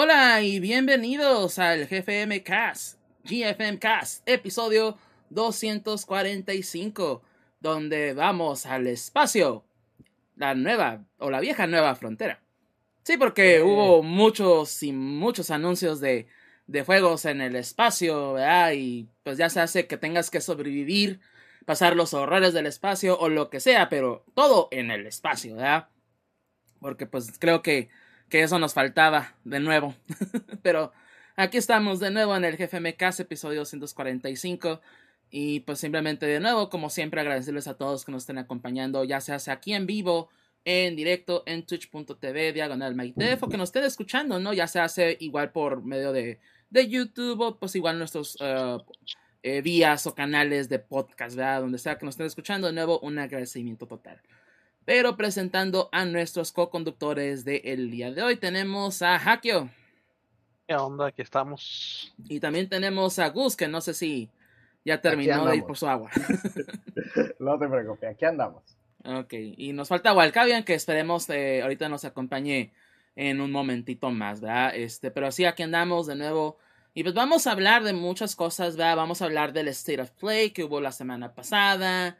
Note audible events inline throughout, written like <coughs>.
Hola y bienvenidos al GFM Cast, GFM Cast, episodio 245, donde vamos al espacio, la nueva o la vieja nueva frontera. Sí, porque hubo muchos y muchos anuncios de, de juegos en el espacio, ¿verdad? Y pues ya se hace que tengas que sobrevivir, pasar los horrores del espacio o lo que sea, pero todo en el espacio, ¿verdad? Porque pues creo que, que eso nos faltaba de nuevo. <laughs> pero aquí estamos de nuevo en el GFMK, episodio 245. Y pues simplemente de nuevo, como siempre, agradecerles a todos que nos estén acompañando, ya sea aquí en vivo, en directo, en twitch.tv, diagonal MyTef, o que nos estén escuchando, ¿no? Ya se hace igual por medio de, de YouTube, o pues igual nuestros uh, eh, vías o canales de podcast, ¿verdad? Donde sea que nos estén escuchando, de nuevo, un agradecimiento total. Pero presentando a nuestros co-conductores del día de hoy, tenemos a Hakio. ¿Qué onda? Aquí estamos. Y también tenemos a Gus, que no sé si ya terminó de ir por su agua. <laughs> no te preocupes, aquí andamos. Ok, y nos falta Walcavian, que esperemos eh, ahorita nos acompañe en un momentito más, ¿verdad? Este, pero sí, aquí andamos de nuevo. Y pues vamos a hablar de muchas cosas, ¿verdad? Vamos a hablar del State of Play que hubo la semana pasada.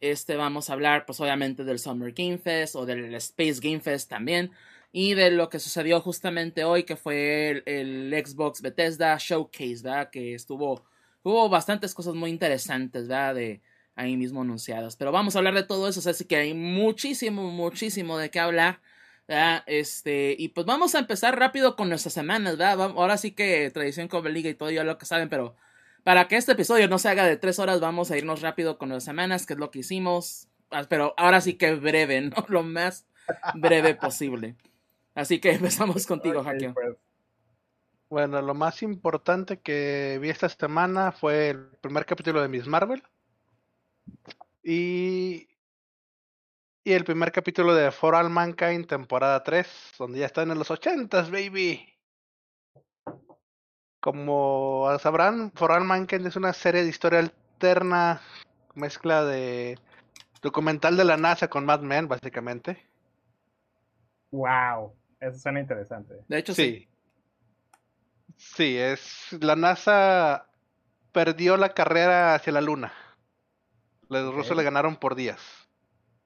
Este, vamos a hablar, pues obviamente del Summer Game Fest o del Space Game Fest también. Y de lo que sucedió justamente hoy, que fue el, el Xbox Bethesda Showcase, ¿verdad? Que estuvo hubo bastantes cosas muy interesantes, ¿verdad? De ahí mismo anunciadas. Pero vamos a hablar de todo eso, así que hay muchísimo, muchísimo de qué hablar. ¿verdad? Este, y pues vamos a empezar rápido con nuestras semanas, ¿verdad? Ahora sí que tradición con Liga y todo ya lo que saben, pero para que este episodio no se haga de tres horas, vamos a irnos rápido con las semanas, que es lo que hicimos. Ah, pero ahora sí que breve, <laughs> ¿no? Lo más breve posible. Así que empezamos contigo, okay. Pues. Bueno, lo más importante que vi esta semana fue el primer capítulo de Miss Marvel. Y, y el primer capítulo de For All Mankind, temporada 3, donde ya están en los 80s, baby. Como sabrán, For All Mankind es una serie de historia alterna, mezcla de documental de la NASA con Mad Men, básicamente. Wow, eso suena interesante. De hecho, sí. sí. Sí, es la NASA perdió la carrera hacia la Luna. Los rusos le ganaron por días.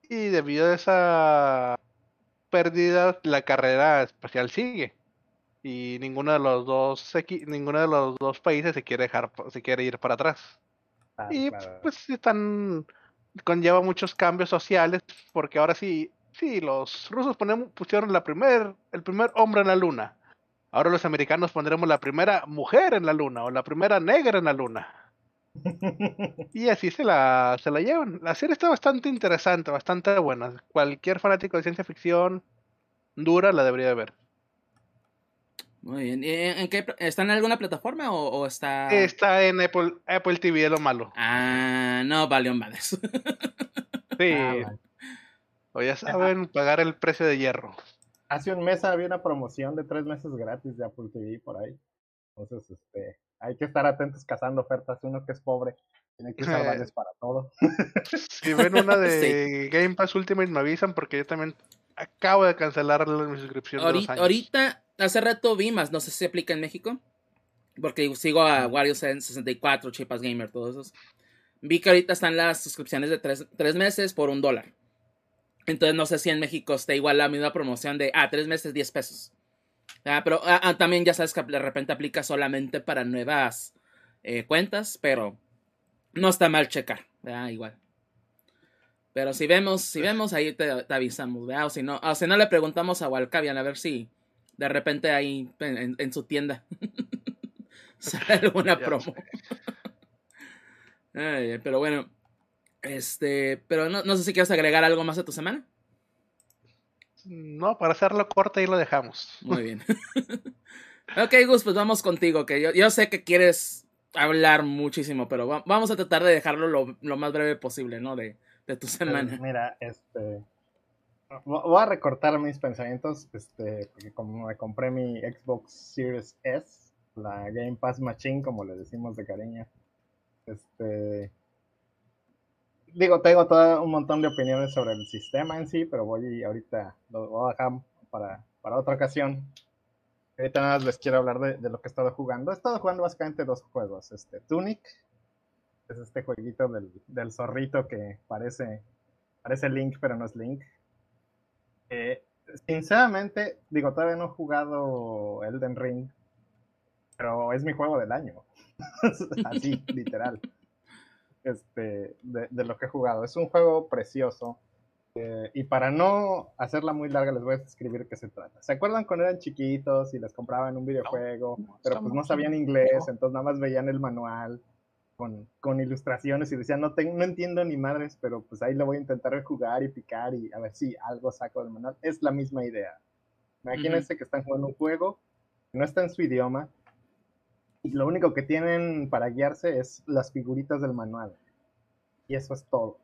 Y debido a esa pérdida, la carrera espacial sigue. Y ninguno de los dos ninguno de los dos países se quiere dejar se quiere ir para atrás. Ah, y pues están conlleva muchos cambios sociales porque ahora sí sí los rusos pusieron la primer el primer hombre en la luna Ahora los americanos pondremos la primera mujer en la luna o la primera negra en la luna. <laughs> y así se la, se la llevan. La serie está bastante interesante, bastante buena. Cualquier fanático de ciencia ficción dura la debería ver. Muy bien. ¿En qué, ¿Está en alguna plataforma o, está...? Está en Apple, Apple TV, es lo malo. Ah, no, valió madres. <laughs> sí. Ah, o ya saben, pagar el precio de hierro hace un mes había una promoción de tres meses gratis de Apple TV por ahí. Entonces, este, hay que estar atentos cazando ofertas. Uno que es pobre tiene que usar <laughs> vales para todo. Si ven una de <laughs> Game Pass Ultimate me avisan porque yo también acabo de cancelar mi suscripción. Ahorita, ahorita hace rato vi más, no sé si se aplica en México. Porque sigo a Wario 64, Chipas Gamer, todos esos. Vi que ahorita están las suscripciones de tres, tres meses por un dólar. Entonces no sé si en México está igual la misma promoción de, ah, tres meses, diez pesos. Ah, pero ah, ah, también ya sabes que de repente aplica solamente para nuevas eh, cuentas, pero no está mal checar, ¿verdad? Igual. Pero si vemos, si vemos, ahí te, avisamos, ¿verdad? O si no, o si no le preguntamos a Walcavian a ver si de repente ahí en, su tienda <laughs> sale alguna <laughs> promo. <laughs> pero bueno, este, pero no, no sé si quieres agregar algo más a tu semana. No, para hacerlo corto y lo dejamos. Muy bien. ok, Gus, pues vamos contigo, que yo, yo sé que quieres hablar muchísimo, pero vamos a tratar de dejarlo lo, lo más breve posible, ¿no? De, de tu semana. Pues mira, este. Voy a recortar mis pensamientos, este, porque como me compré mi Xbox Series S, la Game Pass Machine, como le decimos de cariño, este digo, tengo todo un montón de opiniones sobre el sistema en sí, pero voy ahorita, lo voy a dejar para, para otra ocasión. Ahorita nada más les quiero hablar de, de, lo que he estado jugando. He estado jugando básicamente dos juegos. Este, Tunic, es este jueguito del, del zorrito que parece, parece Link, pero no es Link. Eh, sinceramente, digo, todavía no he jugado Elden Ring, pero es mi juego del año. <laughs> Así, literal. Este, de, de, lo que he jugado. Es un juego precioso. Eh, y para no hacerla muy larga, les voy a describir qué se trata. ¿Se acuerdan cuando eran chiquitos y les compraban un videojuego, pero pues no sabían inglés, entonces nada más veían el manual con, con ilustraciones y decían, no, tengo, no entiendo ni madres, pero pues ahí lo voy a intentar jugar y picar y a ver si algo saco del manual? Es la misma idea. Imagínense uh -huh. que están jugando un juego que no está en su idioma y lo único que tienen para guiarse es las figuritas del manual. Y eso es todo.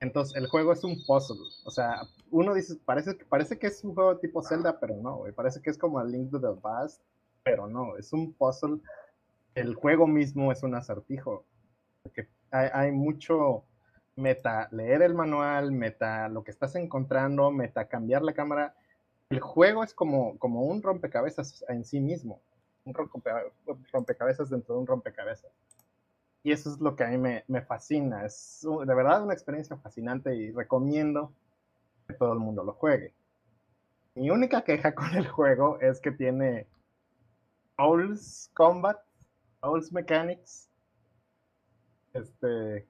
Entonces, el juego es un puzzle. O sea, uno dice, parece, parece que es un juego tipo Zelda, pero no, güey. Parece que es como a Link to the Past, pero no, es un puzzle. El juego mismo es un acertijo. Porque hay, mucho meta leer el manual, meta lo que estás encontrando, meta cambiar la cámara. El juego es como, como un rompecabezas en sí mismo. Un rompecabezas dentro de un rompecabezas. Y eso es lo que a mí me, me, fascina. Es de verdad una experiencia fascinante y recomiendo que todo el mundo lo juegue. Mi única queja <laughs> con el juego es que tiene Souls Combat, Souls Mechanics. Este,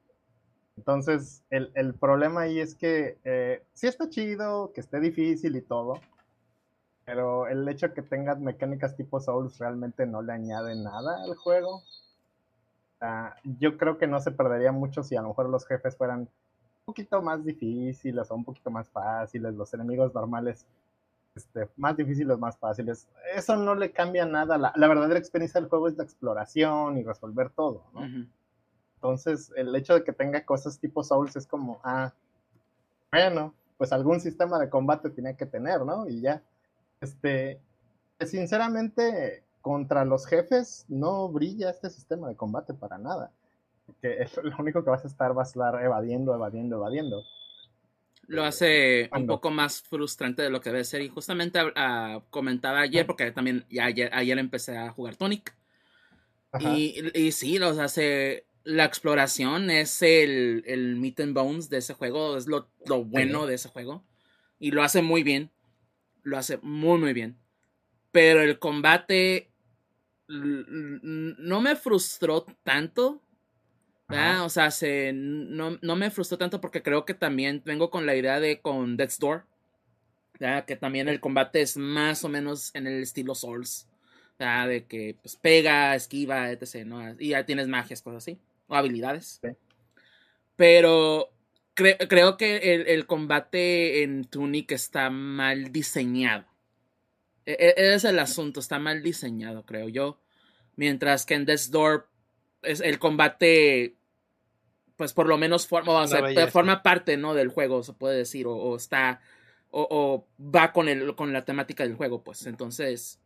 entonces, el, el problema ahí es que eh, sí está chido, que esté difícil y todo, pero el hecho de que tengas mecánicas tipo Souls realmente no le añade nada al juego. Uh, yo creo que no se perdería mucho si a lo mejor los jefes fueran un poquito más difíciles o un poquito más fáciles, los enemigos normales este, más difíciles, más fáciles. Eso no le cambia nada. La, la, verdadera experiencia del juego es la exploración y resolver todo, ¿no? Uh -huh. Entonces, el hecho de que tenga cosas tipo Souls es como, ah, bueno, pues algún sistema de combate tiene que tener, ¿no? Y ya. Este, sinceramente, contra los jefes no brilla este sistema de combate para nada. Porque es <laughs> lo único que vas a estar, vas a estar evadiendo, evadiendo, evadiendo. Lo hace un poco más frustrante de lo que debe ser. Y justamente uh, comentaba ayer, porque también ya ayer, ayer empecé a jugar Tonic. Y, y, sí, los hace. La exploración es el, el meat and bones de ese juego, es lo, lo bueno de ese juego. Y lo hace muy bien. Lo hace muy, muy bien. Pero el combate no me frustró tanto. ¿Verdad? O sea, se, no, no, me frustró tanto porque creo que también vengo con la idea de con Death's Door. ¿verdad? Que también el combate es más o menos en el estilo Souls. ¿verdad? De que pues, pega, esquiva, etc. ¿no? Y ya tienes magias, cosas así. O habilidades. Sí. Pero cre creo que el, el, combate en Tunic está mal diseñado. E e es el asunto, está mal diseñado, creo yo. Mientras que en Death's Door es el combate, pues por lo menos forma, o sea, forma parte ¿no? del juego, se puede decir, o, o está, o, o, va con, el, con la temática del juego, pues entonces...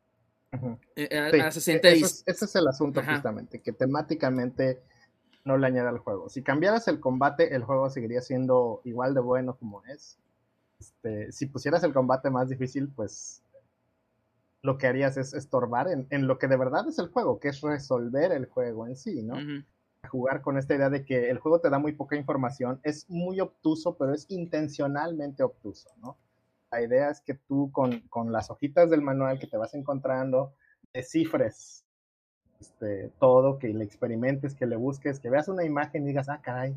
-huh. eh, sí, se siente ese, es, ese, es, el asunto Ajá. justamente, que temáticamente no le añade al juego. Si cambiaras el combate, el juego seguiría siendo igual de bueno como es. Este, si pusieras el combate más difícil, pues lo que harías es estorbar en, en, lo que de verdad es el juego, que es resolver el juego en sí, ¿no? Uh -huh. Jugar con esta idea de que el juego te da muy poca información, es muy obtuso, pero es intencionalmente obtuso, ¿no? La idea es que tú con, con las hojitas del manual que te vas encontrando, descifres este, todo, que le experimentes, que le busques, que veas una imagen y digas, ah, caray,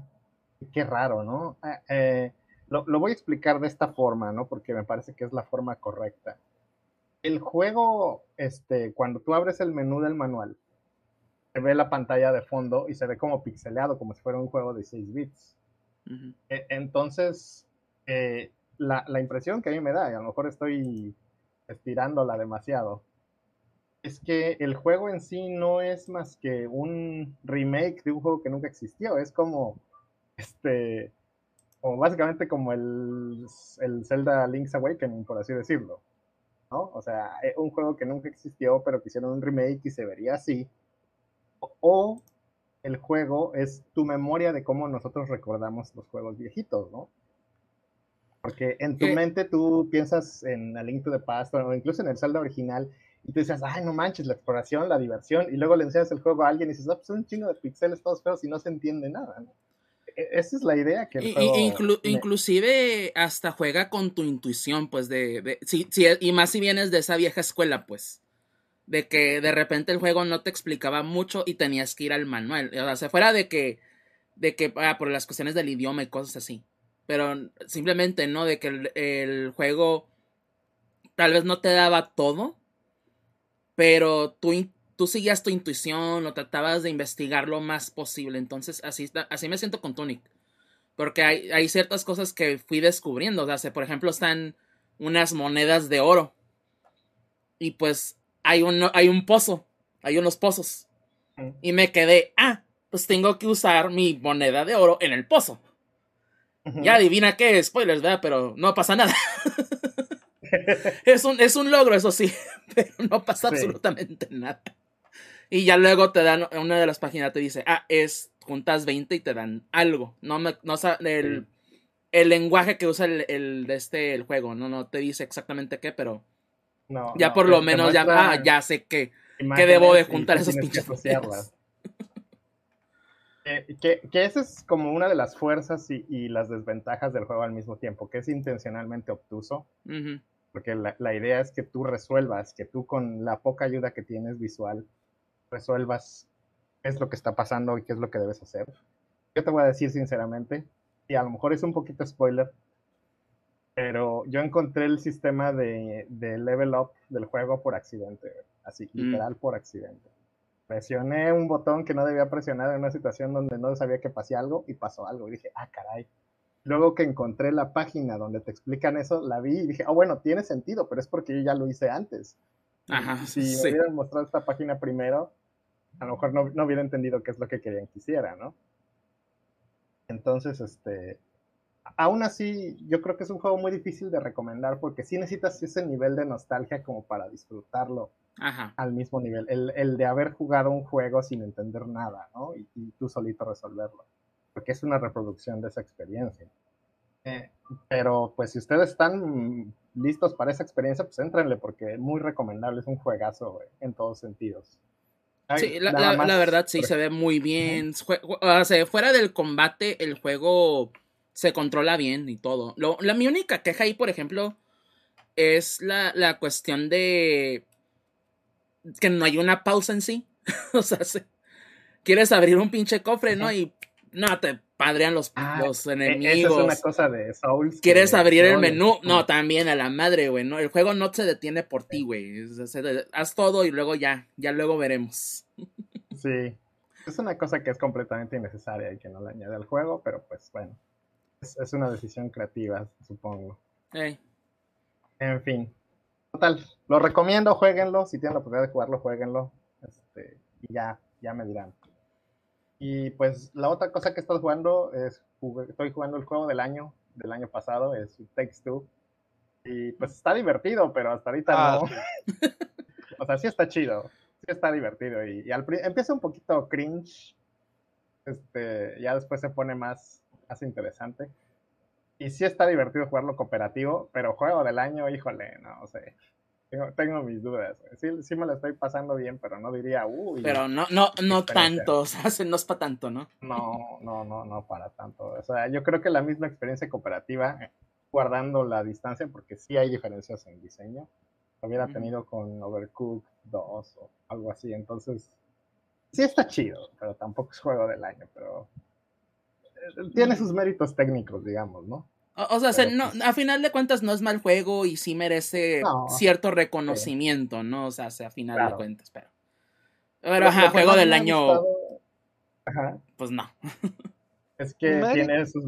qué raro, ¿no? Eh, eh, lo, lo voy a explicar de esta forma, ¿no? Porque me parece que es la forma correcta el juego, este, cuando tú abres el menú del manual, se ve la pantalla de fondo y se ve como pixeleado, como si fuera un juego de 6 bits. Uh -huh. e entonces, eh, la, la, impresión que a mí me da, y a lo mejor estoy estirándola demasiado, es que el juego en sí no es más que un remake de un juego que nunca existió. Es como, este, como básicamente como el, el Zelda Link's Awakening, por así decirlo. ¿no? O sea, un juego que nunca existió, pero que hicieron un remake y se vería así. O el juego es tu memoria de cómo nosotros recordamos los juegos viejitos, ¿no? Porque en tu ¿Qué? mente tú piensas en A Link to the Past o incluso en el Zelda original y tú dices, ay, no manches, la exploración, la diversión, y luego le enseñas el juego a alguien y dices, ah, pues un chingo de pixeles todos feos y no se entiende nada. ¿no? E- Esa es la idea que el juego... y- inclu- me- inclusive hasta juega con tu intuición, pues, de, de sí, y más si vienes de esa vieja escuela, pues, de que de repente el juego no te explicaba mucho y tenías que ir al manual, o sea, fuera de que, de que, ah, por las cuestiones del idioma y cosas así, pero simplemente, ¿no? De que el, juego tal vez no te daba todo, pero tú, tú seguías tu intuición o tratabas de investigar lo más posible, entonces así, así me siento con Tunic. Porque hay, hay ciertas cosas que fui descubriendo. O sea, se- por ejemplo, están unas monedas de oro. Y pues hay un, hay un pozo. Hay unos pozos. Y me quedé, ah, pues tengo que usar mi moneda de oro en el pozo. Ya adivina qué, spoilers, ¿verdad? Pero no pasa nada. <laughs> es, un, es un logro, eso sí. <laughs> Pero no pasa Sí. absolutamente nada. Y ya luego te dan, una de las páginas te dice, ah, es, juntas 20 y te dan algo. No me, no el, el lenguaje que usa el, el este, el juego, no, no te dice exactamente qué, pero No, ya no, por lo menos ya, ah, ya sé que, debo de juntar esas que pinches <laughs> que, que esa es como una de las fuerzas y, y las desventajas del juego al mismo tiempo, que es intencionalmente obtuso, porque la, la idea es que tú resuelvas, que tú con la poca ayuda que tienes visual, resuelvas qué es lo que está pasando y qué es lo que debes hacer. Yo te voy a decir sinceramente, y a lo mejor es un poquito spoiler, pero yo encontré el sistema de, de level up del juego por accidente, así, Mm. literal por accidente. Presioné un botón que no debía presionar en una situación donde no sabía que pasía algo y pasó algo. Y dije, ah, caray. Luego que encontré la página donde te explican eso, la vi y dije, ah, bueno, tiene sentido, pero es porque yo ya lo hice antes. Ajá, si sí. me hubieran mostrado esta página primero, a lo mejor no, no hubiera entendido qué es lo que querían que hiciera, ¿no? Entonces, este, aún así, yo creo que es un juego muy difícil de recomendar porque sí necesitas ese nivel de nostalgia como para disfrutarlo Ajá. al mismo nivel. El, el de haber jugado un juego sin entender nada, ¿no? Y, y tú solito resolverlo. Porque es una reproducción de esa experiencia. Eh, pero pues si ustedes están listos para esa experiencia, pues éntrenle porque es muy recomendable, es un juegazo en todos sentidos. Ay, Sí, la, nada la- más, la verdad sí se ve muy bien. Jue- o sea, fuera del combate, el juego se controla bien y todo. Lo- la, mi única queja ahí, por ejemplo, es la, la cuestión de que no hay una pausa en sí. <laughs> o sea, se- quieres abrir un pinche cofre, ¿no? Y no, te padrean los, Ah, los E- enemigos. Esa es una cosa de Souls. ¿Quieres abrir el menú? No, también a la madre, güey. No, el juego no se detiene por ti, güey. Haz todo y luego ya, ya luego veremos. Sí. Es una cosa que es completamente innecesaria y que no le añade al juego, pero pues bueno. Es, es una decisión creativa, supongo. En fin. Total, lo recomiendo, jueguenlo. Si tienen la oportunidad de jugarlo, jueguenlo. Este, y ya, ya me dirán. Y pues la otra cosa que estoy jugando es, jugué- estoy jugando el juego del año, del año pasado, es Takes Two. Y pues está divertido, pero hasta ahorita Ah, no. <laughs> o sea, sí está chido, sí está divertido. Y, y al empieza un poquito cringe, este, ya después se pone más, más interesante. Y sí está divertido jugarlo cooperativo, pero juego del año, híjole, no sé. Tengo, tengo mis dudas. Sí, sí me lo estoy pasando bien, pero no diría, uy. Pero no, no, no tanto, <laughs> o sea, no es para tanto, ¿no? No, no, no, no para tanto. O sea, yo creo que la misma experiencia cooperativa, guardando la distancia, porque sí hay diferencias en diseño, lo hubiera tenido con Overcooked 2 o algo así. Entonces, sí está chido, pero tampoco es juego del año, pero tiene sus méritos técnicos, digamos, ¿no? O, o sea, se- Pero, no, pues- a final de cuentas no es mal juego y sí merece No, cierto reconocimiento, ¿no? O sea, se- a final de cuentas, pero. Pero, ajá, juego del año, gustado, ajá, pues no. es que tiene sus...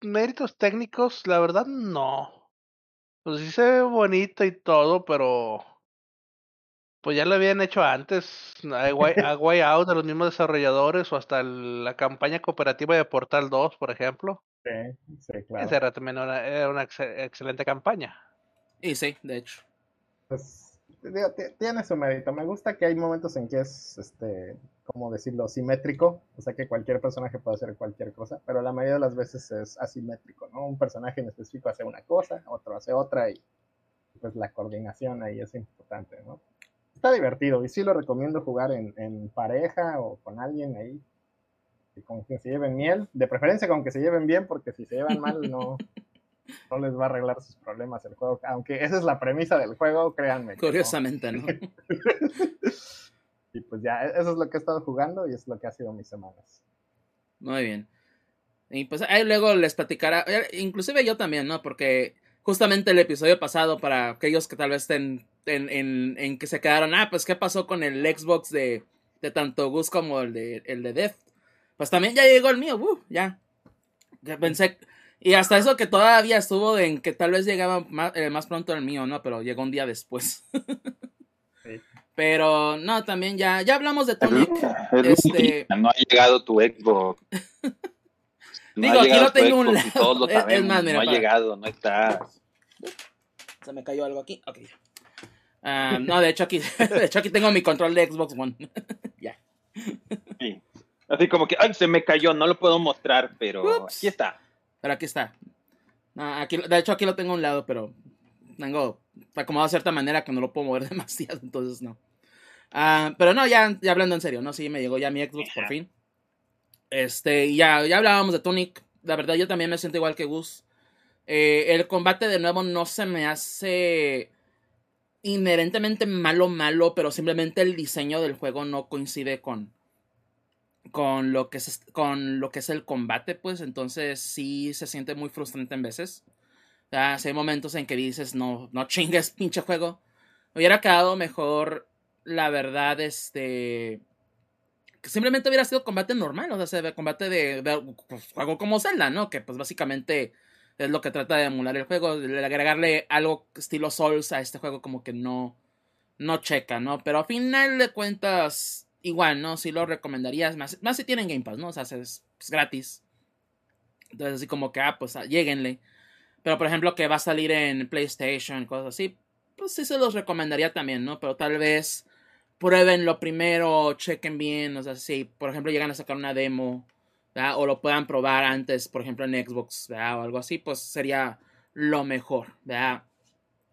Méritos técnicos, la verdad, no. Pues sí se ve bonito y todo, pero. Pues ya lo habían hecho antes. A Way, a Way Out de los mismos desarrolladores o hasta el- la campaña cooperativa de Portal 2, por ejemplo. Sí, sí, claro. Esa era también una, era una ex- excelente campaña. Y sí, de hecho. Pues, tiene su mérito. Me gusta que hay momentos en que es, este, como decirlo, simétrico, o sea que cualquier personaje puede hacer cualquier cosa, pero la mayoría de las veces es asimétrico, ¿no? Un personaje en específico hace una cosa, otro hace otra y pues la coordinación ahí es importante, ¿no? Está divertido y sí lo recomiendo jugar en, en pareja o con alguien ahí, con quien se lleven miel, de preferencia con que se lleven bien, porque si se llevan mal no, <laughs> no les va a arreglar sus problemas el juego. Aunque esa es la premisa del juego, créanme. Curiosamente, ¿no? <laughs> y pues ya, eso es lo que he estado jugando y es lo que ha sido mis semanas. Muy bien. Y pues ahí luego les platicará, eh, inclusive yo también, ¿no? Porque justamente el episodio pasado, para aquellos que tal vez estén en, en, que se quedaron, ah, pues qué pasó con el Xbox de, de tanto Gus como el de, el de Death. Pues también ya llegó el mío, uh, ya. Ya pensé, y hasta eso que todavía estuvo en que tal vez llegaba más, eh, más pronto el mío, ¿no? Pero llegó un día después. <laughs> Pero no, también ya, ya hablamos de Tonic. Este... No ha llegado tu Xbox. <laughs> Digo, aquí lo tengo un lado. <laughs> es, más, mira, no ha llegado, no está. Se me cayó algo aquí. Ok. Uh, no, de hecho aquí, <laughs> de hecho aquí tengo mi control de Xbox One. <laughs> ya. Sí. Así como que, ay, se me cayó, no lo puedo mostrar, pero aquí está. Pero aquí está. aquí, de hecho, aquí lo tengo a un lado, pero tengo acomodado de cierta manera que no lo puedo mover demasiado, entonces no. Ah, pero no, ya, ya hablando en serio, ¿no? Sí, me llegó ya mi Xbox por fin. Este, ya, ya hablábamos de Tonic. La verdad, yo también me siento igual que Gus. Eh, el combate de nuevo no se me hace inherentemente malo, malo, pero simplemente el diseño del juego no coincide con, con lo que es con lo que es el combate, pues entonces sí se siente muy frustrante en veces. Ya, hay momentos en que dices, no, no chingues, pinche juego. Hubiera quedado mejor, la verdad, este. Simplemente hubiera sido combate normal, o sea, combate de, pues, juego como Zelda, ¿no? Que pues básicamente es lo que trata de emular el juego. De agregarle algo estilo Souls a este juego, como que no, no checa, ¿no? Pero a final de cuentas, igual, ¿no? Sí lo recomendarías, más, más si tienen Game Pass, ¿no? O sea, es, gratis. Entonces, así como que, ah, pues ah, lleguenle. Pero, por ejemplo, que va a salir en PlayStation, cosas así, pues sí se los recomendaría también, ¿no? Pero tal vez prueben lo primero, chequen bien, o sea, si, por ejemplo, llegan a sacar una demo, ¿verdad? O lo puedan probar antes, por ejemplo, en Xbox, ¿verdad? O algo así, pues sería lo mejor, ¿verdad?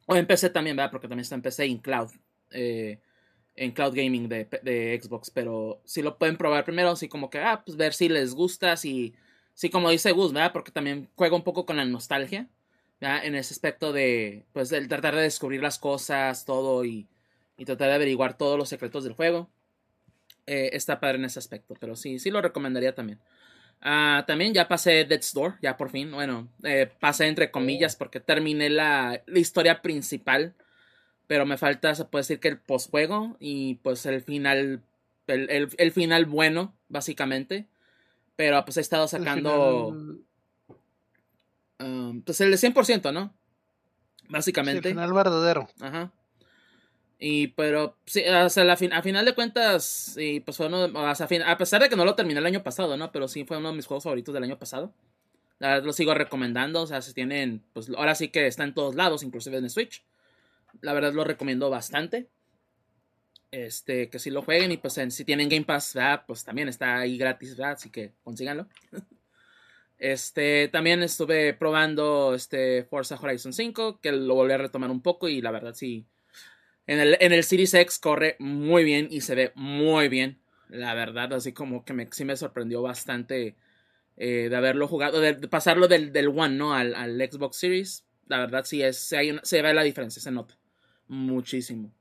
O en PC también, ¿verdad? Porque también está en PC y en cloud. Eh, en cloud gaming de, Xbox, pero si lo pueden probar primero, así como que, ah, pues ver si les gusta, si, si como dice Gus, ¿verdad? Porque también juega un poco con la nostalgia, ¿verdad? En ese aspecto de, pues, el tratar de descubrir las cosas, todo y, y tratar de averiguar todos los secretos del juego. Eh, está padre en ese aspecto, pero sí, sí lo recomendaría también. Ah, también ya pasé Death's Door, ya por fin, bueno, eh, pasé entre comillas porque terminé la, la historia principal pero me falta, se puede decir que el postjuego y pues el final, el, final bueno, básicamente. Pero pues he estado sacando... Um, pues el de 100%, ¿no? Básicamente. el final verdadero. Ajá. Y pero sí, o sea, a final de cuentas, y pues fue uno, o sea, a pesar de que no lo terminé el año pasado, ¿no? Pero sí fue uno de mis juegos favoritos del año pasado. Lo sigo recomendando, o sea, se tienen, pues ahora sí que está en todos lados, inclusive en Switch. La verdad lo recomiendo bastante. Este, que si lo jueguen y pues si tienen Game Pass, pues también está ahí gratis, así que consíganlo. <laughs> Este, también estuve probando este Forza Horizon 5, que lo volví a retomar un poco y la verdad sí. En el, en el Series X corre muy bien y se ve muy bien. La verdad, así como que sí me sorprendió bastante eh, de haberlo jugado, de, pasarlo del, del One, ¿no? Al, al, Xbox Series. La verdad sí es, se ve la diferencia, se nota muchísimo.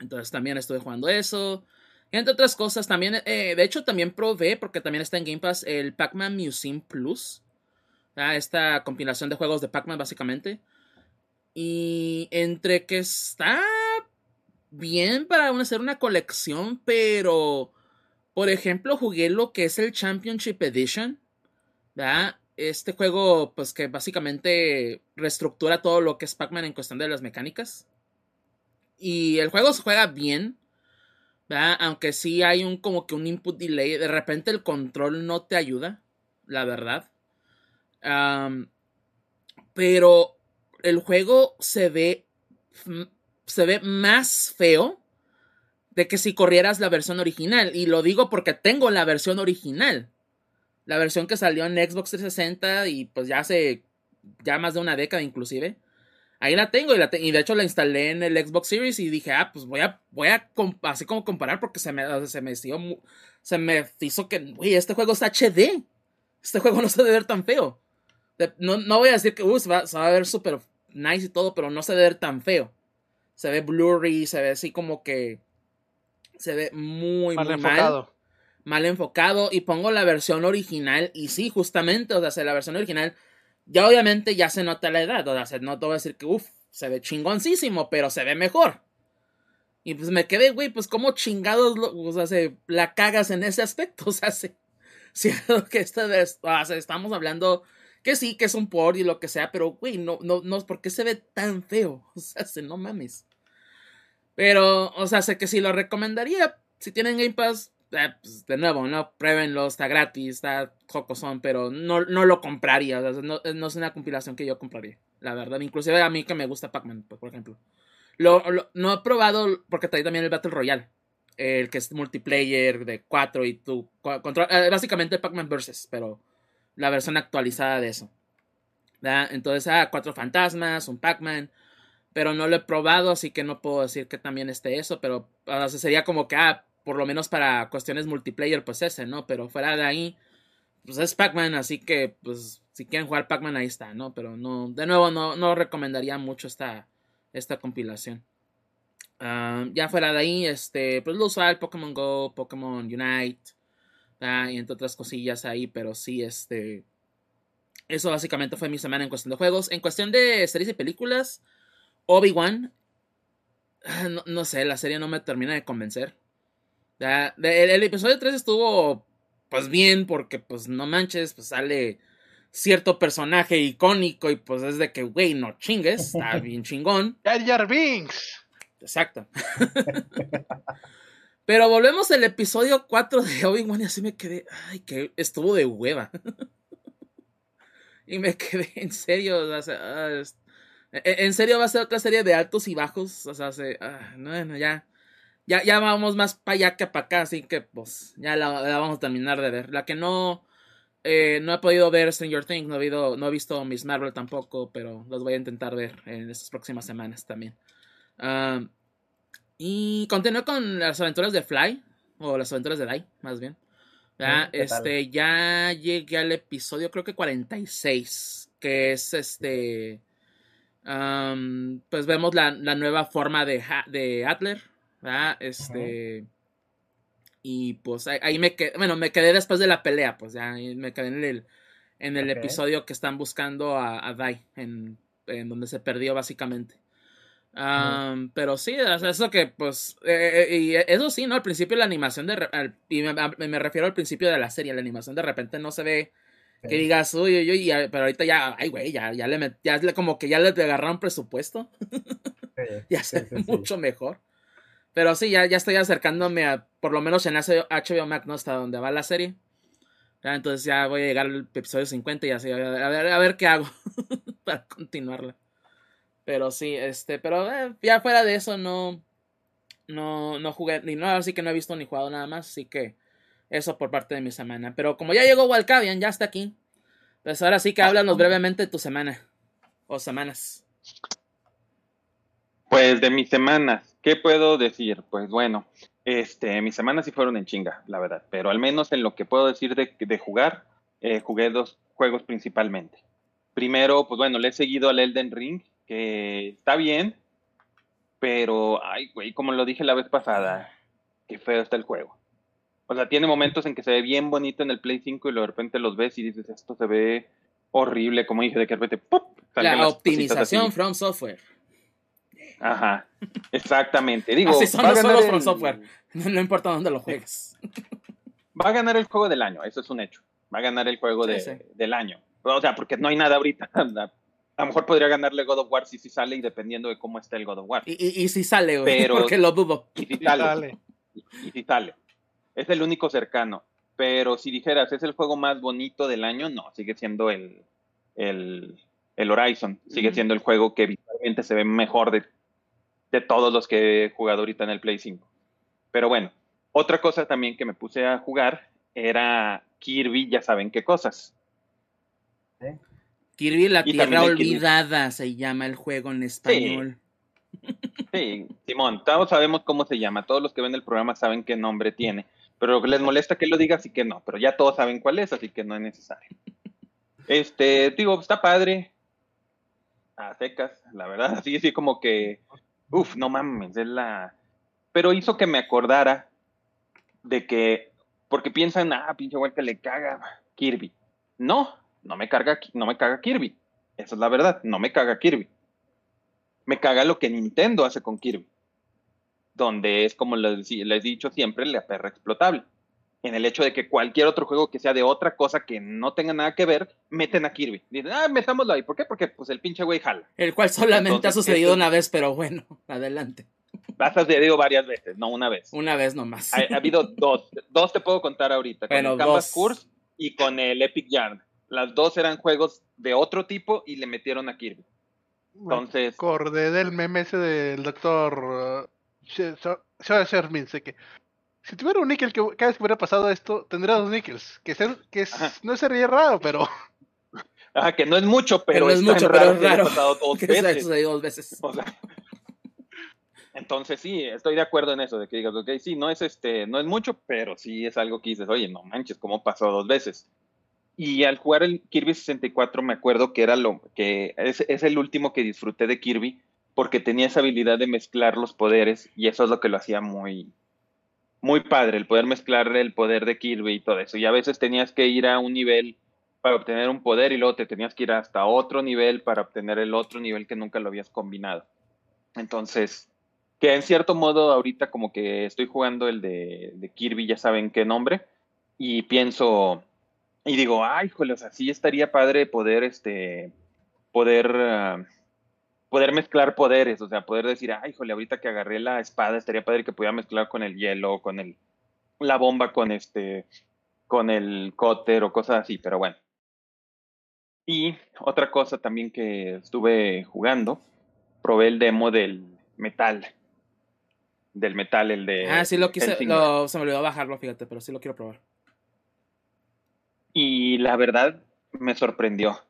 Entonces también estuve jugando eso. Entre otras cosas, también, eh, de hecho, también probé, porque también está en Game Pass, el Pac-Man Museum Plus. Esta compilación de juegos de Pac-Man, básicamente. Y entre que está bien para hacer una colección, pero, por ejemplo, jugué lo que es el Championship Edition. Este juego, pues que básicamente reestructura todo lo que es Pac-Man en cuestión de las mecánicas. Y el juego se juega bien. Aunque sí hay un como que un input delay. De repente el control no te ayuda. La verdad. pero el juego se ve. Se ve más feo de que si corrieras la versión original. Y lo digo porque tengo la versión original. La versión que salió en Xbox 360 y pues ya hace ya más de una década inclusive. Ahí la tengo y, la y de hecho la instalé en el Xbox Series y dije, ah, pues voy a, voy a así como comparar porque se me, se me, hizo, se me hizo que, güey, este juego es HD. Este juego no se debe ver tan feo. No, no voy a decir que, uh, se, va, a ver súper nice y todo, pero no se debe ver tan feo. Se ve blurry, se ve así como que se ve muy, mal enfocado. Mal, mal enfocado. Y pongo la versión original. Y sí, justamente, o sea, la versión original ya obviamente ya se nota la edad, o sea, no te voy a decir que, uff, se ve chingoncísimo, pero se ve mejor. Y pues me quedé, güey, pues como chingados, o sea, se, la cagas en ese aspecto, <laughs> o sea, se, si que esta vez, o sea, estamos hablando que sí, que es un port y lo que sea, pero, güey, no, no, no, ¿por qué se ve tan feo? <laughs> O sea, se, no mames. Pero, o sea, sé que sí lo recomendaría, si tienen Game Pass, eh, pues, de nuevo, ¿no? Pruébenlo, está gratis, está son pero no, no lo compraría. no, es una compilación que yo compraría, la verdad. Inclusive a mí que me gusta Pac-Man, por ejemplo. Lo, no he probado, porque trae también el Battle Royale. El que es multiplayer de 4 y tú. Eh, básicamente Pac-Man Versus, pero la versión actualizada de eso. Entonces, ah, cuatro fantasmas, un Pac-Man. Pero no lo he probado, así que no puedo decir que también esté eso. Pero sería como que, ah, por lo menos para cuestiones multiplayer, pues ese, ¿no? Pero fuera de ahí, pues es Pac-Man, así que, pues, si quieren jugar Pac-Man, ahí está, ¿no? Pero no, de nuevo, no, no recomendaría mucho esta, esta compilación. Ah, ya fuera de ahí, este, pues lo usual, Pokémon Go, Pokémon Unite, y entre otras cosillas ahí, pero sí, este, eso básicamente fue mi semana en cuestión de juegos. En cuestión de series y películas, Obi-Wan, ah, no, no sé, la serie no me termina de convencer el, episodio 3 estuvo pues bien porque pues no manches, pues sale cierto personaje icónico y pues es de que, güey, no chingues, está <laughs> bien chingón. Jar Binks. Exacto. <laughs> Pero volvemos al episodio 4 de Obi-Wan y así me quedé, ay, que estuvo de hueva. <laughs> y me quedé en serio, o sea, ah, en serio va a ser otra serie de altos y bajos, o sea, se, ah, no, ya ya, ya vamos más para allá que para acá, así que pues ya la, vamos a terminar de ver. La que no, eh, no he podido ver Stranger Things, no he, visto, no he visto Miss Marvel tampoco, pero los voy a intentar ver en estas próximas semanas también. y continúo con las aventuras de Fly, o las aventuras de Dai, más bien. este, ya llegué al episodio, creo que 46, que es este. Pues vemos la, la nueva forma de, de Adler, este. Y pues ahí, me quedé, bueno, me quedé después de la pelea, pues ya me quedé en el, en el episodio que están buscando a, a Dai, en, en, donde se perdió básicamente. Pero sí, eso que pues, eh, eh, y eso sí, ¿no? Al principio la animación de, y me, refiero al principio de la serie, la animación de repente no se ve que digas, uy, uy, uy, pero ahorita ya, ay, güey, ya, ya le, ya como que ya le agarraron presupuesto. <laughs> ya se ve mucho mejor. Pero sí, ya, ya estoy acercándome a, por lo menos en HBO Max, ¿no? Hasta donde va la serie. entonces ya voy a llegar al episodio 50 y así, a ver, a ver, qué hago <laughs> para continuarla. Pero sí, este, pero eh, ya fuera de eso no, no, no jugué, ni no, así que no he visto ni jugado nada más, así que eso por parte de mi semana. Pero como ya llegó Walcavian, ya está aquí. Pues ahora sí que háblanos brevemente de tu semana. O semanas. Pues de mis semanas, ¿qué puedo decir? Pues bueno, este, mis semanas sí fueron en chinga, la verdad, pero al menos en lo que puedo decir de, jugar, eh, jugué dos juegos principalmente. Primero, pues bueno, le he seguido al Elden Ring, que está bien, pero, ay, güey, como lo dije la vez pasada, qué feo está el juego. O sea, tiene momentos en que se ve bien bonito en el Play 5 y de repente los ves y dices, esto se ve horrible, como dije, de que de repente, ¡pop! La optimización from software. Ajá, exactamente. Digo, Así son los software. No, importa dónde lo juegues. Va a ganar el juego del año, eso es un hecho. Va a ganar el juego del año. O sea, porque no hay nada ahorita. <laughs> A lo mejor podría ganarle God of War si sale y dependiendo de cómo esté el God of War. Y, si sale, güey, porque lo dudo. Y si sale. Y, si sale. Es el único cercano. Pero si dijeras, es el juego más bonito del año, no, sigue siendo el, el, el Horizon. Sigue siendo el juego que visualmente se ve mejor de de todos los que he jugado ahorita en el Play 5. Pero bueno, otra cosa también que me puse a jugar era Kirby, ya saben qué cosas. Kirby la Tierra Olvidada se llama el juego en español. Sí. Simón, todos sabemos cómo se llama, todos los que ven el programa saben qué nombre tiene, pero les molesta que lo diga, así que no, pero ya todos saben cuál es, así que no es necesario. Este, digo, está padre, a secas, la verdad, <laughs> así, así como que, uff, no mames, es la... Pero hizo que me acordara de que, porque piensan, ah, pinche güey que le caga Kirby. No, no me carga, no me caga Kirby. Esa es la verdad, no me caga Kirby. Me caga lo que Nintendo hace con Kirby. Donde es como les, he dicho siempre, la perra explotable. En el hecho de que cualquier otro juego que sea de otra cosa que no tenga nada que ver, meten a Kirby. Dicen, ah, metámoslo ahí. ¿Por qué? Porque pues el pinche güey jala. El cual solamente ha sucedido una vez, pero bueno, <laughs> adelante. Ha sucedido varias veces, no una vez. Una vez nomás. Ha, ha habido <laughs> dos. Dos te puedo contar ahorita. Con el Canvas Curse y con el Epic Yarn. Las dos eran juegos de otro tipo y le metieron a Kirby. Entonces. Acordé del meme ese del doctor Sherman, sé que. Si tuviera un níquel que cada vez que hubiera pasado esto, tendría dos níquels. Que, ser, que no sería raro, pero. Ajá, que no es mucho, pero no es mucho, pero es raro. Dos <laughs> que veces. dos veces. entonces sí, estoy de acuerdo en eso, de que digas, ok, sí, no es este, no es mucho, pero sí es algo que dices, oye, no manches, ¿cómo pasó dos veces? Y al jugar el Kirby 64 me acuerdo que era lo que es, es, el último que disfruté de Kirby porque tenía esa habilidad de mezclar los poderes y eso es lo que lo hacía muy muy padre, el poder mezclar el poder de Kirby y todo eso. Y a veces tenías que ir a un nivel para obtener un poder y luego te tenías que ir hasta otro nivel para obtener el otro nivel que nunca lo habías combinado. Entonces, que en cierto modo ahorita como que estoy jugando el de, Kirby, ya saben qué nombre, y pienso, y digo, ay, joder, o sea, sí estaría padre poder, este, poder, uh, poder mezclar poderes, o sea, poder decir, ay, joder, ahorita que agarré la espada, estaría padre que pudiera mezclar con el hielo, con el, la bomba, con este, con el cóter o cosas así, pero bueno. Y otra cosa también que estuve jugando, probé el demo del metal. Del metal, el de. Ah, sí, lo quise. Lo, se me olvidó bajarlo, fíjate, pero sí lo quiero probar. Y la verdad me sorprendió.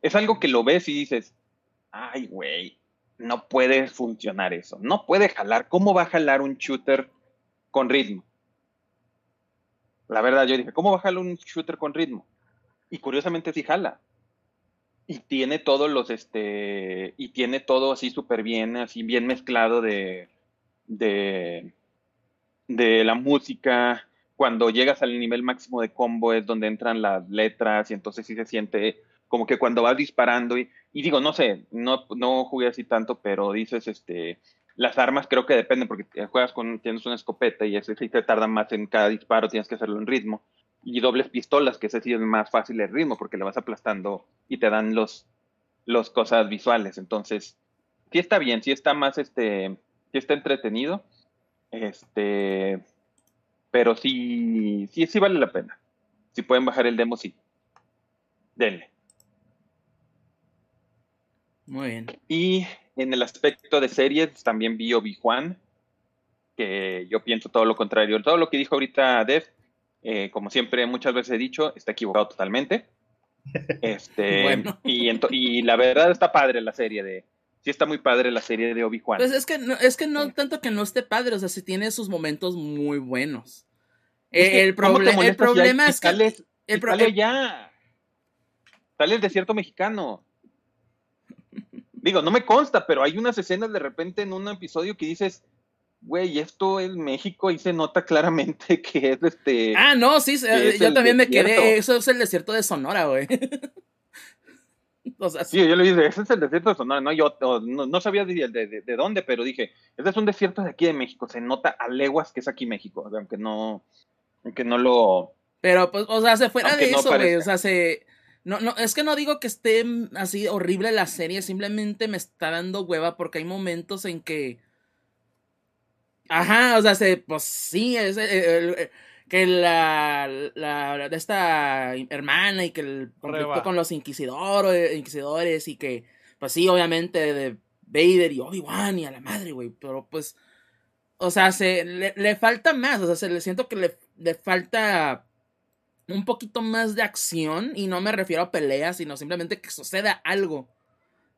Es algo que lo ves y dices, ay, güey, no puede funcionar eso. No puede jalar. ¿Cómo va a jalar un shooter con ritmo? La verdad, yo dije, ¿cómo va a jalar un shooter con ritmo? Y curiosamente sí jala. Y tiene todos los, este, y tiene todo así súper bien, así bien mezclado de, de, de la música, cuando llegas al nivel máximo de combo es donde entran las letras y entonces sí se siente como que cuando vas disparando y, y digo, no sé, no, no jugué así tanto, pero dices, este, las armas creo que dependen porque juegas con, tienes una escopeta y ese sí te tarda más en cada disparo, tienes que hacerlo en ritmo. Y dobles pistolas, que ese sí es más fácil el ritmo porque le vas aplastando y te dan los, los cosas visuales. Entonces, sí está bien, sí está más, este, sí está entretenido. Este, pero sí, sí, sí vale la pena. Si pueden bajar el demo, sí. Denle. Muy bien. Y en el aspecto de series, también vi Obi-Juan, que yo pienso todo lo contrario. Todo lo que dijo ahorita Dev, eh, como siempre muchas veces he dicho, está equivocado totalmente. <laughs> Este, y, y la verdad está padre la serie de, sí está muy padre la serie de Obi-Wan. Pues es que no, es que no tanto que no esté padre, o sea, sí tiene sus momentos muy buenos. el, el problema es que. Sales, el sale ya. Sale el desierto mexicano. Digo, no me consta, pero hay unas escenas de repente en un episodio que dices, güey, esto es México y se nota claramente <laughs> que es este. Ah, no, sí, yo también me quedé. Eso es el desierto de Sonora, güey. <laughs> sí, yo le dije, ese es el desierto de Sonora, no, yo no, sabía de, de, dónde, pero dije, este es un desierto de aquí de México, se nota a leguas que es aquí México, aunque no, aunque no lo... Pero, pues, o sea, se fuera de eso, güey, o sea, se... No, no, es que no digo que esté así horrible la serie, simplemente me está dando hueva porque hay momentos en que... Ajá, o sea, se, pues sí, es, el, que la, la, de esta hermana y que el conflicto con los inquisidores, inquisidores y que, pues sí, obviamente Vader y Obi-Wan y a la madre, güey. Pero pues, o sea, se, le, falta más, o sea, se le siento que le, le falta un poquito más de acción y no me refiero a peleas, sino simplemente que suceda algo.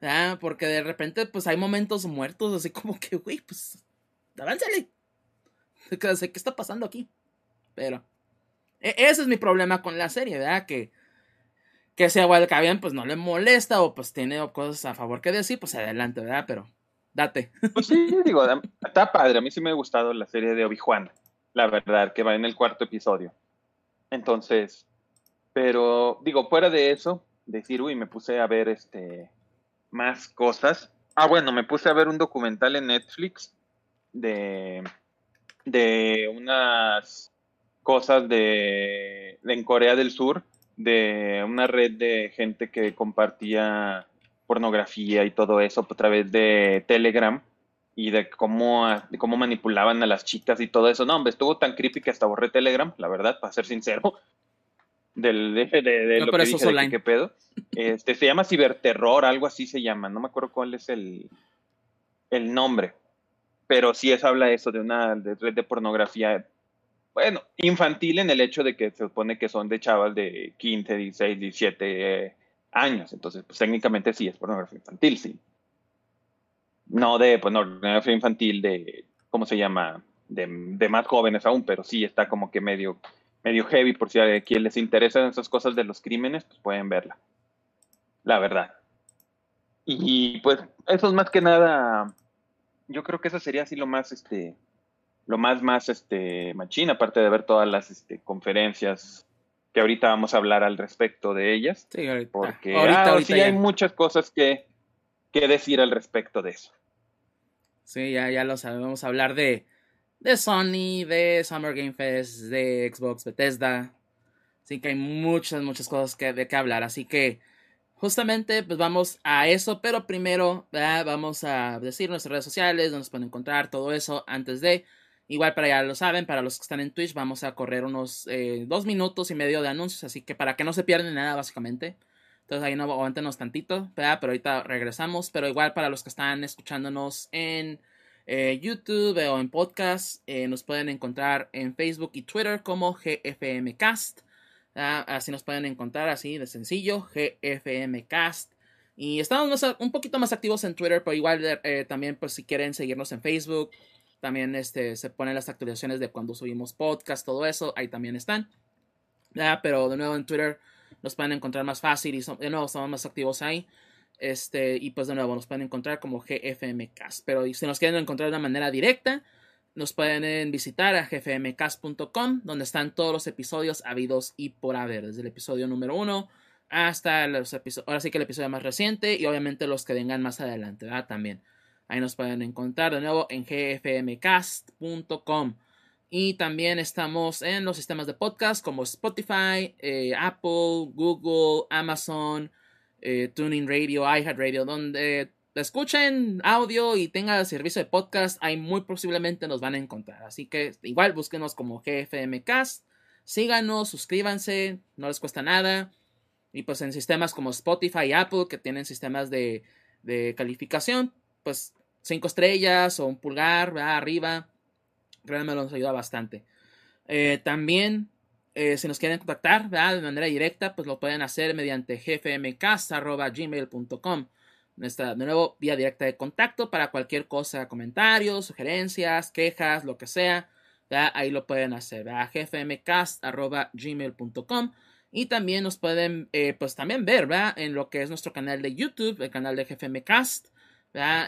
¿ya? Porque de repente, pues hay momentos muertos, así como que, güey, pues, avánzale. ¿Qué está pasando aquí? Pero, e, ese es mi problema con la serie, ¿verdad? Que, que sea bien, pues no le molesta o pues tiene cosas a favor que decir, pues adelante, ¿verdad? Pero, date. Pues sí, digo, está padre. A mí sí me ha gustado la serie de Obi-Wan, la verdad, que va en el cuarto episodio. Entonces, pero digo, fuera de eso, decir, uy, me puse a ver este más cosas. Ah, bueno, me puse a ver un documental en Netflix de, de unas cosas de, de, en Corea del Sur, de una red de gente que compartía pornografía y todo eso a través de Telegram y de cómo, de cómo manipulaban a las chicas y todo eso. No, hombre, estuvo tan creepy que hasta borré Telegram, la verdad, para ser sincero. <laughs> Del, de, de, lo que dije de qué pedo. Este, se llama ciberterror, algo así se llama. No me acuerdo cuál es el, el nombre. Pero sí es habla eso de una red de pornografía. Bueno, infantil en el hecho de que se supone que son de chavas de 15, 16, 17 años. Entonces, pues técnicamente sí es pornografía infantil, sí no de pornografía infantil de, ¿cómo se llama? De, más jóvenes aún, pero sí está como que medio, medio heavy, por si a quien les interesan esas cosas de los crímenes, pues pueden verla. La verdad. Y pues eso es más que nada, yo creo que eso sería así lo más, este, lo más, más, este, machín, aparte de ver todas las, este, conferencias que ahorita vamos a hablar al respecto de ellas. Sí, ahorita. Porque ahorita, ah, sí hay muchas cosas que, que decir al respecto de eso. Sí, ya, ya lo sabemos. Hablar de, de Sony, de Summer Game Fest, de Xbox, Bethesda. Así que hay muchas, muchas cosas que, de que hablar. Así que justamente pues vamos a eso. Pero primero vamos a decir nuestras redes sociales, donde nos pueden encontrar, todo eso antes de... Igual para ya lo saben, para los que están en Twitch vamos a correr unos eh, dos minutos y medio de anuncios. Así que para que no se pierdan nada básicamente. Entonces ahí no aguantenos tantito, pero ahorita regresamos. Pero igual para los que están escuchándonos en eh, YouTube o en podcast, eh, nos pueden encontrar en Facebook y Twitter como GFMcast. Así nos pueden encontrar así de sencillo, GFMcast. Y estamos un poquito más activos en Twitter, pero igual eh, también pues si quieren seguirnos en Facebook, también este, se ponen las actualizaciones de cuando subimos podcast, todo eso, ahí también están. Pero de nuevo en Twitter nos pueden encontrar más fácil y de nuevo estamos más activos ahí. Este, y pues de nuevo nos pueden encontrar como GFMcast. Pero si nos quieren encontrar de una manera directa, nos pueden visitar a gfmcast.com, donde están todos los episodios habidos y por haber, desde el episodio número uno hasta los episodios, ahora sí que el episodio más reciente y obviamente los que vengan más adelante. También. Ahí nos pueden encontrar de nuevo en gfmcast.com. Y también estamos en los sistemas de podcast como Spotify, eh, Apple, Google, Amazon, eh, Tuning Radio, iHeartRadio, donde escuchen audio y tengan servicio de podcast, ahí muy posiblemente nos van a encontrar. Así que igual búsquenos como GFMcast, síganos, suscríbanse, no les cuesta nada. Y pues en sistemas como Spotify y Apple, que tienen sistemas de, de calificación, pues cinco estrellas o un pulgar arriba Realmente nos ayuda bastante. Eh, también, eh, si nos quieren contactar de manera directa, pues lo pueden hacer mediante gfmcast.gmail.com. Nuestra, de nuevo, vía directa de contacto para cualquier cosa, comentarios, sugerencias, quejas, lo que sea. Ahí lo pueden hacer, gfmcast.gmail.com. Y también nos pueden, eh, pues también ver, En lo que es nuestro canal de YouTube, el canal de GFMcast,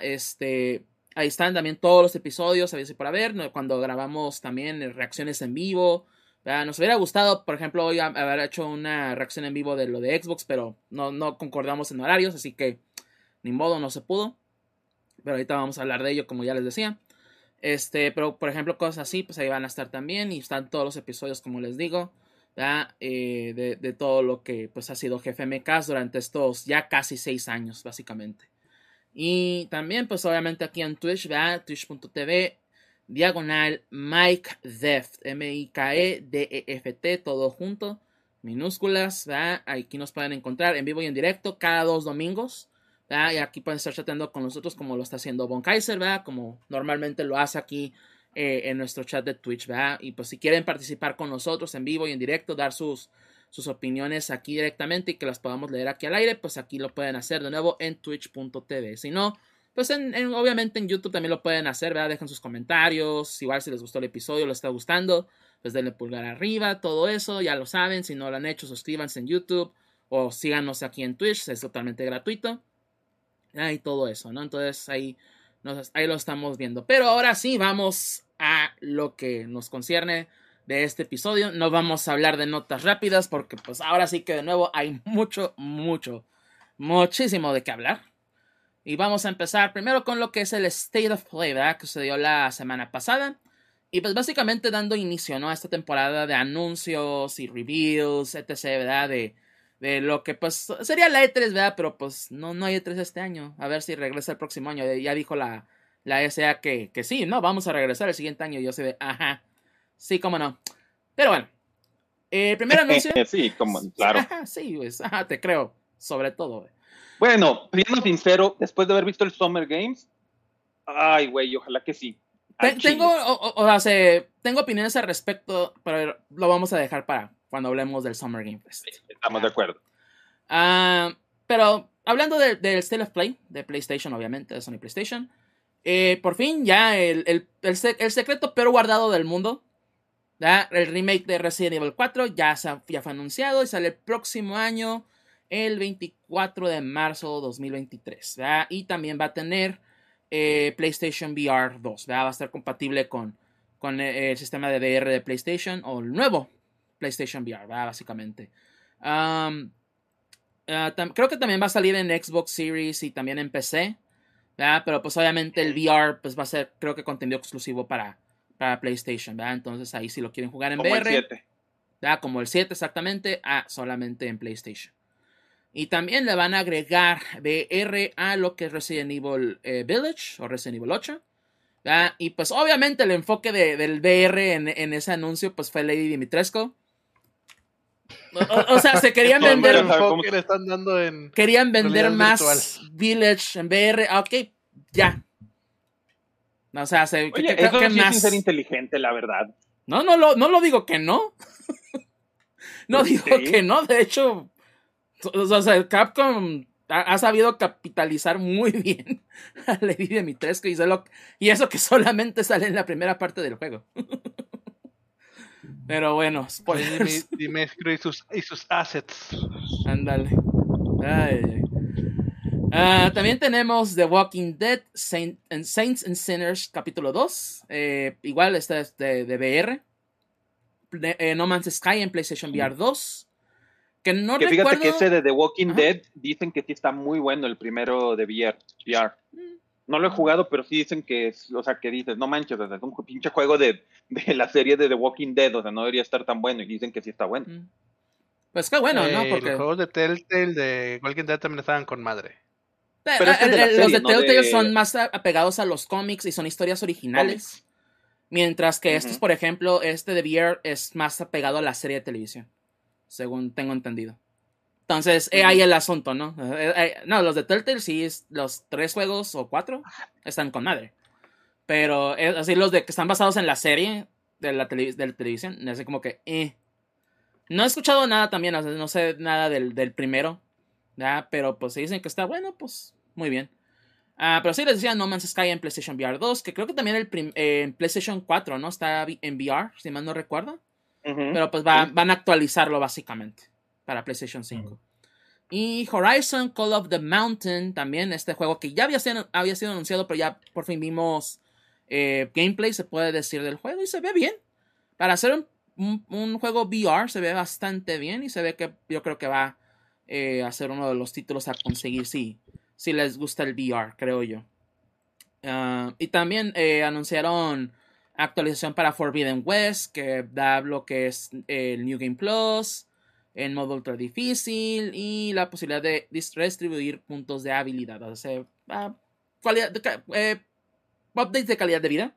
Este, Ahí están también todos los episodios, a por haber, cuando grabamos también eh, reacciones en vivo. Nos hubiera gustado, por ejemplo, hoy haber hecho una reacción en vivo de lo de Xbox, pero no, no concordamos en horarios, así que ni modo, no se pudo. Pero ahorita vamos a hablar de ello, como ya les decía. Este, pero por ejemplo, cosas así, pues ahí van a estar también. Y están todos los episodios, como les digo. Eh, de, todo lo que pues ha sido GFMK durante estos ya casi seis años, básicamente. Y también, pues obviamente aquí en Twitch, vea twitch.tv, diagonal Mike Deft, M-I-K-E-D-E-F-T, todo junto, minúsculas, ¿verdad? Aquí nos pueden encontrar en vivo y en directo cada dos domingos, ¿verdad? Y aquí pueden estar chateando con nosotros como lo está haciendo Von Kaiser, ¿verdad? Como normalmente lo hace aquí eh, en nuestro chat de Twitch, ¿verdad? Y pues si quieren participar con nosotros en vivo y en directo, dar sus, sus opiniones aquí directamente y que las podamos leer aquí al aire, pues aquí lo pueden hacer de nuevo en twitch.tv. Si no, pues en, en- obviamente en YouTube también lo pueden hacer, ¿verdad? Dejen sus comentarios, igual si les gustó el episodio, les está gustando, pues denle pulgar arriba, todo eso, ya lo saben, si no lo han hecho, suscríbanse en YouTube o síganos aquí en Twitch, es totalmente gratuito. Ah, Y todo eso, ¿no? Entonces ahí, ahí lo estamos viendo. Pero ahora sí, vamos a lo que nos concierne de este episodio. No vamos a hablar de notas rápidas porque pues ahora sí que de nuevo hay mucho, mucho, muchísimo de qué hablar. Y vamos a empezar primero con lo que es el State of Play, ¿verdad? Que se dio la semana pasada. Y pues básicamente dando inicio, ¿no? A esta temporada de anuncios y reveals, etc., ¿verdad? De, de lo que pues sería la E3, ¿verdad? Pero pues no, no hay E3 este año. A ver si regresa el próximo año. Ya dijo la, la SA que, que sí, ¿no? Vamos a regresar el siguiente año. Y yo sé de, ajá, sí, cómo no. Pero bueno, el primer anuncio. <laughs> sí, como, claro. <laughs> Sí, pues, te creo, sobre todo. güey. Bueno, siendo sincero, después de haber visto el Summer Games, ay, güey, ojalá que sí. Tengo, o, o- sea, se- tengo opiniones al respecto, pero lo vamos a dejar para cuando hablemos del Summer Game Fest. Sí, Estamos de acuerdo. Ah, pero hablando de- del State of Play, de PlayStation, obviamente, de Sony PlayStation, eh, por fin ya el, el- el el secreto pero guardado del mundo, ¿ya? el remake de Resident Evil 4 ya, ya fue anunciado y sale el próximo año, el 24 de marzo 2023. ¿ya? Y también va a tener eh, PlayStation VR 2, ¿ya? va a estar compatible con, con eh, el sistema de VR de PlayStation o el nuevo PlayStation VR, básicamente. Am, Ah, creo que también va a salir en Xbox Series y también en PC. ¿verdad? Pero pues obviamente el VR pues va a ser creo que contenido exclusivo para, para PlayStation. ¿verdad? Entonces ahí si lo quieren jugar en Como el VR, 7. ¿verdad? como el 7 exactamente, ah, solamente en PlayStation. Y también le van a agregar VR a lo que es Resident Evil eh, Village o Resident Evil 8. ¿verdad? Y pues obviamente el enfoque de- del VR en, en ese anuncio pues fue Lady Dimitrescu. O, sea, se querían <laughs> el vender ya sabe cómo- enfoque le están dando en querían vender más Village en VR. Ah, Ok, ya. O sea, se, ¿qué- Oye, qué- eso sí es ser inteligente, la verdad. No, no lo, no lo digo que no. <laughs> no digo Sí. que no. De hecho, o sea, el Capcom ha, ha sabido capitalizar muy <laughs> bien a Lady Dimitrescu y, solo- y eso que solamente sale en la primera parte del juego. <laughs> Pero bueno, spoilers. Dime- Dimescro y sus, y sus assets. Ándale. Ay, Ah, también tenemos The Walking Dead, Saint- and Saints and Sinners, capítulo 2. Eh, igual, esta es de, de VR. De- eh, no Man's Sky en PlayStation VR 2. Que no que fíjate recuerdo. que ese de The Walking Ajá. Dead dicen que sí está muy bueno el primero de VR. VR. Mm. No lo he jugado, pero sí dicen que es, o sea, que dices, no manches, o sea, es un pinche juego de, de la serie de The Walking Dead, o sea, no debería estar tan bueno, y dicen que sí está bueno. Mm. Pues qué bueno, ¿no? Eh, Porque Los juegos de Telltale de Walking Dead también estaban con madre. Eh, Pero este de eh, los de no Telltale de- son más apegados a los cómics y son historias originales. Mientras que estos, por ejemplo, este de VR es más apegado a la serie de televisión. Según tengo entendido. Entonces, eh, ahí el asunto, ¿no? Eh, eh, no, los de Telltale sí, es- los tres juegos o cuatro están con madre. Pero eh, así los de que están basados en la serie de la, tele- de la televisión, así como que, eh. No he escuchado nada también, no sé nada del, del primero. ¿ya? Pero pues si dicen que está bueno, pues muy bien. Ah, pero sí les decía No Man's Sky en PlayStation VR 2, que creo que también el eh, en PlayStation 4, ¿no? Está en VR, si mal no recuerdo. Pero pues va- Sí. van a actualizarlo básicamente para PlayStation 5. Y Horizon Call of the Mountain también, este juego que ya había sido, había sido anunciado, pero ya por fin vimos eh, gameplay, se puede decir, del juego y se ve bien. Para hacer un, un- un juego VR se ve bastante bien y se ve que yo creo que va eh, a ser uno de los títulos a conseguir si, si les gusta el VR, creo yo. Ah, y también eh, anunciaron actualización para Forbidden West, que da lo que es el New Game Plus, en modo ultra difícil y la posibilidad de dis- redistribuir puntos de habilidad. O sea, ah, de eh, updates de calidad de vida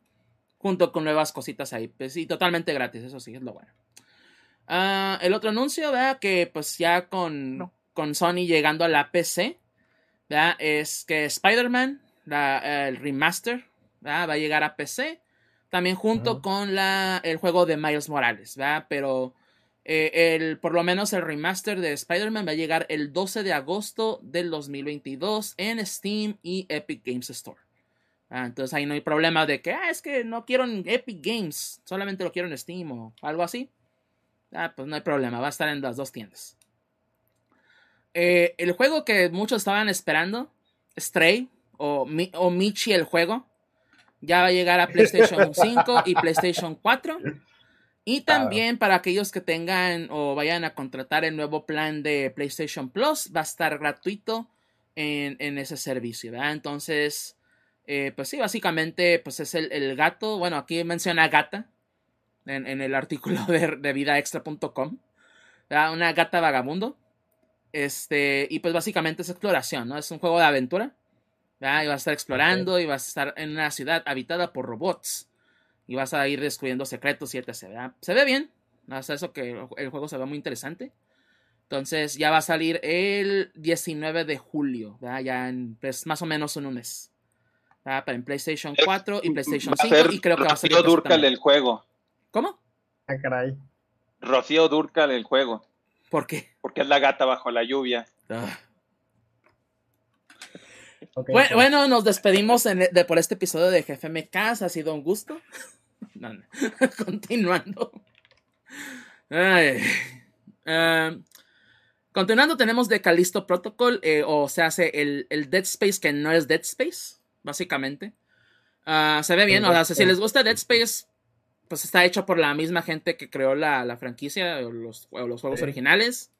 junto con nuevas cositas ahí. Pues, y totalmente gratis, eso sí, es lo bueno. Ah, el otro anuncio, ¿verdad? Que pues ya con, No. con Sony llegando a la PC, ¿verdad? es que Spider-Man, el remaster, ¿verdad? va a llegar a PC, también junto con la, el juego de Miles Morales, ¿verdad? pero eh, el, por lo menos el remaster de Spider-Man va a llegar el 12 de agosto del 2022 en Steam y Epic Games Store. Ah, entonces ahí no hay problema de que, ah, es que no quiero en Epic Games, solamente lo quiero en Steam o algo así. Ah, pues no hay problema, va a estar en las dos tiendas. Eh, el juego que muchos estaban esperando, Stray o, Mi- o Michi el juego, ya va a llegar a <laughs> PlayStation 5 y PlayStation 4. Y también para aquellos que tengan o vayan a contratar el nuevo plan de PlayStation Plus, va a estar gratuito en, en ese servicio, ¿verdad? Entonces, eh, pues sí, básicamente, pues es el, el gato. Bueno, aquí menciona gata en, en el artículo de, de vidaextra.com. ¿verdad? Una gata vagabundo. Este, y pues básicamente es exploración, ¿no? Es un juego de aventura. ¿verdad? Y vas a estar explorando y vas a estar en una ciudad habitada por robots. Y vas a ir descubriendo secretos y etc. ¿verdad? Se ve bien. Hasta eso que el juego se ve muy interesante. Entonces ya va a salir el 19 de julio. ¿verdad? Ya en, pues, más o menos en un mes. ¿verdad? Para en PlayStation 4 y PlayStation Va a 5. ser Y creo que va a salir. Rocío Durcal el juego. ¿Cómo? Ah, caray. Rocío Durcal el juego. ¿Por qué? Porque es la gata bajo la lluvia. Ah. <laughs> Bueno, nos despedimos en- de, por este episodio de GFMK. Ha sido un gusto. <laughs> No, no. <laughs> Continuando. Ay. Continuando, tenemos de Callisto Protocol, eh, o se hace el, el Dead Space que no es Dead Space, básicamente. Ah, se ve bien, o sea, si les gusta Dead Space, pues está hecho por la misma gente que creó la, la franquicia o los, o los juegos Sí. originales.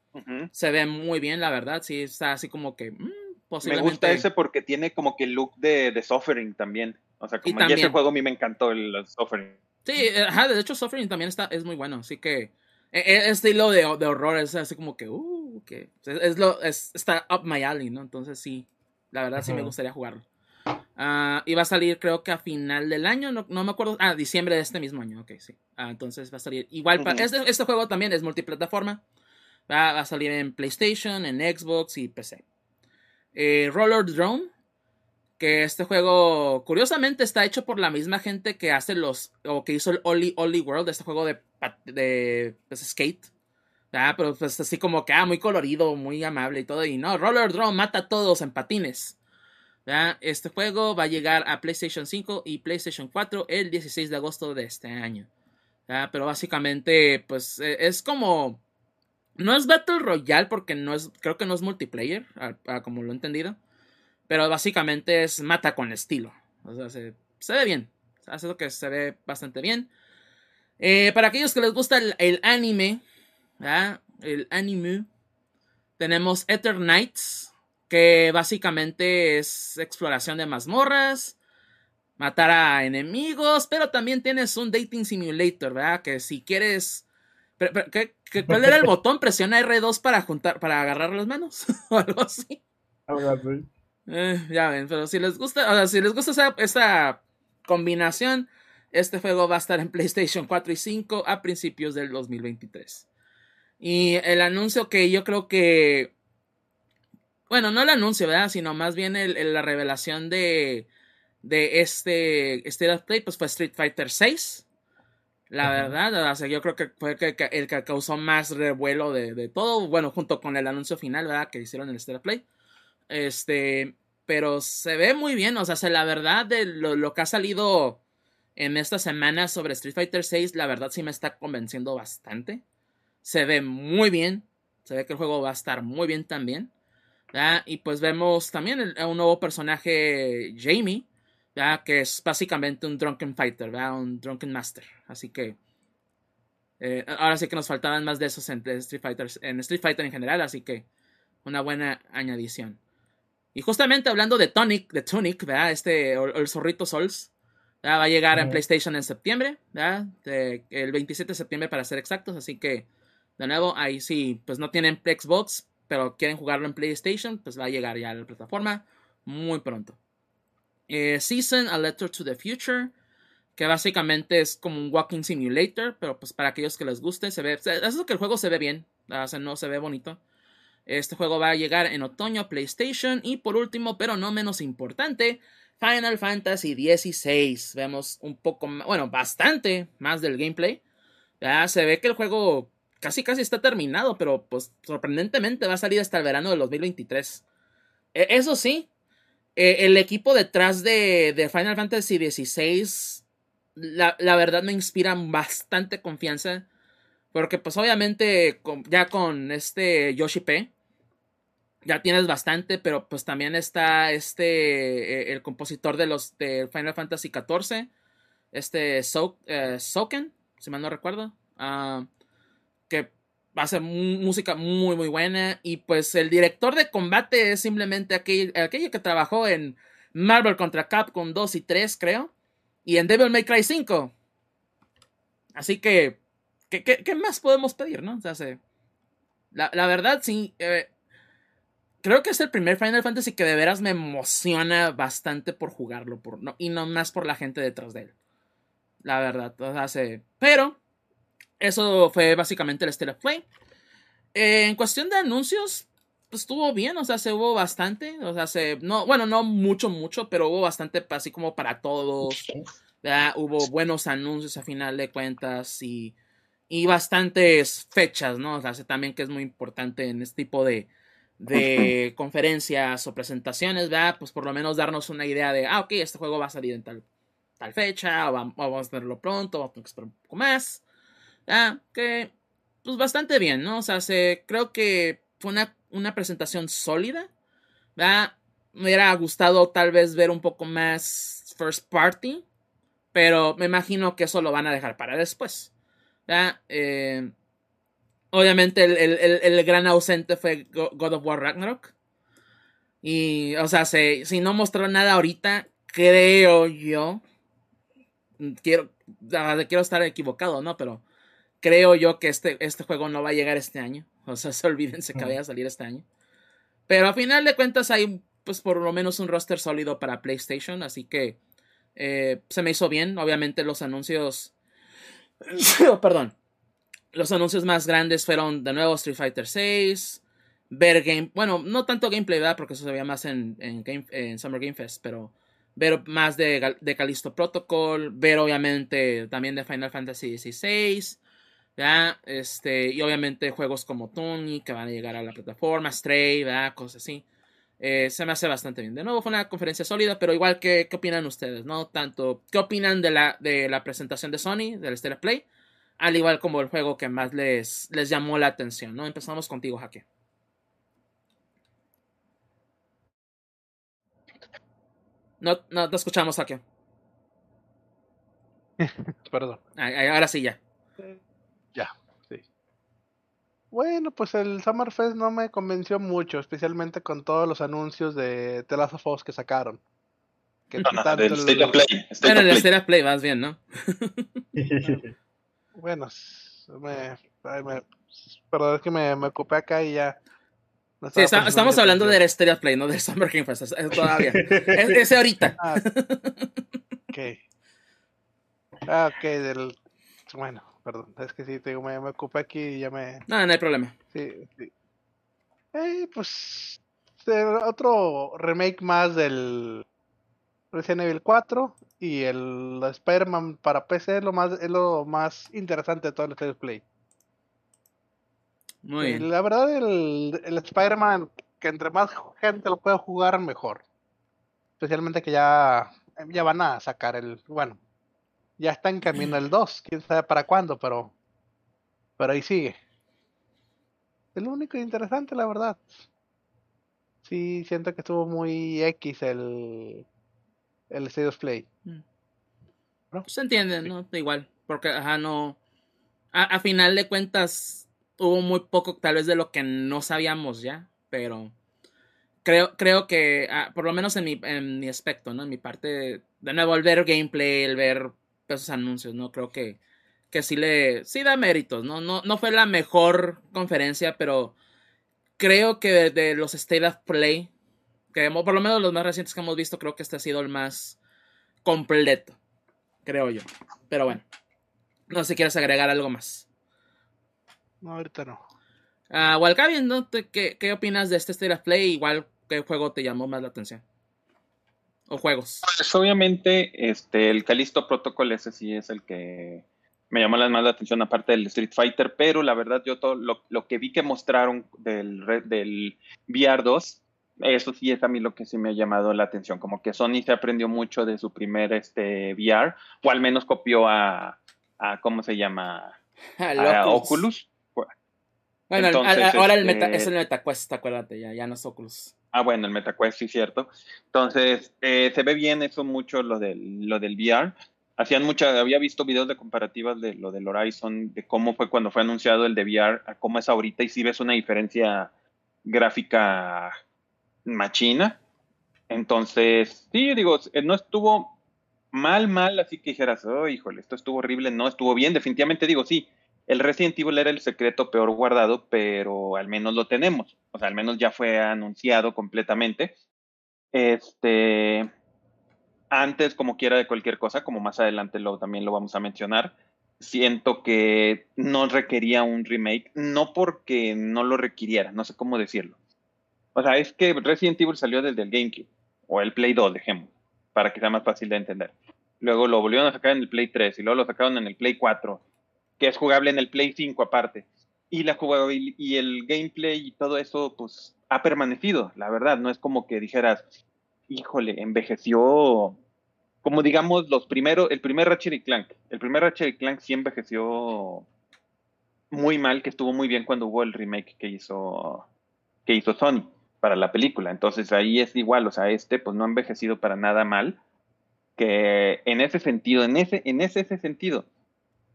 Se ve muy bien, la verdad. Sí, está así como que. mm, Me posiblemente. gusta ese porque tiene como que el look de, de Suffering también. O sea, como y ese juego a mí me encantó el, el Suffering. Sí, eh, ajá, de hecho Suffering también está, es muy bueno, así que eh, eh, estilo de, de horror es así como que, uh, que es, es lo, es, está up my alley, ¿no? Entonces sí, la verdad sí me gustaría jugarlo. Ah, y va a salir creo que a final del año, no, no me acuerdo, ah, diciembre de este mismo año, ok, sí. Ah, entonces va a salir igual, pa- Ujú. este, este juego también es multiplataforma, va, va a salir en PlayStation, en Xbox y PC. Eh, Roller Drone, que este juego curiosamente está hecho por la misma gente que hace los o que hizo el Oli Oli World, este juego de, de pues, skate. Ah, pero pues así como que ah, muy colorido, muy amable y todo. Y no, Roller Drone mata a todos en patines. Este juego va a llegar a PlayStation 5 y PlayStation 4 el 16 de agosto de este año. Pero básicamente, pues eh, es como. No es Battle Royale porque no es. Creo que no es multiplayer, a- como lo he entendido. Pero básicamente es mata con estilo. O sea, se, ve bien. Hace lo que se ve bastante bien. Eh, para aquellos que les gusta el, anime, el anime, tenemos Ether Knights, que básicamente es exploración de mazmorras, matar a enemigos, pero también tienes un dating simulator, ¿verdad? Que si quieres... pero- pero, ¿qué- qué- ¿Cuál era el <laughs> botón? Presiona R2 para juntar, para agarrar las manos <laughs> o algo así. Algo así. Eh, ya ven, pero si les gusta, o sea, si les gusta esa, esa combinación, este juego va a estar en PlayStation 4 y 5 a principios del 2023. Y el anuncio que yo creo que, bueno, no el anuncio, ¿verdad? Sino más bien el- el- la revelación de, de este State of Play, pues fue Street Fighter 6. La verdad, o sea, yo creo que fue el que causó más revuelo de, de todo, bueno, junto con el anuncio final, ¿verdad? Que hicieron en el State of Play. Este, pero se ve muy bien, o sea, se- la verdad de lo, lo que ha salido en esta semana sobre Street Fighter 6, la verdad sí me está convenciendo bastante. Se ve muy bien, se ve que el juego va a estar muy bien también. ¿Verdad? Y pues vemos también a un nuevo personaje, Jamie, ¿verdad? que es básicamente un Drunken Fighter, ¿verdad? un Drunken Master. Así que eh, ahora sí que nos faltaban más de esos en Street Fighter, en Street Fighter en general, así que una buena añadición. Y justamente hablando de Tonic, de Tunic, ¿verdad? Este, o- el zorrito Souls, ¿verdad? va a llegar en. PlayStation en septiembre, ¿verdad? De- el 27 de septiembre para ser exactos, así que, de nuevo, ahí sí, pues no tienen Xbox, pero quieren jugarlo en PlayStation, pues va a llegar ya a la plataforma muy pronto. Eh, Season, A Letter to the Future, que básicamente es como un walking simulator, pero pues para aquellos que les guste, se ve, eso es que el juego se ve bien, no se ve bonito. Este juego va a llegar en otoño a PlayStation. Y por último, pero no menos importante, Final Fantasy XVI. Vemos un poco, bueno, bastante más del gameplay. Ya se ve que el juego casi casi está terminado, pero pues sorprendentemente va a salir hasta el verano del 2023. E, eso sí, e, el equipo detrás de, Final Fantasy XVI, la, la, verdad me inspira bastante confianza. Porque pues obviamente ya con este Yoshi P, ya tienes bastante, pero pues también está este, e, el compositor de los de Final Fantasy XIV, este so, eh, Soken, si mal no recuerdo. Ah, que hace música muy muy buena. Y pues el director de combate es simplemente aquel, aquello que trabajó en Marvel contra Capcom 2 y 3 creo y en Devil May Cry 5 así que ¿qué, más podemos pedir no? La, la, verdad sí eh, creo que es el primer Final Fantasy que de veras me emociona bastante por jugarlo por, no, y no más por la gente detrás de él. La verdad o sea, pero eso fue básicamente el State of Play. Eh, en cuestión de anuncios, pues estuvo bien, o sea, se hubo bastante, o sea, se, no, bueno, no mucho, mucho, pero hubo bastante así como para todos. Hubo buenos anuncios a final de cuentas y, y bastantes fechas, ¿no? O sea, también que es muy importante en este tipo de, de <laughs> conferencias o presentaciones, ¿verdad? Pues por lo menos darnos una idea de, ah, ok, este juego va a salir en tal, tal fecha, o vamos a verlo pronto, vamos a esperar un poco más. Ah, que pues bastante bien, ¿no? O sea, se, creo que fue una, una presentación sólida. ¿verdad? Me hubiera gustado tal vez ver un poco más first party, pero me imagino que eso lo van a dejar para después. ¿verdad? Eh, obviamente el, el, gran ausente fue God of War Ragnarok. Y, o sea, si no mostró nada ahorita, creo yo. Quiero, quiero estar equivocado, ¿no? Pero creo yo que este, este juego no va a llegar este año. O sea, <laughs> se olvídense que vaya a salir este año. Pero a final de cuentas hay pues por lo menos un roster sólido para PlayStation. Así que eh, se me hizo bien. Obviamente los anuncios... <coughs> Perdón. Los anuncios más grandes fueron de nuevo Street Fighter VI. Ver game... Bueno, no tanto gameplay, ¿verdad? Porque eso se veía más en, en, game, en Summer Game Fest. Pero ver más de, de Callisto Protocol. Ver obviamente también de Final Fantasy XVI ¿verdad? Este, y obviamente juegos como Tony que van a llegar a la plataforma, Stray, ¿verdad? Cosas así. Eh, se me hace bastante bien. De nuevo, fue una conferencia sólida, pero igual que, ¿qué opinan ustedes? ¿No? Tanto, ¿qué opinan de la, de la presentación de Sony, del Stellar Play? Al igual como el juego que más les, les llamó la atención, ¿no? Empezamos contigo, Jaque. No, no te escuchamos, Jaque. <laughs> Perdón. Ahora sí, ya. Ya, sí. Bueno, pues el Summerfest no me convenció mucho, especialmente con todos los anuncios de The Last of Us que sacaron. Que no, no, del State of Play. bueno, el State of Play más bien, ¿no? <laughs> bueno, me, me, perdón, es que me, me ocupé acá y ya. sí, estamos hablando del State of Play, no del Summer Game Fest, todavía. <laughs> ese ahorita. Ah, ok. Ah, ok, del... Bueno, perdón. <laughs> Es que sí, te me, me ocupé aquí y ya me. No, no hay problema. Sí, sí. Eh, pues. Otro remake más del Resident Evil 4 y el Spider-Man para PC es lo más, es lo más interesante de todo el State Play. Muy bien. La verdad, el, el Spider-Man, que entre más gente lo pueda jugar, mejor. Especialmente que ya, ya van a sacar el. Bueno, ya está en camino el 2, quién sabe para cuándo, pero, pero ahí sigue. Es lo único interesante, la verdad. Sí, siento que estuvo muy X el, el State of Play. Mm. Se entiende, ¿no? Igual, porque, ajá, no. A, final de cuentas, hubo muy poco, tal vez, de lo que no sabíamos ya, pero creo, creo que, ah, por lo menos en mi, en mi aspecto, ¿no? En mi parte, de nuevo, el ver gameplay, el ver esos anuncios, ¿no? Creo que, que sí le, sí da méritos, ¿no? No, no fue la mejor conferencia, pero creo que de, los State of Play, que por lo menos los más recientes que hemos visto, creo que este ha sido el más completo, creo yo. Pero bueno, no sé si quieres agregar algo más. No, ahorita no. Uh, Walcavian, ¿no? ¿Qué, ¿qué opinas de este State of Play? Igual, ¿qué juego te llamó más la atención? ¿O juegos? Pues obviamente, este, el Callisto Protocol, ese sí es el que me llamó más la atención, aparte del Street Fighter, pero la verdad, yo todo lo, lo que vi que mostraron del, del VR 2, eso sí es a mí lo que sí me ha llamado la atención, como que Sony se aprendió mucho de su primer este, VR, o al menos copió a, a ¿cómo se llama? <laughs> A, Oculus. Bueno, ahora el meta, este es el MetaQuest, acuérdate, ya, ya no es Oculus. Ah, bueno, el MetaQuest, sí, cierto. Entonces, eh, se ve bien eso mucho, lo del, lo del VR. Hacían mucha, había visto videos de comparativas de lo del Horizon, de cómo fue cuando fue anunciado el de VR, a cómo es ahorita, y si ves una diferencia gráfica machina. Entonces, sí, digo, eh, no estuvo mal, mal, así que dijeras, oh, híjole, esto estuvo horrible, no, estuvo bien, definitivamente digo, sí, el Resident Evil era el secreto peor guardado, pero al menos lo tenemos, o sea, al menos ya fue anunciado completamente. Este, antes, como quiera de cualquier cosa, como más adelante lo, también lo vamos a mencionar, siento que no requería un remake, no porque no lo requiriera, no sé cómo decirlo, o sea, es que Resident Evil salió desde el GameCube, o el Play 2, dejemos, para que sea más fácil de entender. Luego lo volvieron a sacar en el Play 3 y luego lo sacaron en el Play 4, que es jugable en el Play 5 aparte. Y la jugabilidad y el gameplay y todo eso, pues ha permanecido, la verdad. No es como que dijeras, híjole, envejeció. Como digamos, los primeros, el primer Ratchet y Clank. El primer Ratchet y Clank sí envejeció muy mal, que estuvo muy bien cuando hubo el remake que hizo, que hizo Sony para la película. Entonces ahí es igual, o sea, este pues no ha envejecido para nada mal, que en ese sentido, en ese, en ese, ese sentido,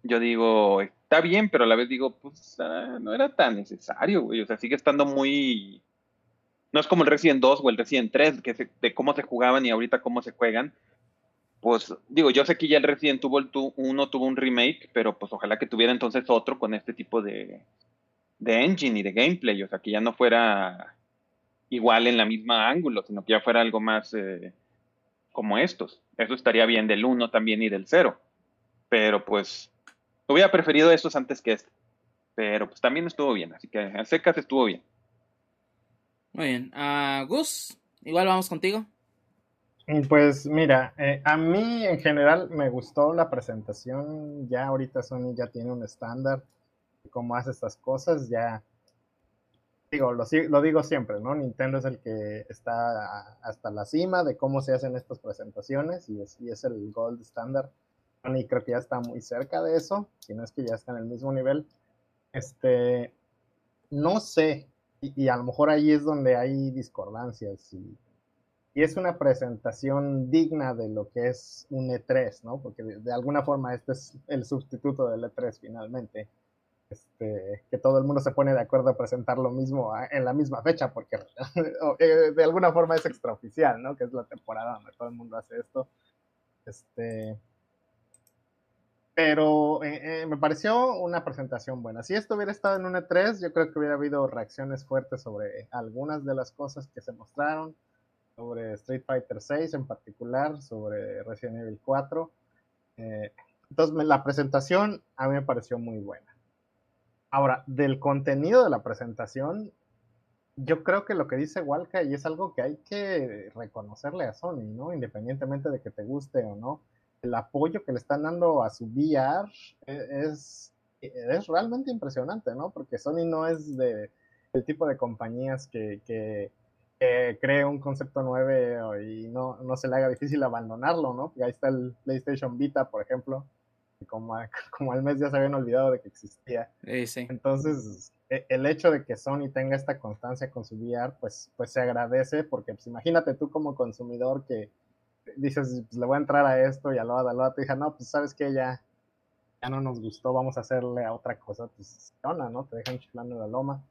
yo digo, está bien, pero a la vez digo, pues ah, no era tan necesario, güey, o sea, sigue estando muy... No es como el Resident 2 o el Resident 3, que de cómo se jugaban y ahorita cómo se juegan. Pues digo, yo sé que ya el Resident Evil 1 tuvo un remake, pero pues ojalá que tuviera entonces otro con este tipo de, de engine y de gameplay, o sea, que ya no fuera igual en la misma ángulo, sino que ya fuera algo más eh, como estos. Eso estaría bien del 1 también y del 0. Pero pues hubiera preferido estos antes que este. Pero pues también estuvo bien, así que a secas estuvo bien. Muy bien. Uh, Gus, igual vamos contigo. Pues mira, eh, a mí en general me gustó la presentación. Ya ahorita Sony ya tiene un estándar de cómo hace estas cosas. Ya digo, lo, digo siempre, ¿no? Nintendo es el que está hasta la cima de cómo se hacen estas presentaciones y es, es el gold standard. Y creo que ya está muy cerca de eso, si no es que ya está en el mismo nivel. Este, no sé, y, a lo mejor ahí es donde hay discordancias y, y, es una presentación digna de lo que es un E3, ¿no? Porque de alguna forma este es el sustituto del E3 finalmente este, que todo el mundo se pone de acuerdo a presentar lo mismo en la misma fecha, porque <laughs> eh, de alguna forma es extraoficial, ¿no? Que es la temporada donde todo el mundo hace esto. Este, pero eh, eh, me pareció una presentación buena. Si esto hubiera estado en un E3, yo creo que hubiera habido reacciones fuertes sobre algunas de las cosas que se mostraron, sobre Street Fighter 6 en particular, sobre Resident Evil 4. entonces, la presentación a mí me pareció muy buena. Ahora, del contenido de la presentación, yo creo que lo que dice Walka, y es algo que hay que reconocerle a Sony, ¿no? Independientemente de que te guste o no, el apoyo que le están dando a su VR es, es realmente impresionante, ¿no? Porque Sony no es de el tipo de compañías que, que, cree un concepto nuevo y no, no se le haga difícil abandonarlo, ¿no? ahí está el PlayStation Vita, por ejemplo, como, <laughs> como al mes ya se habían olvidado de que existía. Entonces, e, el hecho de que Sony tenga esta constancia con su VR, pues, pues se agradece, porque pues imagínate tú como consumidor que dices, pues, le voy a entrar a esto y a lo, a lo, te dije, no, pues sabes que ya, ya no nos gustó, vamos a hacerle a otra cosa, pues, ¿no? Te dejan chiflando la loma.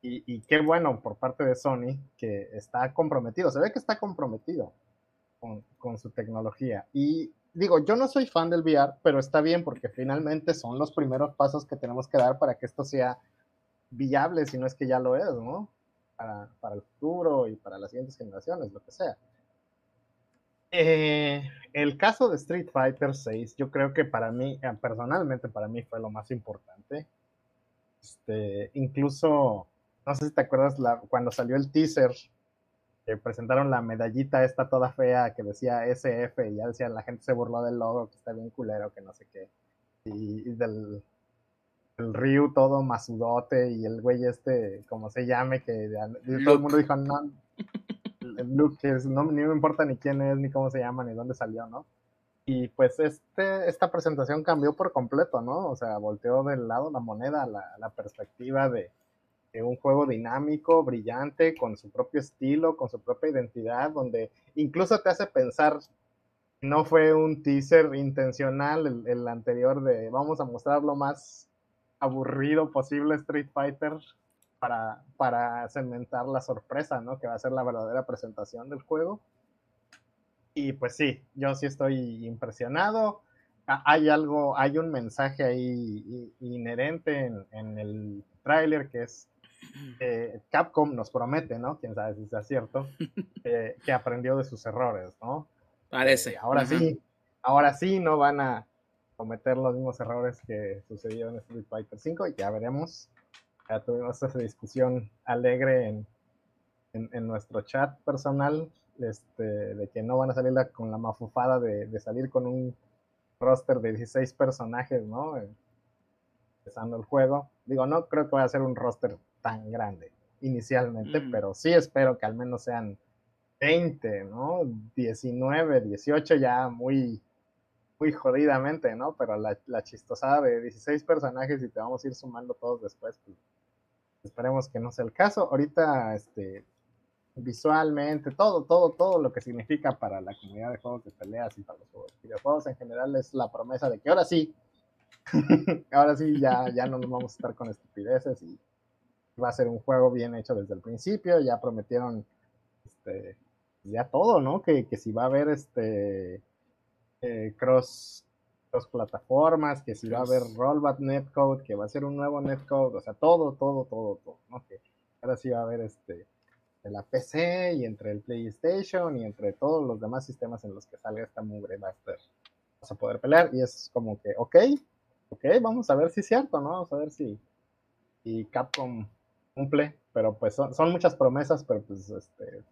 Y, y, qué bueno por parte de Sony que está comprometido, se ve que está comprometido con, con su tecnología. Y digo, yo no soy fan del VR, pero está bien porque finalmente son los primeros pasos que tenemos que dar para que esto sea viable, si no es que ya lo es, ¿no? Para, para el futuro y para las siguientes generaciones, lo que sea. Eh, el caso de Street Fighter 6, yo creo que para mí, eh, personalmente para mí fue lo más importante. Este, incluso, no sé si te acuerdas la, cuando salió el teaser, que presentaron la medallita esta toda fea que decía SF y ya decía la gente se burló del logo, que está bien culero, que no sé qué. Y, del el Ryu todo masudote y el güey este, como se llame, que todo el mundo dijo, no, Luke, no, ni me importa ni quién es, ni cómo se llama, ni dónde salió, ¿no? Y pues este, esta presentación cambió por completo, ¿no? O sea, volteó del lado la moneda, la, perspectiva de, un juego dinámico, brillante, con su propio estilo, con su propia identidad, donde incluso te hace pensar, no fue un teaser intencional el anterior de vamos a mostrar lo más aburrido posible Street Fighter para, para cementar la sorpresa, ¿no? Que va a ser la verdadera presentación del juego. Y pues sí, yo sí estoy impresionado. Hay algo, hay un mensaje ahí inherente en, el tráiler que es Capcom nos promete, ¿no? Quién sabe si sea cierto, <laughs> que aprendió de sus errores, ¿no? Parece. Eh, ahora sí, ahora sí no van a cometer los mismos errores que sucedieron en Street Fighter V y ya veremos ya tuvimos esa discusión alegre en, en, nuestro chat personal, este, de que no van a salir con la mafufada de, salir con un roster de 16 personajes, ¿no? Empezando el juego. Digo, no creo que vaya a ser un roster tan grande inicialmente, mm. pero sí espero que al menos sean 20, ¿no? 19, 18 ya muy, muy jodidamente, ¿no? Pero la, la chistosada de 16 personajes y te vamos a ir sumando todos después, pues Esperemos que no sea el caso. Ahorita, este, visualmente, todo, todo, todo lo que significa para la comunidad de juegos de peleas y para los videojuegos en general es la promesa de que ahora sí, <laughs> ahora sí ya, ya no nos vamos a estar con estupideces y va a ser un juego bien hecho desde el principio. Ya prometieron este, ya todo, ¿no? Que, que si va a haber este eh, cross dos plataformas, que si va a haber rollback netcode, que va a ser un nuevo netcode, o sea, todo, todo, todo, todo, ¿no? Que ahora sí va a haber este de la PC y entre el PlayStation y entre todos los demás sistemas en los que salga esta mugre va a estar, vas a poder pelear y es como que, ok, ok, vamos a ver si es cierto, ¿no? Vamos a ver si y Capcom cumple, pero pues son, son muchas promesas, pero pues este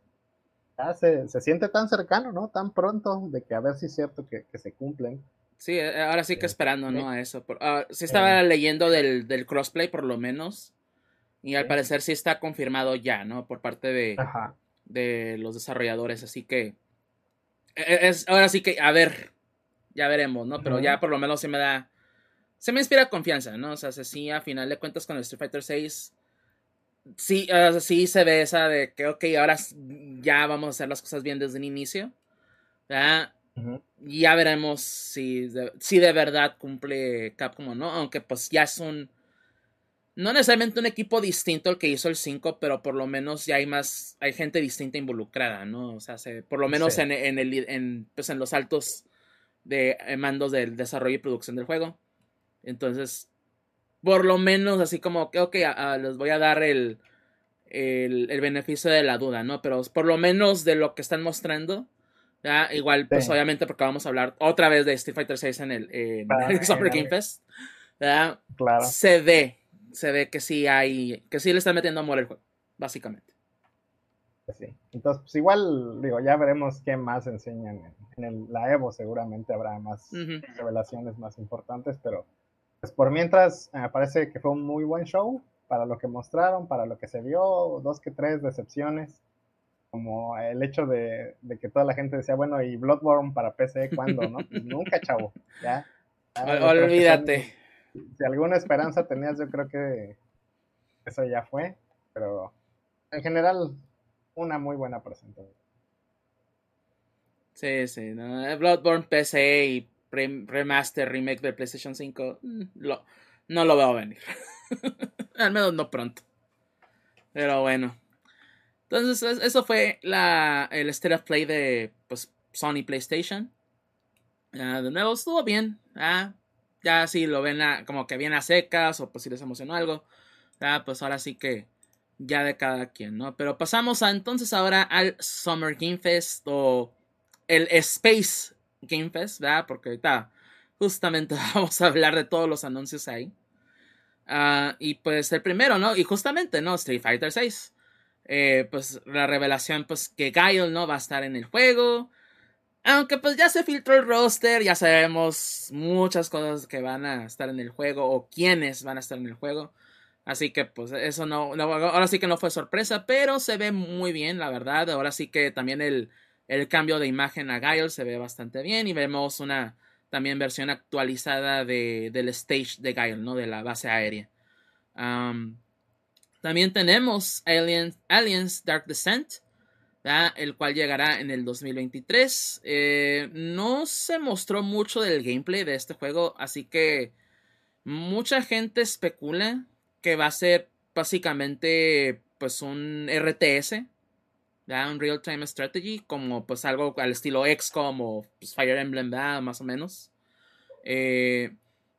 ya se, se, siente tan cercano, ¿no? Tan pronto de que a ver si es cierto que, que se cumplen. Sí, eh, ahora sí que esperando, ¿no? A eso. Uh, sí estaba leyendo del, del, crossplay, por lo menos. Y al parecer sí está confirmado ya, ¿no? Por parte de, de los desarrolladores. Así que. E, e, es, ahora sí que, a ver. Ya veremos, ¿no? Pero ya por lo menos se me da. Se me inspira confianza, ¿no? O sea, sí, a final de cuentas con el Street Fighter 6. Sí, sí se ve esa de que, ok, ahora ya vamos a hacer las cosas bien desde el inicio. ¿verdad? Ya veremos si de, si de verdad cumple Capcom o no, aunque pues ya es un... No necesariamente un equipo distinto al que hizo el 5, pero por lo menos ya hay más, hay gente distinta involucrada, ¿no? O sea, por lo menos en, en, el, en, pues en los altos de eh, mandos del desarrollo y producción del juego. Entonces, por lo menos así como que, ok, les voy a dar el, el, el, beneficio de la duda, ¿no? Pero por lo menos de lo que están mostrando, Igual, pues obviamente porque vamos a hablar otra vez de Street Fighter 6 en el, Summer <laughs> Game Fest. Claro. Se ve, se ve que sí hay, que sí le están metiendo amor al juego, básicamente. Pues sí. Entonces, pues igual, digo, ya veremos qué más enseñan en, la Evo, seguramente habrá más revelaciones más importantes, pero pues por mientras me parece que fue un muy buen show para lo que mostraron, para lo que se vio, dos que tres decepciones como el hecho de, que toda la gente decía, bueno, ¿y Bloodborne para PC cuándo, no? Pues <laughs> nunca, chavo, ya. Olvídate. Si, alguna esperanza tenías, yo creo que eso ya fue, pero en general, una muy buena presentación. Sí, sí, Bloodborne PC y remaster, remake de PlayStation 5, mm, no lo veo venir. <laughs> Al menos no pronto. Pero bueno. Entonces, eso fue la, el State of Play de pues, Sony PlayStation. de nuevo, estuvo bien. ya si lo ven como que viene a secas o pues si les emocionó algo. pues ahora sí que ya de cada quien, ¿no? Pero pasamos a, entonces ahora al Summer Game Fest o el Space Game Fest, ¿verdad? Porque ahorita justamente <laughs> vamos a hablar de todos los anuncios ahí. Ah, y pues el primero, ¿no? Y justamente, ¿no? Street Fighter 6. Eh, pues la revelación, pues que Guile, ¿no? Va a estar en el juego. Aunque pues ya se filtró el roster, ya sabemos muchas cosas que van a estar en el juego o quiénes van a estar en el juego. Así que pues eso no, ahora sí que no fue sorpresa, pero se ve muy bien, la verdad. Ahora sí que también el, el cambio de imagen a Guile se ve bastante bien y vemos una también versión actualizada de, del stage de Guile, ¿no? De la base aérea. También tenemos Aliens, Aliens Dark Descent el cual llegará en el 2023. Eh, no se mostró mucho del gameplay de este juego, así que mucha gente especula que va a ser básicamente pues un RTS, un Real Time Strategy, como pues algo al estilo XCOM o pues, Fire Emblem, más o menos. Eh,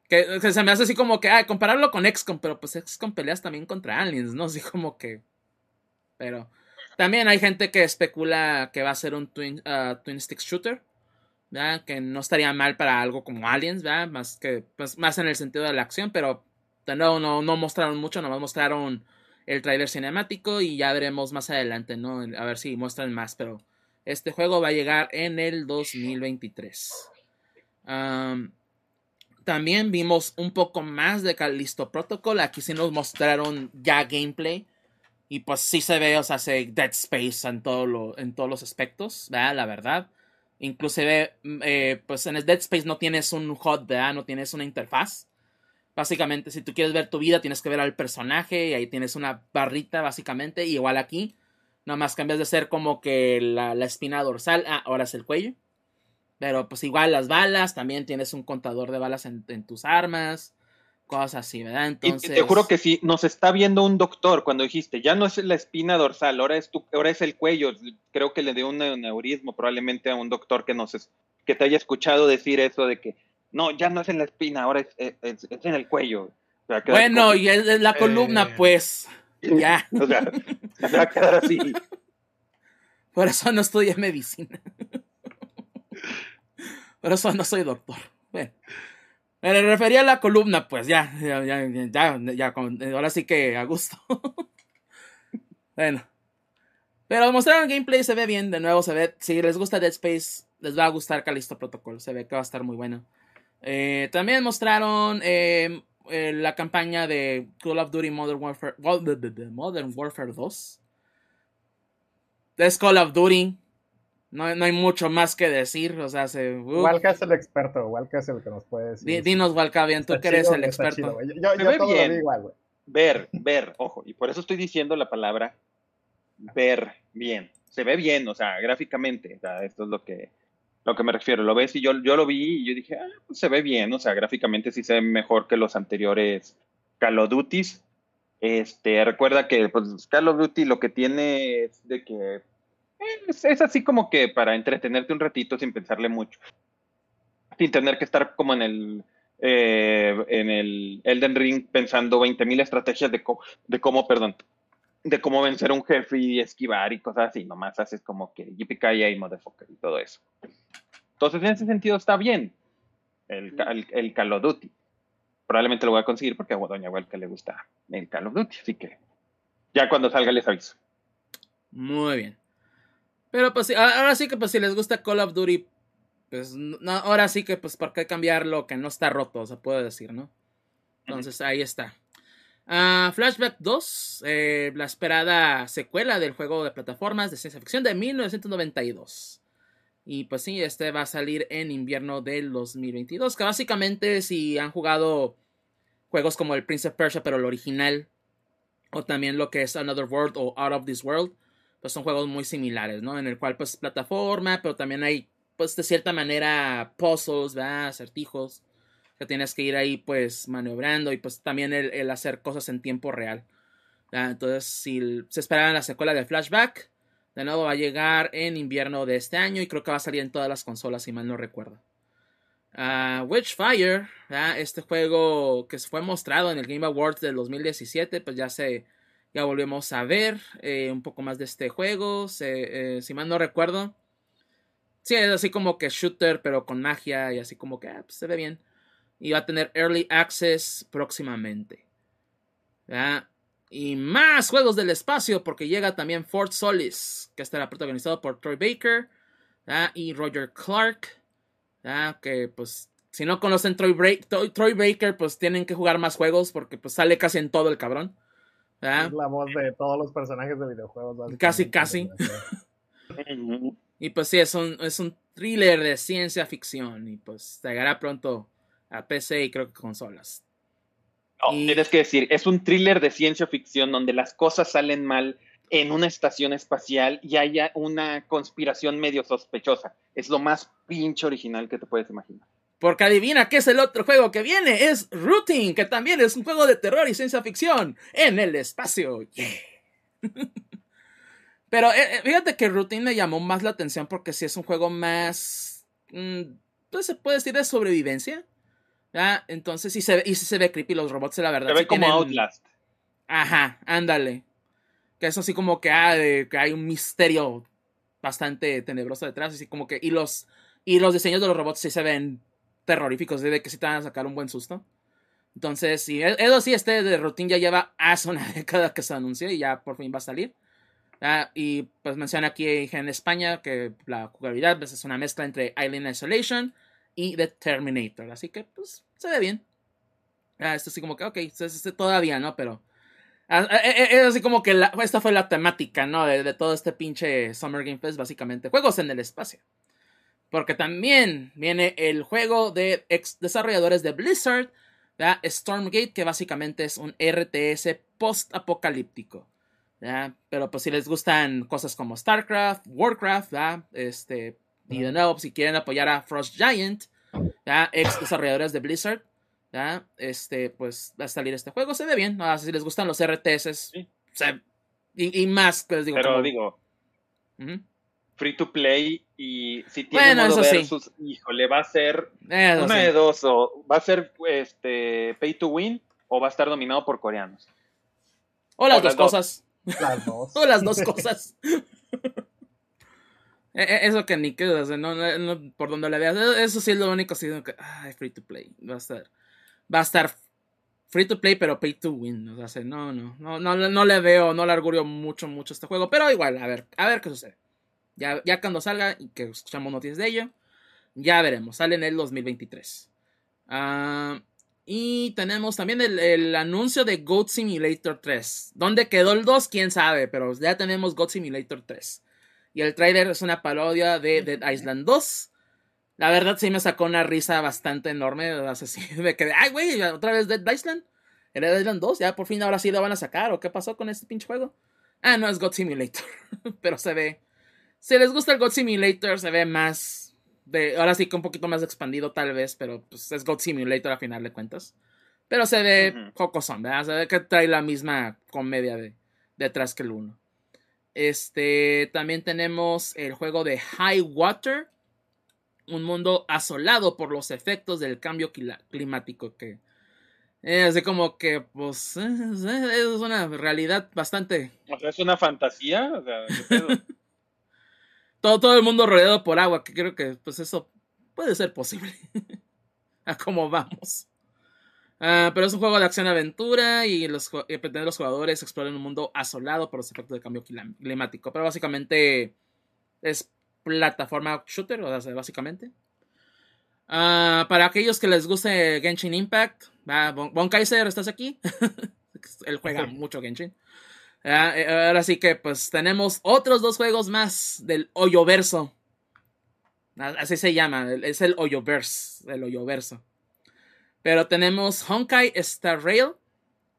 que, se me hace así como que, ah, compararlo con XCOM, pero pues XCOM peleas también contra aliens, ¿no? Así como que... Pero... También hay gente que especula que va a ser un Twin, uh, twin Stick Shooter. Que no estaría mal para algo como Aliens, Más que, pues, más en el sentido de la acción, pero no, no, no mostraron mucho, nomás mostraron el trailer cinemático y ya veremos más adelante, ¿no? A ver si muestran más, pero este juego va a llegar en el 2023. También vimos un poco más de Callisto Protocol. Aquí sí nos mostraron ya gameplay. Y pues sí se ve, o sea, se Dead Space en, en todos los aspectos, ¿verdad? La verdad. Inclusive, mm, eh, pues en el Dead Space no tienes un HUD, ¿verdad? No tienes una interfaz. Básicamente, si tú quieres ver tu vida, tienes que ver al personaje y ahí tienes una barrita, básicamente. Y igual aquí, nada más cambias de ser como que la, espina dorsal, ah, ahora es el cuello. Pero pues igual las balas, también tienes un contador de balas en tus armas cosas así, ¿verdad? Entonces... Y te juro que sí, nos está viendo un doctor cuando dijiste, ya no es la espina dorsal, ahora es, tu, ahora es el cuello. Creo que le dio un neurismo probablemente a un doctor que, nos, que te haya escuchado decir eso de que, no, ya no es en la espina, ahora es, es, en el cuello. bueno, y es la columna, eh, pues, ya. <laughs> o sea, se va a quedar así. <laughs> Por eso no estudié medicina. Por eso no soy doctor. Bueno. Me refería a la columna, pues ya, ya, ya, ahora sí que a gusto. <laughs> bueno. Pero mostraron gameplay, se ve bien, de nuevo se ve, si les gusta Dead Space, les va a gustar Callisto Protocol, se ve que va a estar muy bueno. Eh, también mostraron eh, eh, la campaña de Call of Duty Modern Warfare, Modern Warfare 2. Es Call of Duty, no, hay mucho más que decir, o sea, se... Uh. Walca es el experto, Walca es el que nos puede decir. Dinos, Walca, bien, tú que eres el experto. yo, yo todo bien. Lo igual, güey. Ver, ver, ojo, y por eso estoy diciendo la palabra ver bien. Se ve bien, o sea, gráficamente, o sea, esto es lo que, lo que me refiero. Lo ves y yo, yo lo vi y yo dije, ah, pues se ve bien, o sea, gráficamente sí se ve mejor que los anteriores Call of Duty. Este, recuerda que pues, Call of Duty lo que tiene es de que es, así como que para entretenerte un ratito sin pensarle mucho. Sin tener que estar como en el, eh, en el Elden Ring pensando 20.000 estrategias de, de cómo, perdón, de cómo vencer a un jefe y esquivar y cosas así. Nomás haces como que yippee y motherfucker y todo eso. Entonces, en ese sentido está bien el, el, Call of Duty. Probablemente lo voy a conseguir porque a Doña Huelca le gusta el Call of Duty. Así que ya cuando salga les aviso. Muy bien. Pero pues ahora sí que pues si les gusta Call of Duty, pues no, ahora sí que pues por qué cambiarlo que no está roto, se puede decir, ¿no? Entonces ahí está. Ah, Flashback 2, eh, la esperada secuela del juego de plataformas de ciencia ficción de 1992. Y pues sí, este va a salir en invierno del 2022. Que básicamente si han jugado juegos como el Prince of Persia, pero el original, o también lo que es Another World o Out of This World, pues son juegos muy similares, ¿no? En el cual pues plataforma, pero también hay pues de cierta manera puzzles, ¿verdad? Acertijos que tienes que ir ahí pues maniobrando y pues también el, hacer cosas en tiempo real. Entonces si se esperaba la secuela de Flashback, de nuevo va a llegar en invierno de este año y creo que va a salir en todas las consolas si mal no recuerdo. Uh, Witchfire, este juego que fue mostrado en el Game Awards del 2017, pues ya se ya volvemos a ver eh, un poco más de este juego. Eh, si mal no recuerdo. Sí, es así como que shooter, pero con magia y así como que ah, pues, se ve bien. Y va a tener early access próximamente. Y más juegos del espacio, porque llega también Fort Solis, que estará protagonizado por Troy Baker y Roger Clark. Que pues, si no conocen Troy- Troy Baker, pues tienen que jugar más juegos, porque pues sale casi en todo el cabrón. ¿Verdad? Es la voz de todos los personajes de videojuegos. Casi, casi. <laughs> Y pues sí, es un, es un thriller de ciencia ficción. Y pues llegará pronto a PC y creo que consolas. No, Y- Tienes que decir, es un thriller de ciencia ficción donde las cosas salen mal en una estación espacial y haya una conspiración medio sospechosa. Es lo más pinche original que te puedes imaginar. Porque adivina qué es el otro juego que viene. Es Routine, que también es un juego de terror y ciencia ficción en el espacio. Yeah. <laughs> Pero eh, eh, fíjate que Routine me llamó más la atención porque sí es un juego más. mm, pues se puede decir de sobrevivencia. Entonces sí se ve, y sí se ve creepy los robots, la verdad. Se ve sí como tienen- Outlast. Ajá, ándale. Que es así como que, ah, de- que hay un misterio bastante tenebroso detrás, así como que, y los, y los diseños de los robots sí se ven terroríficos, de que sí te van a sacar un buen susto. Entonces, sí, e- eso sí, este de Routine ya lleva hace una <laughs> década que se anunció y ya por fin va a salir. Ah, y pues menciona aquí en España que la jugabilidad pues, es una mezcla entre Alien Isolation y The Terminator. Así que, pues, se ve bien. Ah, esto sí como que, ok, todavía, ¿no? Pero... ah, eh, eh, Es así como que esta fue la temática, ¿no? De, de todo este pinche Summer Game Fest, básicamente. Juegos en el espacio. Porque también viene el juego de ex desarrolladores de Blizzard, ¿verdad? Stormgate, que básicamente es un RTS post-apocalíptico. Pero pues si les gustan cosas como StarCraft, Warcraft, ¿verdad? Este, y de nuevo, si quieren apoyar a Frost Giant, ¿verdad? ex desarrolladores de Blizzard. Este, pues va a salir este juego, se ve bien. ¿verdad? Si les gustan los RTS, Sí. se- y, y más, pues digo, Pero como- digo, free to play y si tiene Bueno, modo eso sí. versus, híjole, va a ser Eso una sí. de dos, o va a ser este pay to win o va a estar dominado por coreanos. O las o dos las dos. cosas. Las dos. O las dos cosas. <laughs> Eso que ni que, o sea, no, no- no- por donde le veas, e- eso sí es lo único, sí, que, ay, free to play, va a estar, va a estar free to play, pero pay to win, o sea, no, no, no, no, no le veo, no le augurio mucho, mucho este juego, pero igual, a ver, a ver qué sucede. Ya, ya cuando salga y que escuchamos noticias de ello, ya veremos, sale en el 2023. Ah, y tenemos también el, el anuncio de Goat Simulator 3. ¿Dónde quedó el 2? Quién sabe, pero ya tenemos Goat Simulator 3. Y el trailer es una parodia de Dead Island 2. La verdad sí me sacó una risa bastante enorme. O sea, <laughs> sí me quedé, ay, güey, otra vez Dead Island. ¿El Dead Island 2? Ya por fin ahora sí lo van a sacar. ¿O qué pasó con este pinche juego? Ah, no, es God Simulator. <laughs> pero se ve. Si les gusta el God Simulator, se ve más. De, ahora sí que un poquito más expandido, tal vez. Pero pues es God Simulator a final de cuentas. Pero se ve Ujú. jocosón, ¿verdad? Se ve que trae la misma comedia de, detrás que el 1. Este, también tenemos el juego de High Water, un mundo asolado por los efectos del cambio climático que es así como que pues eh, <laughs> es una realidad bastante O sea, es una fantasía, o sea, ¿qué pedo? <laughs> todo, todo el mundo rodeado por agua, que creo que pues eso puede ser posible. <laughs> a cómo vamos. Ah, pero es un juego de acción-aventura y, los, y pretende los jugadores explorar un mundo asolado por los efectos del cambio clim- climático. Pero básicamente es plataforma shooter, o sea, básicamente. Ah, para aquellos que les guste Genshin Impact, Bon, Bon Kaiser, ¿estás aquí? <laughs> Él juega Sí. mucho Genshin. Ah, eh, ahora sí que pues tenemos otros dos juegos más del Hoyoverso. A- Así se llama, es el Hoyoverse, el Hoyoverso. Pero tenemos Honkai Star Rail,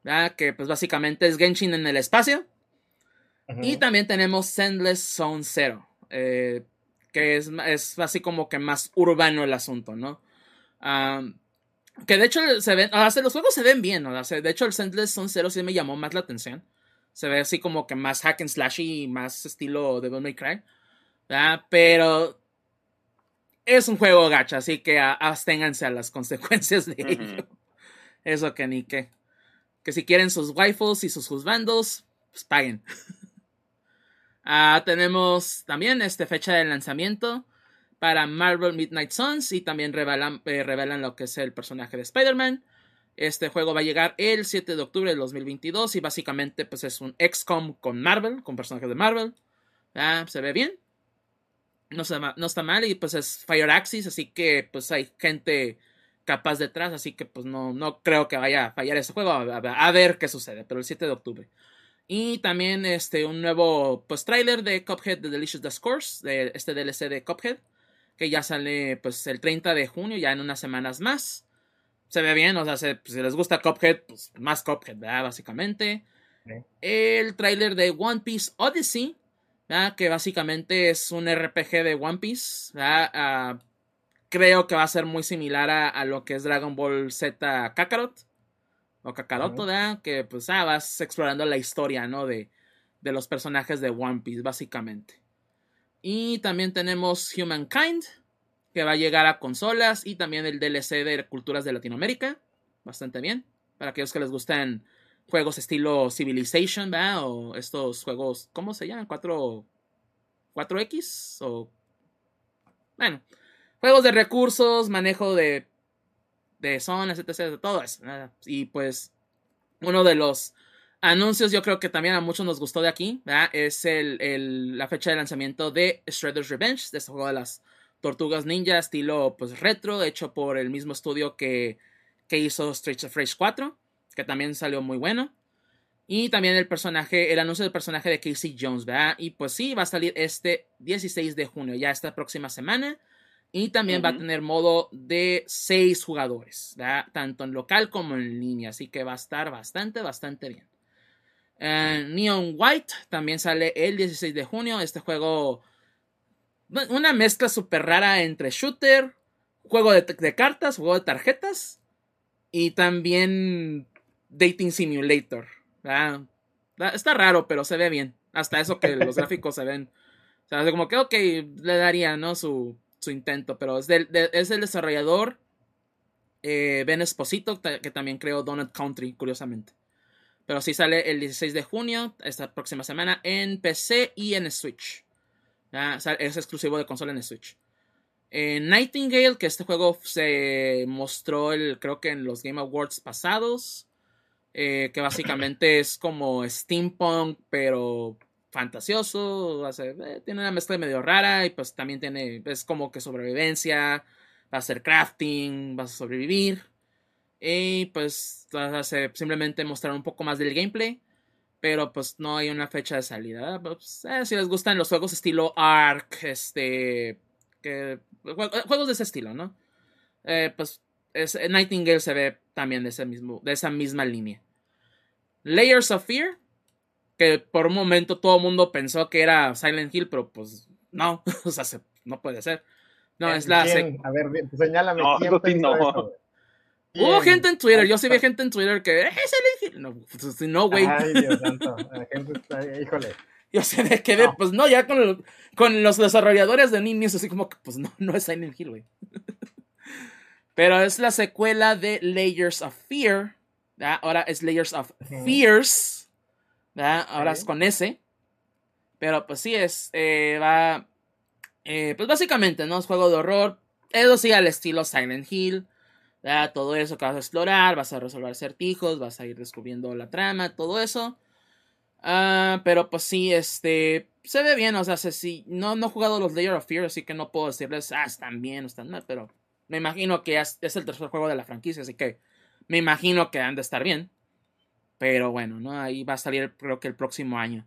¿verdad? que pues básicamente es Genshin en el espacio. Y también tenemos Sendless Zone Zero, eh, que es, es así como que más urbano el asunto, ¿no? Que de hecho se ven, o sea, los juegos se ven bien, ¿no? O sea, de hecho el Sendless Zone Zero sí me llamó más la atención. Se ve así como que más hack and slash y más estilo Devil May Cry. ¿verdad? Pero es un juego gacha, así que absténganse a las <laughs> consecuencias de ello. Eso que ni que. Que si quieren sus waifus y sus juzbandos, pues paguen. <laughs> Ah, tenemos también este fecha de lanzamiento para Marvel Midnight Suns y también revelan, eh, revelan lo que es el personaje de Spider-Man. Este juego va a llegar el 7 de octubre del 2022 y básicamente pues es un XCOM con Marvel, con personajes de Marvel. Se ve bien. No está, no está mal y pues es Fire Axis, así que pues hay gente capaz detrás, así que pues no, no creo que vaya a fallar ese juego. A, ver qué sucede, pero el 7 de octubre. Y también este, un nuevo pues tráiler de Cuphead de Delicious Discourse, de este DLC de Cuphead, que ya sale pues el 30 de junio, ya en unas semanas más se ve bien, o sea, pues, si les gusta Cuphead, pues más Cuphead, ¿verdad? Básicamente. El tráiler de One Piece Odyssey, ¿verdad? Que básicamente es un RPG de One Piece, ¿verdad? Ah, creo que va a ser muy similar a, lo que es Dragon Ball Z Kakarot. O Kakaroto, ¿verdad? Que pues ah, vas explorando la historia, ¿no? De, de los personajes de One Piece, básicamente. Y también tenemos Humankind, que va a llegar a consolas y también el DLC de Culturas de Latinoamérica. Bastante bien. Para aquellos que les gustan juegos estilo Civilization, ¿verdad? O estos juegos, ¿cómo se llaman? 4, 4X o... Bueno, juegos de recursos, manejo de, de zonas, etc. Todo eso. Y pues uno de los anuncios yo creo que también a muchos nos gustó de aquí, ¿verdad? Es el, la fecha de lanzamiento de Shredder's Revenge, de este juego de las Tortugas Ninja estilo pues retro, hecho por el mismo estudio que, que hizo Streets of Rage 4, que también salió muy bueno. Y también el personaje, el anuncio del personaje de Casey Jones, ¿verdad? Y pues sí, va a salir este 16 de junio, ya esta próxima semana. Y también va a tener modo de 6 jugadores, ¿verdad? Tanto en local como en línea. Así que va a estar bastante, bastante bien. Eh, Neon White también sale el 16 de junio. Este juego una mezcla súper rara entre shooter, juego de, cartas, juego de tarjetas y también dating simulator. Está raro, pero se ve bien. Hasta eso que los <laughs> gráficos se ven. O sea, como que, ok, le daría, ¿no? Su, su intento, pero es del, es el desarrollador eh, Ben Esposito, que también creó Donut Country, curiosamente. Pero sí sale el 16 de junio, esta próxima semana, en PC y en Switch es exclusivo de consola en Switch. Nightingale, que este juego se mostró el, creo que en los Game Awards pasados. Eh, que básicamente <clears throat> es como steampunk, pero fantasioso. Eh, tiene una mezcla medio rara y pues también tiene, es como que sobrevivencia, va a ser crafting, vas a sobrevivir. Y pues simplemente mostrar un poco más del gameplay pero pues no hay una fecha de salida. Pues, eh, si les gustan los juegos estilo Ark, este, que, juegos de ese estilo, ¿no? Eh, pues Nightingale se ve también de, ese mismo, de esa misma línea. Layers of Fear, que por un momento todo el mundo pensó que era Silent Hill, pero pues no, <laughs> o sea, no puede ser. No, es la... A ver, señálame. No, quién no. Hubo gente en Twitter, yo sí vi gente en Twitter que es el No, pues, no, güey. Ay, Dios <laughs> santo. La gente está, híjole. Yo sé de qué, pues no, ya con, con los desarrolladores de niños, así como que, pues no, no es Silent Hill, güey. <laughs> Pero es la secuela de Layers of Fear. ¿verdad? Ahora es Layers of Fears. ¿verdad? Ahora es con S. Pero pues sí, es. Eh, va. Eh, pues básicamente, ¿no? Es juego de horror. Eso sí, al estilo Silent Hill todo eso que vas a explorar, vas a resolver acertijos, vas a ir descubriendo la trama, todo eso. Ah, pero pues sí, este, se ve bien, o sea, si, no, no he jugado los Layer of Fear, así que no puedo decirles, ah, están bien o están mal, pero me imagino que es, el tercer juego de la franquicia, así que me imagino que han de estar bien. Pero bueno, ¿no? Ahí va a salir creo que el próximo año.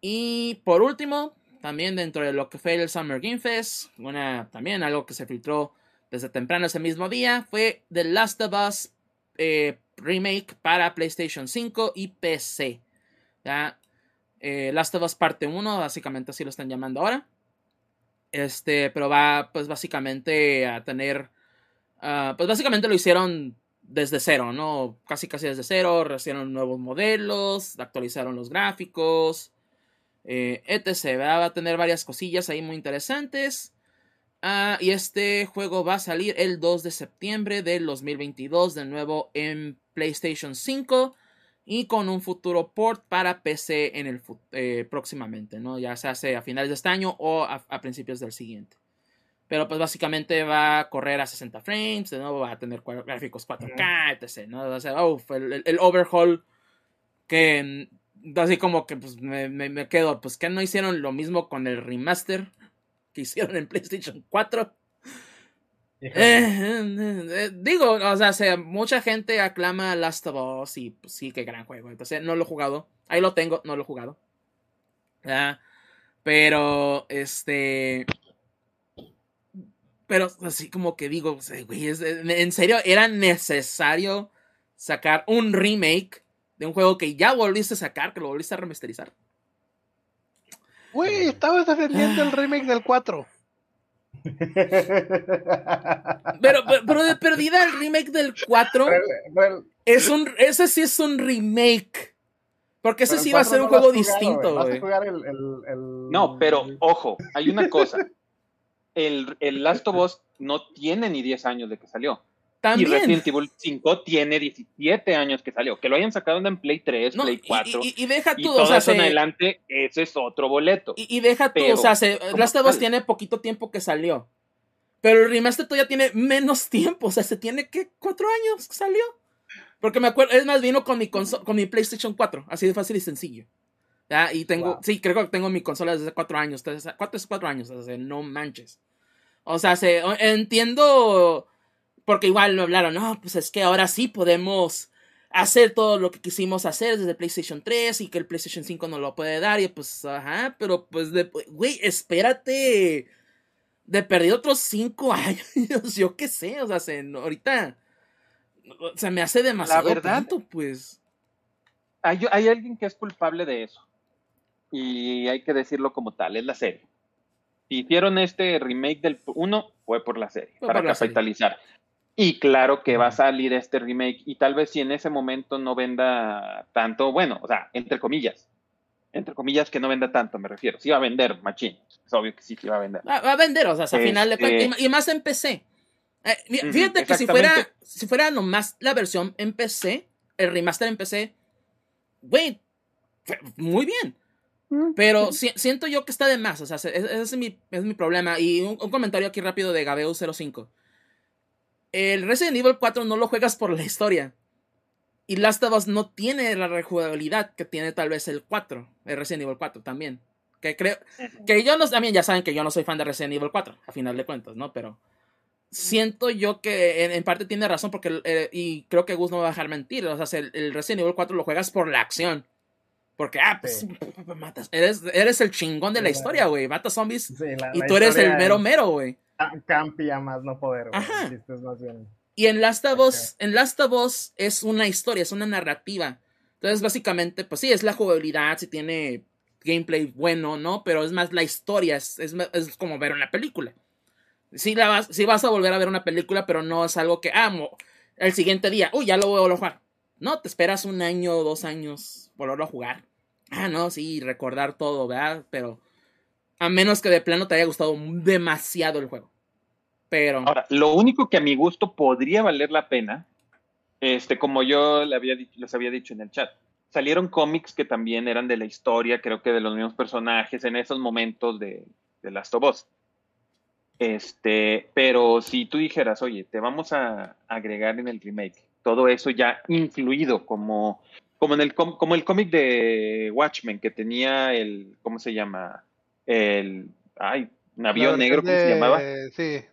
Y por último, también dentro de lo que fue el Summer Game Fest, una, también algo que se filtró desde temprano ese mismo día fue The Last of Us eh, Remake para PlayStation 5 y PC. Eh, Last of Us parte 1, básicamente así lo están llamando ahora. Este, pero va pues básicamente a tener... Ah, pues básicamente lo hicieron desde cero, ¿no? Casi casi desde cero, hicieron nuevos modelos, actualizaron los gráficos, eh, etc. Va a tener varias cosillas ahí muy interesantes. Ah, y este juego va a salir el 2 de septiembre del 2022 de nuevo en PlayStation 5 y con un futuro port para PC en el eh, próximamente, ¿no? Ya se hace a finales de este año o a, principios del siguiente. Pero pues básicamente va a correr a 60 frames, de nuevo va a tener gráficos 4K, etc. ¿no? O sea, el, el, overhaul que así como que pues me, me, quedo, pues que no hicieron lo mismo con el remaster que hicieron en PlayStation 4. Eh, eh, eh, digo, o sea, mucha gente aclama Last of Us y pues, sí, qué gran juego. Entonces, no lo he jugado. Ahí lo tengo, no lo he jugado. Pero, este. Pero así como que digo, güey, en serio, era necesario sacar un remake de un juego que ya volviste a sacar, que lo volviste a remasterizar. Güey, estabas defendiendo el remake del 4. Pero, pero, de perdida el remake del 4 es un, ese sí es un remake. Porque ese sí va a ser un juego distinto. No, pero ojo, hay una cosa. El, el Last of Us no tiene ni 10 años de que salió. Y Resident Evil 5 tiene 17 años que salió. Que lo hayan sacado en Play 3, Play 4. Y, deja tú, o sea, en adelante, ese es otro boleto. Y, deja tú, o sea, se, Last of Us tiene poquito tiempo que salió. Pero el remaster todavía tiene menos <laughs> tiempo. O sea, se tiene que cuatro años que salió. Porque me acuerdo, es más, vino con mi, con mi PlayStation 4. Así de fácil y sencillo. ¿Ya? Y tengo, sí, creo que tengo mi consola desde cuatro años. cuatro, cuatro años, sea, no manches. O sea, se, entiendo porque igual me hablaron, no, pues es que ahora sí podemos hacer todo lo que quisimos hacer desde PlayStation 3 y que el PlayStation 5 no lo puede dar. Y pues, ajá, pero pues, güey, espérate. De perder otros 5 <laughs> años, yo qué sé, o sea, se, ahorita se me hace demasiado La verdad, pues. Hay, hay alguien que es culpable de eso. Y hay que decirlo como tal, es la serie. Si hicieron este remake del 1, fue por la serie, para capitalizar. Y claro que va a salir este remake y tal vez si en ese momento no venda tanto, bueno, o sea, entre comillas, entre comillas que no venda tanto, me refiero. Sí va a vender, machín. Es obvio que sí, sí va a vender. Va, a vender, o sea, al final de este y más en PC. Eh, fíjate que si fuera, si fuera nomás la versión en PC, el remaster en PC, güey, muy bien. Pero siento yo que está de más, o sea, ese es mi, es mi problema. Y un, un comentario aquí rápido de Gabeo05 el Resident Evil 4 no lo juegas por la historia. Y Last of Us no tiene la rejugabilidad que tiene tal vez el 4, el Resident Evil 4 también. Que creo que yo no también ya saben que yo no soy fan de Resident Evil 4, a final de cuentas, ¿no? Pero siento yo que en, parte tiene razón porque eh, y creo que Gus no va a dejar mentir, o sea, el, Resident Evil 4 lo juegas por la acción. Porque, ah, pues, matas, eres, eres el chingón de la historia, güey. Matas zombies y tú eres el mero mero, güey campia más no poder. Y en Last of Us, en Last of Us es una historia, es una narrativa. Entonces, básicamente, pues sí, es la jugabilidad, si tiene gameplay bueno, ¿no? Pero es más la historia, es, es, como ver una película. Sí, la vas, sí vas a volver a ver una película, pero no es algo que amo. El siguiente día, uy, ya lo voy a jugar. No, te esperas un año o dos años volverlo a jugar. Ah, no, sí, recordar todo, ¿verdad? Pero a menos que de plano te haya gustado demasiado el juego. Pero. Ahora, lo único que a mi gusto podría valer la pena, este, como yo le había les había dicho en el chat, salieron cómics que también eran de la historia, creo que de los mismos personajes en esos momentos de, de Last of Us. Este, pero si tú dijeras, oye, te vamos a agregar en el remake todo eso ya incluido, como, como en el como el cómic de Watchmen que tenía el, ¿cómo se llama? El, ay, navío negro, ¿cómo se llamaba? Sí,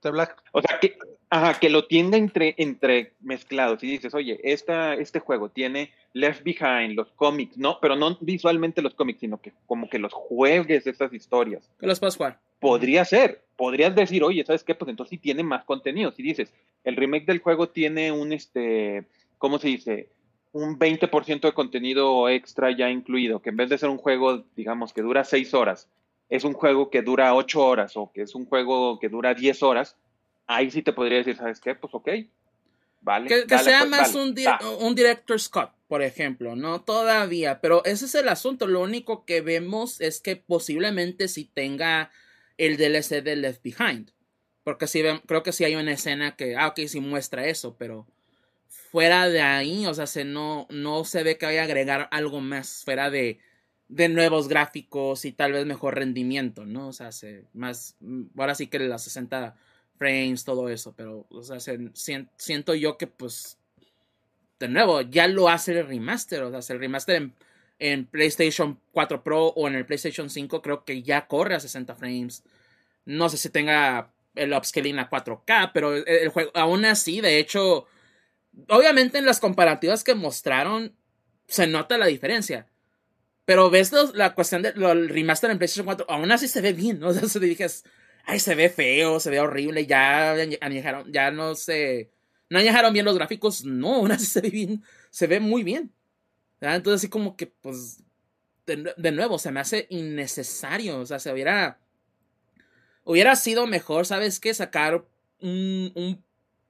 The Black. O sea, que, ajá, que lo tiende entre, entre mezclados y dices, oye, esta, este juego tiene Left Behind, los cómics, no, pero no visualmente los cómics, sino que como que los juegues estas historias. Que los puedes jugar. Podría ser, podrías decir, oye, ¿sabes qué? Pues entonces sí tiene más contenido. Si dices, el remake del juego tiene un, este, ¿cómo se dice? Un 20% de contenido extra ya incluido, que en vez de ser un juego, digamos, que dura 6 horas, es un juego que dura 8 horas o que es un juego que dura 10 horas, ahí sí te podría decir, ¿sabes qué? Pues ok, vale. Que, sea pues, más un, un director's cut, por ejemplo, no todavía, pero ese es el asunto, lo único que vemos es que posiblemente si tenga el DLC de Left Behind, porque sí, creo que sí hay una escena que, ah, ok, sí muestra eso, pero fuera de ahí, o sea, se no, no se ve que vaya a agregar algo más fuera de, de nuevos gráficos y tal vez mejor rendimiento, ¿no? O sea, se, más, ahora sí que las 60 frames, todo eso, pero, o sea, siento yo que pues, de nuevo, ya lo hace el remaster, o sea, el remaster en, PlayStation 4 Pro o en el PlayStation 5 creo que ya corre a 60 frames. No sé si tenga el upscaling a 4K, pero el juego, aún así, de hecho, obviamente en las comparativas que mostraron, se nota la diferencia. Pero ves la cuestión del remaster en PlayStation 4, aún así se ve bien, ¿no? <laughs> O sea, se ay, se ve feo, se ve horrible, ya ya no sé, no añejaron bien los gráficos, no, <laughs> aún así se ve bien, se ve muy bien. Entonces así como que, pues, de, nuevo, se me hace innecesario, o sea, se hubiera, hubiera sido mejor, ¿sabes qué? Sacar un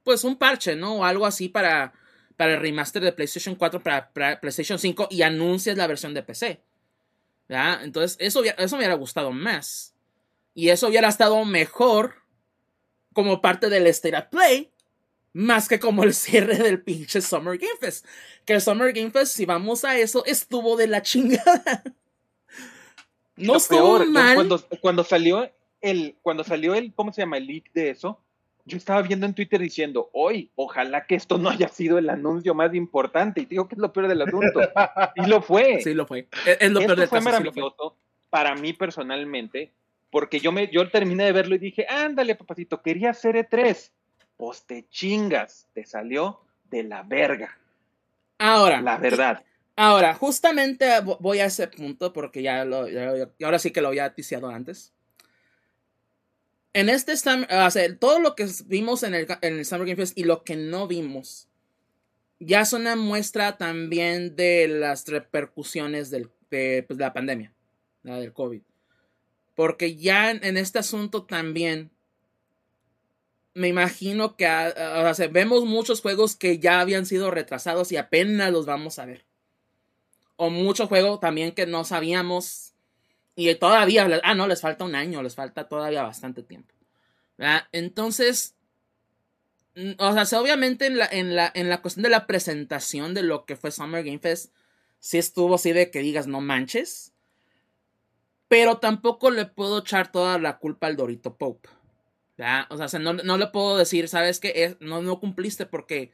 pues un parche, ¿no? O algo así para, para el remaster de PlayStation 4 para, para PlayStation 5 y anuncias la versión de PC. Entonces, eso, eso me hubiera gustado más. Y eso hubiera estado mejor como parte del State Play, más que como el cierre del pinche Summer Game Fest. Que el Summer Game Fest, si vamos a eso, estuvo de la chingada. No estuvo mal. Cuando, cuando salió el, cuando salió el, ¿cómo se llama? El leak de eso, yo estaba viendo en Twitter diciendo, hoy, ojalá que esto no haya sido el anuncio más importante. Y digo que es lo peor del asunto. y lo fue. <laughs> Sí, lo fue. Es, lo peor del fue maravilloso para mí personalmente, porque yo, me, yo terminé de verlo y dije, ándale, papacito, quería hacer E3. Pues te chingas, te salió de la verga. Ahora. La verdad. Ahora, justamente voy a ese punto porque ya lo, ahora sí que lo había ticiado antes en este o todo lo que vimos en el, en Summer Game Fest y lo que no vimos, ya es una muestra también de las repercusiones del, de, pues, la pandemia, del COVID. Porque ya en, este asunto también, me imagino que o sea, vemos muchos juegos que ya habían sido retrasados y apenas los vamos a ver. O muchos juegos también que no sabíamos y todavía, ah, no, les falta un año, les falta todavía bastante tiempo. Entonces, mm, o sea, obviamente en la, en, la, en la cuestión de la presentación de lo que fue Summer Game Fest, sí estuvo así de que digas no manches. Pero tampoco le puedo echar toda la culpa al Dorito Pope. O sea, no, le puedo decir, ¿sabes qué? No, no cumpliste porque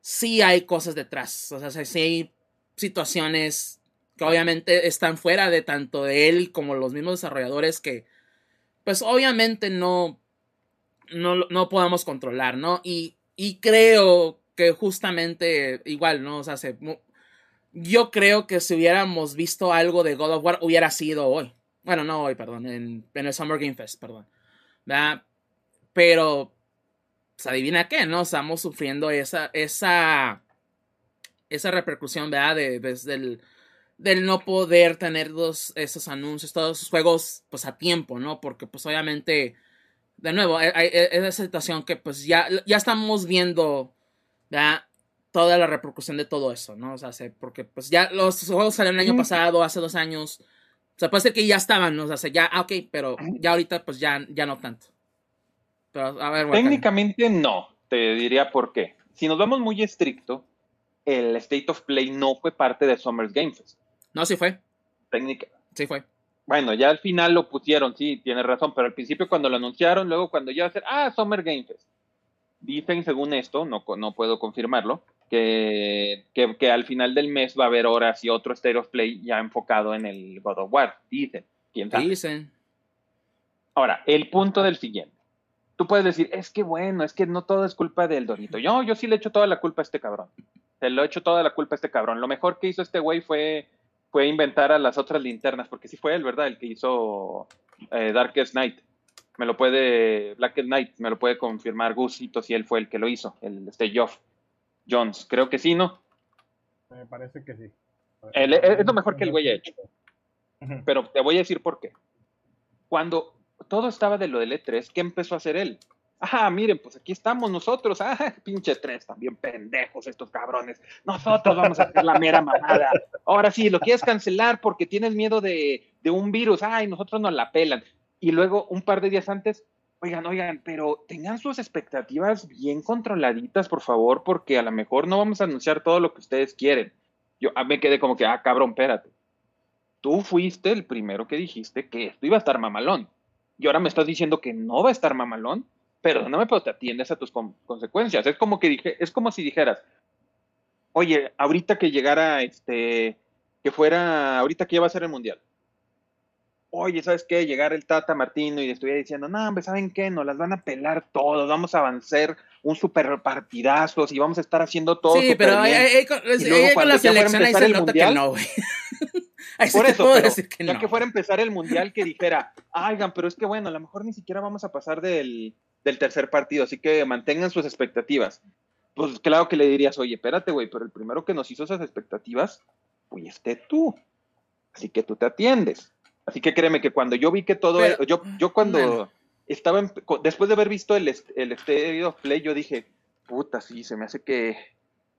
sí hay cosas detrás. O sea, sí hay situaciones que obviamente están fuera de tanto de él como los mismos desarrolladores que pues obviamente no no, no podamos controlar, ¿no? Y, y creo que justamente igual, ¿no? O sea, yo creo que si hubiéramos visto algo de God of War hubiera sido hoy. Bueno, no hoy, perdón, en, en el Summer Game Fest, perdón. ¿verdad? Pero, pues adivina qué, ¿no? Estamos sufriendo esa, esa, esa repercusión, ¿verdad? De, desde el del no poder tener dos, esos anuncios, todos esos juegos, pues a tiempo, ¿no? Porque pues obviamente, de nuevo, hay, esa situación que pues ya, ya estamos viendo. Toda la repercusión de todo eso, ¿no? O sea, porque pues ya los juegos salieron el año pasado, hace dos años. O sea, puede ser que ya estaban, ¿no? O sea, ya, ah, ok, pero ya ahorita pues ya, ya no tanto. Pero, a ver, Técnicamente no, te diría por qué. Si nos vamos muy estricto, el State of Play no fue parte de Summer's Game Fest. No, sí fue. Técnica. Sí fue. Bueno, ya al final lo pusieron, sí, tiene razón, pero al principio cuando lo anunciaron, luego cuando ya ser, ah, Summer Game Fest. Dicen, según esto, no, no puedo confirmarlo, que, que, al final del mes va a haber horas y otro State of Play ya enfocado en el God of War. Dicen. ¿Quién sabe? Dicen. Ahora, el punto del siguiente. Tú puedes decir, es que bueno, es que no todo es culpa del Dorito. Yo, yo sí le echo toda la culpa a este cabrón. Se lo he hecho toda la culpa a este cabrón. Lo mejor que hizo este güey fue fue inventar a las otras linternas, porque sí fue él, ¿verdad? El que hizo eh, Darkest Night. Me lo puede, Blackest Night, me lo puede confirmar Gusito si él fue el que lo hizo, el este Geoff Jones. Creo que sí, ¿no? Me parece que sí. es lo mejor que el güey ha hecho. Pero te voy a decir por qué. Cuando todo estaba de lo del E3, ¿qué empezó a hacer él? Ah, miren, pues aquí estamos nosotros. Ah, pinche tres, también pendejos estos cabrones. Nosotros vamos a hacer la mera mamada. Ahora sí, lo quieres cancelar porque tienes miedo de, un virus. Ay, nosotros nos la pelan. Y luego, un par de días antes, oigan, oigan, pero tengan sus expectativas bien controladitas, por favor, porque a lo mejor no vamos a anunciar todo lo que ustedes quieren. Yo me quedé como que, ah, cabrón, espérate. tú fuiste el primero que dijiste que esto iba a estar mamalón. Y ahora me estás diciendo que no va a estar mamalón. Perdóname, pero te atiendes a tus con- consecuencias. Es como que dije, es como si dijeras, oye, ahorita que llegara este, que fuera, ahorita que ya va a ser el mundial. Oye, ¿sabes qué? Llegar el Tata Martino y estuviera diciendo, no, hombre, ¿saben qué? Nos las van a pelar todos, vamos a avanzar un super partidazos y vamos a estar haciendo todo. Sí, pero bien". ahí- ahí con, Y luego ahí con la selección ahí se nota mundial, que no, güey. <laughs> Por eso, puedo pero decir que ya no. que fuera a empezar el mundial, que dijera, oigan, pero es que bueno, a lo mejor ni siquiera vamos a pasar del, del tercer partido, así que mantengan sus expectativas. Pues claro que le dirías, oye, espérate, güey, pero el primero que nos hizo esas expectativas, fuiste tú. Así que tú te atiendes. Así que créeme que cuando yo vi que todo, Pero, yo, yo cuando bueno. estaba, en- después de haber visto el, el State of Play, yo dije, puta, sí, se me hace que,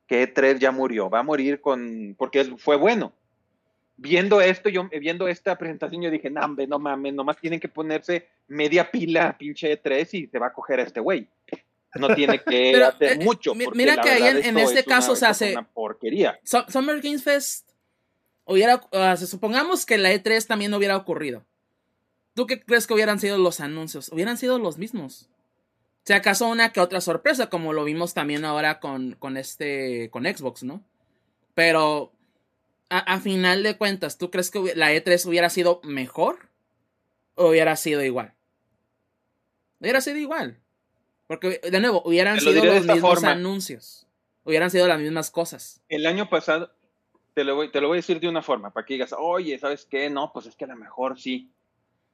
que E3 ya murió, va a morir con, porque fue bueno viendo esto, yo viendo esta presentación, yo dije, no, hombre, no mames, nomás tienen que ponerse media pila pinche E3 y te va a coger a este güey. No tiene que <laughs> Pero, hacer eh, mucho. porque mira la que ahí verdad en- este es una- caso se hace- una porquería. Su- Summer Games Fest hubiera, se- supongamos que la E3 también hubiera ocurrido. ¿Tú qué crees que hubieran sido los anuncios? Hubieran sido los mismos. Si acaso una que otra sorpresa, como lo vimos también ahora con, con este, con Xbox, ¿no? Pero a, a final de cuentas, ¿tú crees que la E3 hubiera sido mejor o hubiera sido igual? Hubiera sido igual. Porque, de nuevo, hubieran lo sido los mismos forma. anuncios. Hubieran sido las mismas cosas. El año pasado, te lo, voy, te lo voy a decir de una forma, para que digas, oye, ¿sabes qué? No, pues es que a lo mejor sí.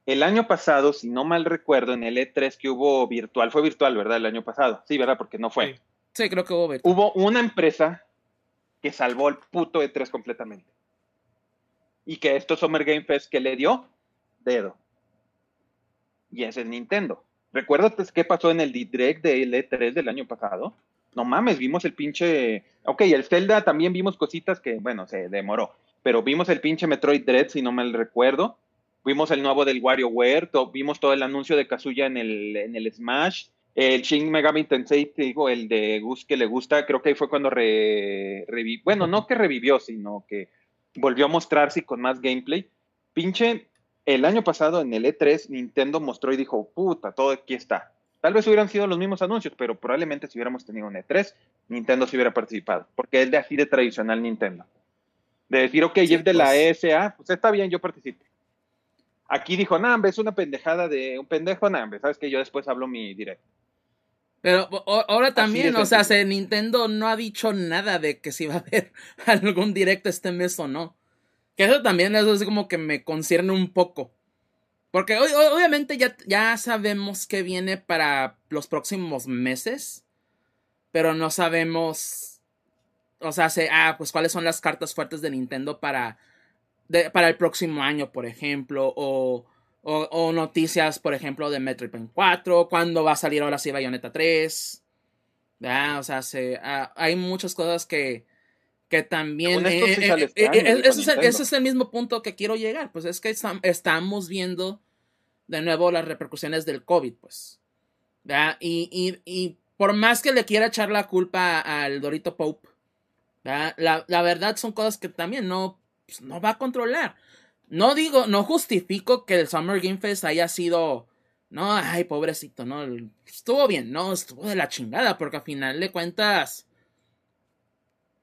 El año pasado, si no mal recuerdo, en el E3 que hubo virtual, fue virtual, ¿verdad? El año pasado. Sí, ¿verdad? Porque no fue. Sí. Sí, creo que hubo virtual. hubo una empresa que salvó el puto E3 completamente. Y que esto Summer Game Fest que le dio dedo. Y es Nintendo. ¿Recuerdas qué pasó en el Direct del E3 del año pasado? No mames, vimos el pinche. Ok, el Zelda también vimos cositas que, bueno, se demoró. Pero vimos el pinche Metroid Dread, si no mal recuerdo. Vimos el nuevo del WarioWare. to- vimos todo el anuncio de Kazuya en el, en el Smash. El Shin Megami Tensei, te digo, el de Gus que le gusta, creo que ahí fue cuando re, revi- bueno, no que revivió, sino que volvió a mostrarse con más gameplay. Pinche, el año pasado en el E3, Nintendo mostró y dijo, puta, todo aquí está. Tal vez hubieran sido los mismos anuncios, pero probablemente si hubiéramos tenido un E3, Nintendo se hubiera participado, porque es de así de tradicional Nintendo. De decir, ok, Sí, es de la pues. ESA, pues está bien, yo participo. Aquí dijo, nah, hombre, es una pendejada de un pendejo, nah, hombre, sabes que yo después hablo mi directo. Pero o- ahora también, o sea, se- Nintendo no ha dicho nada de que si va a haber <laughs> algún directo este mes o no. Que eso también eso es como que me concierne un poco. Porque o- obviamente ya, ya sabemos qué viene para los próximos meses. Pero no sabemos. O sea, se- ah, pues cuáles son las cartas fuertes de Nintendo para. de- para el próximo año, por ejemplo. O. O, o noticias, por ejemplo, de Metroid Prime 4, cuándo va a salir ahora sí Bayonetta 3. ¿verdad? O sea, se, ah, hay muchas cosas que, que también... Esto, sí eh, eh, este eh, eh, ese, es el, ese es el mismo punto que quiero llegar, pues es que estam- estamos viendo de nuevo las repercusiones del COVID, pues. Y, y, y por más que le quiera echar la culpa al Dorito Pope. La, la verdad son cosas que también no, pues, no va a controlar. No digo, no justifico que el Summer Game Fest haya sido. No, ay, pobrecito, no. Estuvo bien, no, estuvo de la chingada, porque al final de cuentas.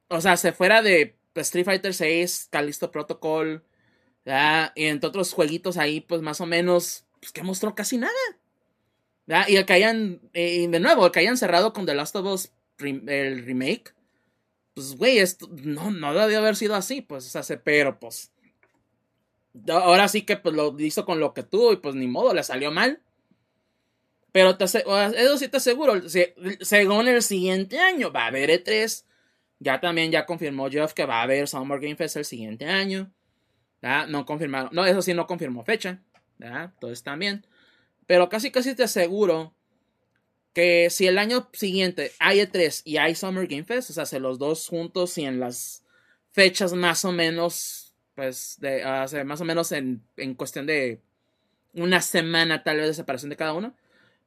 O sea, se fuera de Street Fighter 6, Callisto Protocol, y entre otros jueguitos ahí, pues más o menos, pues que mostró casi nada. Y el que hayan, de nuevo, el que hayan cerrado con The Last of Us, el remake, pues, güey, esto no, no debió haber sido así, pues, o sea, se- pero pues. Ahora sí que pues lo hizo con lo que tuvo y pues ni modo, le salió mal. Pero te, eso sí te aseguro, se- según el siguiente año va a haber E3. Ya también ya confirmó Jeff que va a haber Summer Game Fest el siguiente año. No confirmaron, no, eso sí no confirmó fecha. ¿verdad? Entonces también. Pero casi casi te aseguro que si el año siguiente hay E3 y hay Summer Game Fest, o sea, se los dos juntos y en las fechas más o menos, pues, de, ah, o sea, más o menos en, en cuestión de una semana tal vez de separación de cada uno,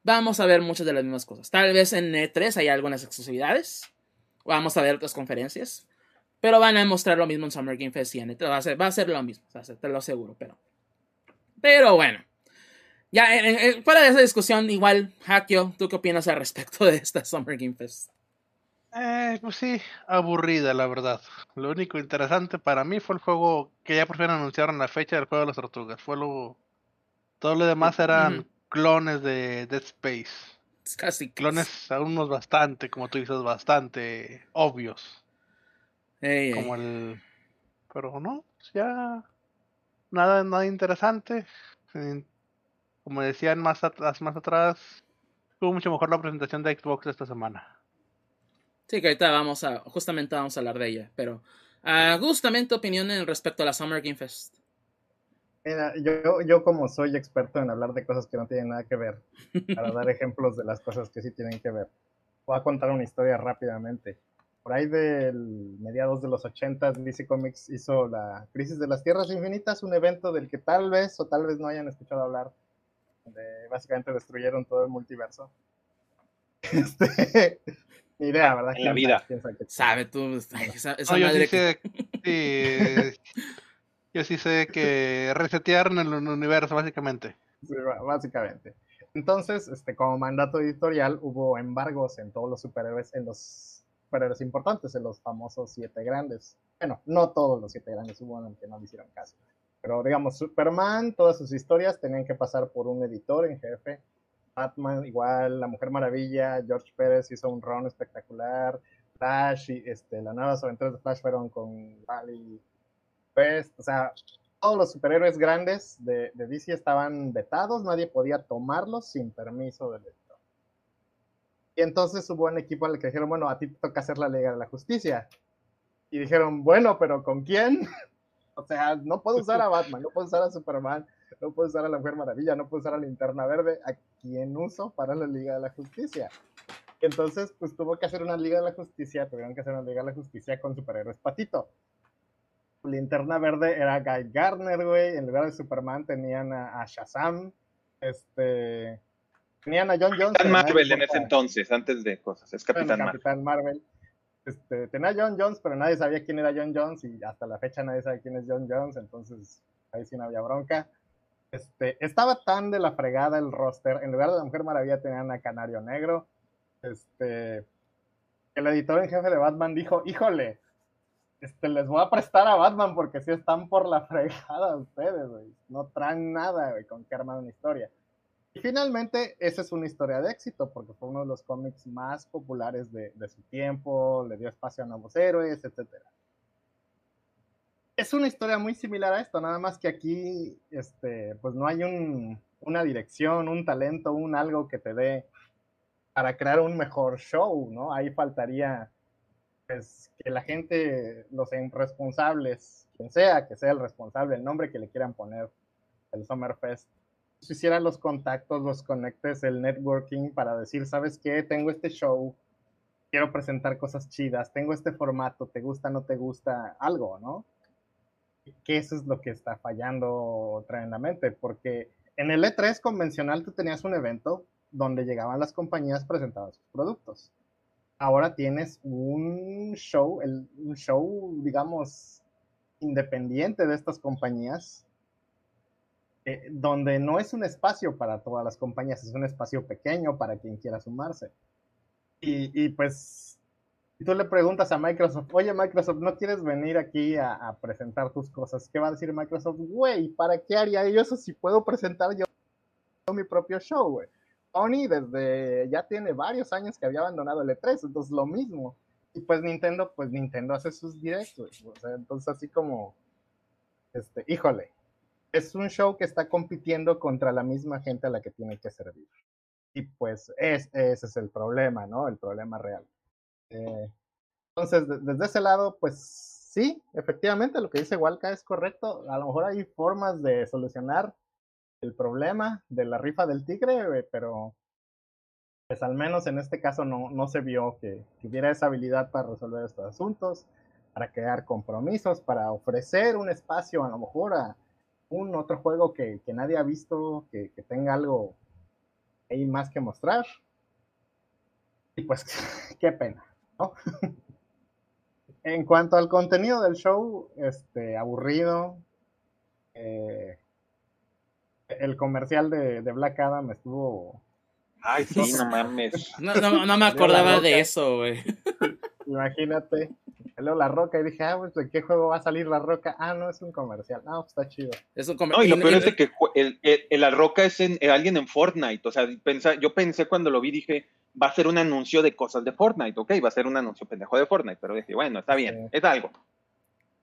vamos a ver muchas de las mismas cosas. Tal vez en E3 hay algunas exclusividades, vamos a ver otras conferencias, Pero van a mostrar lo mismo en Summer Game Fest 100. Va a ser, va a ser lo mismo, te lo aseguro, pero. Pero bueno. Ya, fuera de esa discusión, igual, Hakio, ¿tú qué opinas al respecto de esta Summer Game Fest? Eh, pues sí, aburrida la verdad. Lo único interesante para mí fue el juego que ya por fin anunciaron la fecha del juego de las tortugas. Fue lo... Todo lo demás eran clones de Dead Space. Casi. Clones, algunos bastante, como tú dices, bastante obvios. como el... Pero no, ya... Nada, nada interesante. Como decían más, más atrás, Fue mucho mejor la presentación de Xbox esta semana. Sí, que ahorita vamos a, justamente vamos a hablar de ella, pero uh, justamente opinión en respecto a la Summer Game Fest. Mira, yo, yo como soy experto en hablar de cosas que no tienen nada que ver, para dar <laughs> ejemplos de las cosas que sí tienen que ver, voy a contar una historia rápidamente. Por ahí del mediados de los 80, DC Comics hizo la Crisis de las Tierras Infinitas, un evento del que tal vez o tal vez no hayan escuchado hablar, donde básicamente destruyeron todo el multiverso. <laughs> Este, ni idea, ¿verdad? En la vida. Sabe tú, <laughs> esa, yo, sí sé, <laughs> yo sí sé que resetearon el universo, básicamente. Sí, básicamente. Entonces, este, como mandato editorial, hubo embargos en todos los superhéroes, en los superhéroes importantes, en los famosos siete grandes. Bueno, no todos los siete grandes, hubo en que no le hicieron caso. Pero digamos, Superman, todas sus historias tenían que pasar por un editor en jefe Batman, igual, La Mujer Maravilla, George Pérez hizo un run espectacular, Flash y este, las nuevas aventuras de Flash fueron con Wally West, o sea, todos los superhéroes grandes de, DC estaban vetados, nadie podía tomarlos sin permiso del editor. Y entonces hubo un equipo al que dijeron, bueno, a ti te toca hacer la Liga de la Justicia. Y dijeron, bueno, pero ¿con quién? <laughs> o sea, no puedo usar a Batman, no puedo usar a Superman, no puedo usar a la Mujer Maravilla, no puedo usar a Linterna Verde, ¿a quién uso para la Liga de la Justicia? Entonces, pues tuvo que hacer una Liga de la Justicia, tuvieron que hacer una Liga de la Justicia con superhéroes patito. Linterna Verde era Guy Gardner, güey, en lugar de Superman tenían a, Shazam, este... Tenían a John Jones. Capitán Marvel en ese entonces, antes de cosas, es Capitán, Capitán Marvel. Este, tenía a John Jones, pero nadie sabía quién era John Jones y hasta la fecha nadie sabe quién es John Jones, entonces ahí sí no había bronca. Este, estaba tan de la fregada el roster. En lugar de la Mujer Maravilla tenían a Canario Negro. Este, el editor en jefe de Batman dijo, híjole, este, les voy a prestar a Batman porque si están por la <laughs> fregada ustedes, No traen nada, con que armar una historia. Y finalmente, esa es una historia de éxito porque fue uno de los cómics más populares de, de su tiempo, le dio espacio a nuevos héroes, etcétera es una historia muy similar a esto, nada más que aquí, este, pues no hay un, una dirección, un talento, un algo que te dé para crear un mejor show, ¿no? Ahí faltaría, pues, que la gente, los responsables, quien sea, que sea el responsable, el nombre que le quieran poner el Summerfest, pues, hicieran los contactos, los conectes, el networking para decir, ¿sabes qué? Tengo este show, quiero presentar cosas chidas, tengo este formato, ¿te gusta, no te gusta? Algo, ¿no? Que eso es lo que está fallando tremendamente, porque en el E3 convencional tú tenías un evento donde llegaban las compañías presentaban sus productos. Ahora tienes un show, un show, digamos, independiente de estas compañías, eh, donde no es un espacio para todas las compañías, es un espacio pequeño para quien quiera sumarse. Y, y pues si tú le preguntas a Microsoft, oye Microsoft, ¿no quieres venir aquí a, presentar tus cosas? ¿Qué va a decir Microsoft? Güey, ¿para qué haría yo eso si puedo presentar yo mi propio show, güey? Sony desde ya tiene varios años que había abandonado el E3, entonces lo mismo. Y pues Nintendo, pues Nintendo hace sus directos, o entonces así como, este, híjole, es un show que está compitiendo contra la misma gente a la que tiene que servir. Y pues es, ese es el problema, ¿no? El problema real. Eh, entonces, desde ese lado, pues sí, efectivamente lo que dice Walca es correcto. A lo mejor hay formas de solucionar el problema de la rifa del tigre, pero pues al menos en este caso no, no se vio que, hubiera esa habilidad para resolver estos asuntos, para crear compromisos, para ofrecer un espacio a lo mejor a un otro juego que, que nadie ha visto, que, que tenga algo ahí más que mostrar. Y pues, <laughs> qué pena. En cuanto al contenido del show, este, aburrido. Eh, el comercial de, de Black Adam estuvo Ay, sí, no mames. No, no, no me acordaba de eso, güey. Imagínate. Luego la roca y dije, ah, pues de qué juego va a salir la roca. Ah, no, es un comercial. Ah, pues está chido. Es un No, y comercial. lo peor es de que el, el- el La Roca es en- eh, alguien en Fortnite. O sea, pensa- yo pensé cuando lo vi, dije, va a ser un anuncio de cosas de Fortnite. Ok, va a ser un anuncio pendejo de Fortnite. Pero dije, bueno, está bien, Sí. es algo.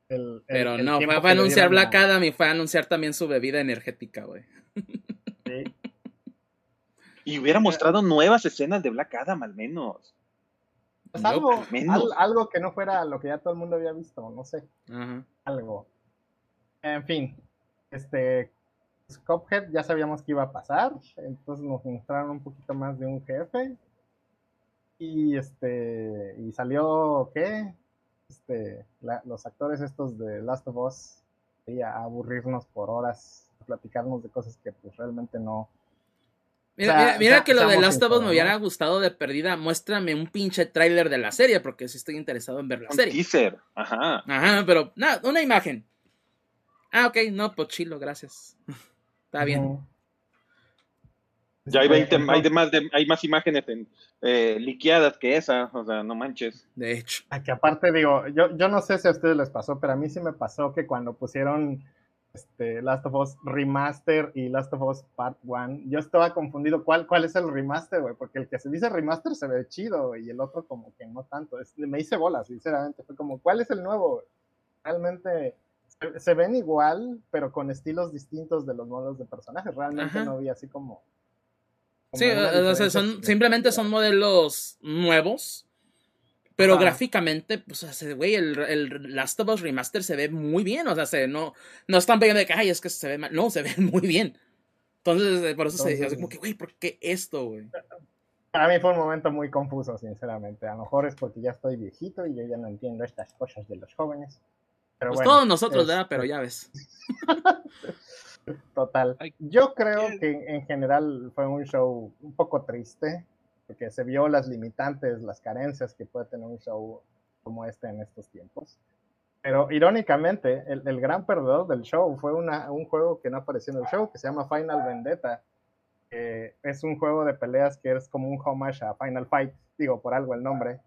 El- el- Pero el no, fue, a anunciar Black a- Adam y fue a anunciar también su bebida energética, güey. sí. Y hubiera mostrado nuevas escenas de Black Adam, al menos. Pues No, algo, al- algo que no fuera lo que ya todo el mundo había visto, no sé. Algo. En fin, este Cuphead ya sabíamos que iba a pasar, entonces nos mostraron un poquito más de un jefe. Y este y salió ¿qué? Este la- los actores estos de Last of Us ahí a aburrirnos por horas, a platicarnos de cosas que pues realmente no. Mira, O sea, mira, mira sea- que lo de Last of Us me hubiera gustado de perdida. Muéstrame un pinche tráiler de la serie, porque sí estoy interesado en ver la Un serie. teaser. Ajá. Ajá, pero nada, una imagen. Ah, ok, no, pues chilo, gracias. Está bien. Ya hay, Este, 20, hay, de más, de- hay más imágenes en, eh, liqueadas que esa. O sea, no manches. De hecho. A que aparte digo, yo, yo no sé si a ustedes les pasó, pero a mí sí me pasó que cuando pusieron este, Last of Us Remaster y Last of Us Part 1, yo estaba confundido cuál, cuál es el remaster, güey, porque el que se dice remaster se ve chido y el otro como que no tanto. Es- me hice bola, sinceramente. Fue como, ¿cuál es el nuevo? Realmente se, se ven igual, pero con estilos distintos de los modos de personajes. Realmente Ajá. no vi así como... como Sí, o sea, son, simplemente son modelos nuevos. Pero gráficamente, pues, o sea, güey, el, el Last of Us Remaster se ve muy bien. O sea, se, no, no están pegando de que, ay, es que se ve mal. No, se ve <laughs> muy bien. Entonces, eh, por eso se dice, como que, güey, ¿por qué esto, güey? Para mí fue un momento muy confuso, sinceramente. A lo mejor es porque ya estoy viejito y yo ya no entiendo estas cosas de los jóvenes. Pero Pues bueno, todos nosotros, este, ¿verdad? Pero ya ves. <laughs> Total. Yo creo que en general fue un show un poco triste, porque se vio las limitantes, las carencias que puede tener un show como este en estos tiempos. Pero irónicamente, el, el gran perdedor del show fue una- un juego que no apareció en el show, que se llama Final Vendetta. que es un juego de peleas que es como un homage a Final Fight, digo, por algo el nombre.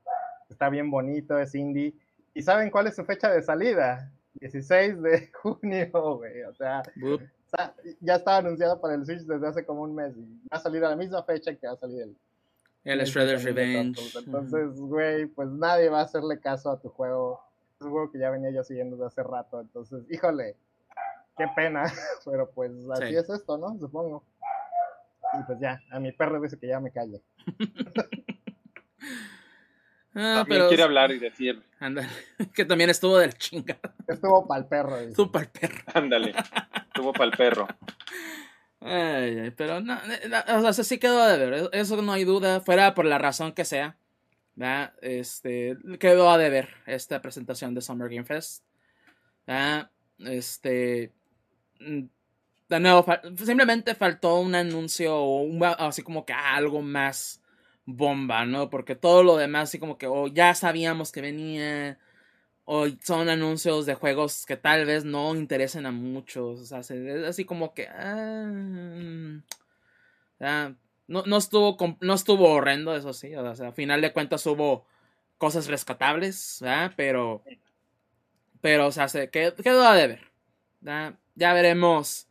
Está bien bonito, es indie. ¿Y saben cuál es su fecha de salida? 16 de <laughs> junio, güey. O sea, ya estaba anunciado para el Switch desde hace como un mes y va a salir a la misma fecha que va a salir el, El Shredder's Revenge. Entonces, güey, pues nadie va a hacerle caso a tu juego. Es un juego que ya venía yo siguiendo desde hace rato. Entonces, híjole, qué pena. <laughs> Pero pues así Sí. es esto, ¿no? Supongo. Y pues ya, a mi perro dice que ya me calle. <laughs> Ah, También pero. quiere hablar y decir, Ándale, <laughs> que también estuvo del chinga. Estuvo para el perro. dice. Super perro. ándale, estuvo para el perro. Ay, ay, pero no, eh, no, o sea, sí quedó de ver, eso no hay duda, fuera por la razón que sea. Este, quedó a deber esta presentación de Summer Game Fest. Este, mm, de nuevo, simplemente faltó un anuncio o un, así como que algo más bomba, ¿no? Porque todo lo demás, así como que o ya sabíamos que venía, o son anuncios de juegos que tal vez no interesen a muchos. O sea, se- es así como que. ah, ah, no, no, estuvo, no estuvo horrendo, eso sí. O sea, a final de cuentas hubo cosas rescatables, ¿verdad? Pero. Pero, o sea, se qued- quedó a deber. Ya veremos.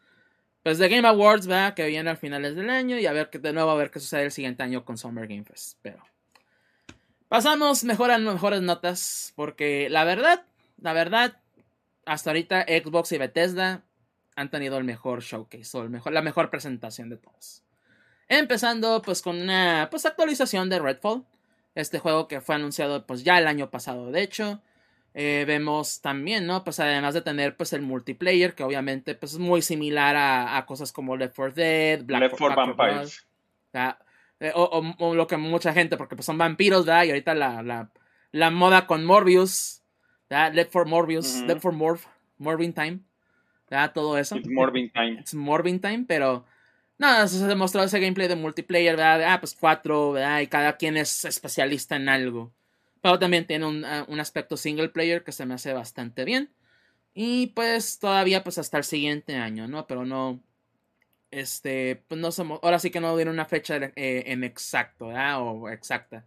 Pues de Game Awards, ¿verdad? Que viene a finales del año. Y a ver que de nuevo a ver qué sucede el siguiente año con Summer Game Fest. Pero. Pasamos mejor a mejores notas. Porque la verdad, la verdad, hasta ahorita Xbox y Bethesda han tenido el mejor showcase o el mejor, la mejor presentación de todos. Empezando pues con una pues, actualización de Redfall. Este juego que fue anunciado pues ya el año pasado de hecho. Eh, vemos también, ¿no? Pues además de tener pues el multiplayer que obviamente pues es muy similar a, a cosas como Left 4 Dead, Black Left 4 Back 4 Blood. Eh, o, o- o lo que mucha gente, porque pues son vampiros, ¿verdad? Y ahorita la, la, la moda con Morbius, ¿verdad? Left for Morbius, Ujú. Left for Morph, Morbin Time, ¿verdad? Todo eso. It's Morbin Time. It's Morbin Time, pero nada, eso se demostró ese gameplay de multiplayer, ¿verdad? Ah, pues cuatro, ¿verdad? Y cada quien es especialista en algo. Pero también tiene un, ah, un aspecto single player que se me hace bastante bien. Y pues todavía pues hasta el siguiente año, ¿no? Pero no, este, pues no somos, ahora sí que no dieron una fecha eh, en exacto, ¿verdad? O exacta.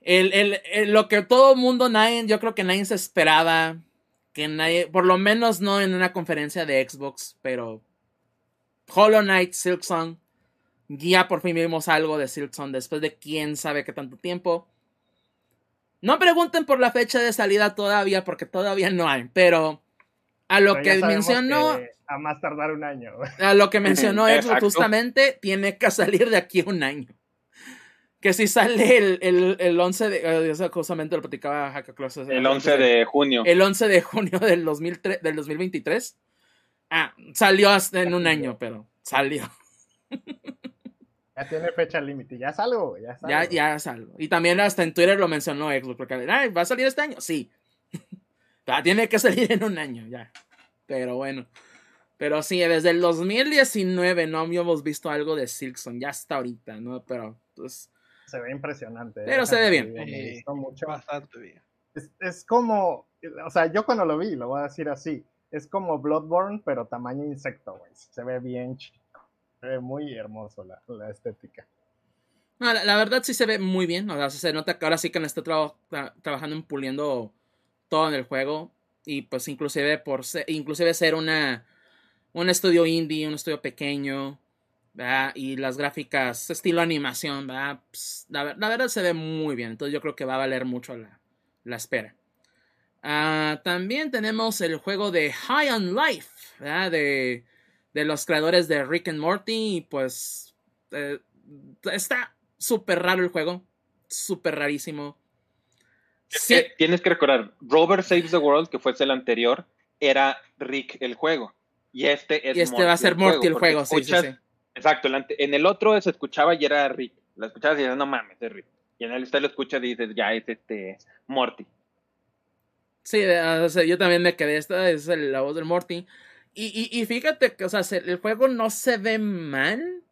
El, el, el, lo que todo mundo, nadie, yo creo que nadie se esperaba, que nadie, por lo menos no en una conferencia de Xbox, pero Hollow Knight, Silksong, ya por fin vimos algo de Silksong después de quién sabe qué tanto tiempo. No pregunten por la fecha de salida todavía, porque todavía no hay, pero a lo que mencionó. Que a más tardar un año. A lo que mencionó <laughs> Xbox justamente, tiene que salir de aquí un año. Que si sale el, el, el 11 de. Uh, justamente lo platicaba Hackacross. El 11 de junio. El 11 de junio del, 2003, del 2023. Ah, salió hasta en un año, pero salió. Ya tiene fecha límite, ya salgo, ya salgo. Ya, ya salgo. Y también hasta en Twitter lo mencionó Xbox, porque ¿va a salir este año? Sí. Tiene que <laughs> salir en un año, ya. Pero bueno. Pero sí, desde el 2019 no habíamos visto algo de Silkson, ya hasta ahorita, ¿no? Pero pues... Se ve impresionante. Pero se ve bien. Me mucho. Bastante bien. Es, es, como, o sea, yo cuando lo vi, lo voy a decir así, es como Bloodborne, pero tamaño insecto, güey. Se ve bien chico. Se ve muy hermoso la, la estética. No, la, verdad sí se ve muy bien. O sea, se nota que ahora sí que está trabajando en puliendo todo en el juego. Y pues inclusive por ser, inclusive ser una un estudio indie, un estudio pequeño. Y las gráficas estilo animación. Pues, la, verdad se ve muy bien. Entonces yo creo que va a valer mucho la, la espera. Uh, también tenemos el juego de High on Life. De, de los creadores de Rick and Morty. Y pues eh, está súper raro el juego. Súper rarísimo. Sí. Tienes que recordar, Robert Saves the World, que fue el anterior, era Rick el juego. Y este es Y este va a ser Morty el juego, sí, sí, sí, Exacto, en el otro se escuchaba y era Rick. Lo escuchabas y dices, no mames, es Rick. Y en el este lo escuchas y dices, ya es este Morty. Sí, o sea, yo también me quedé, esta es la voz del Morty. Y, y, y, fíjate que, o sea, el juego no se ve mal.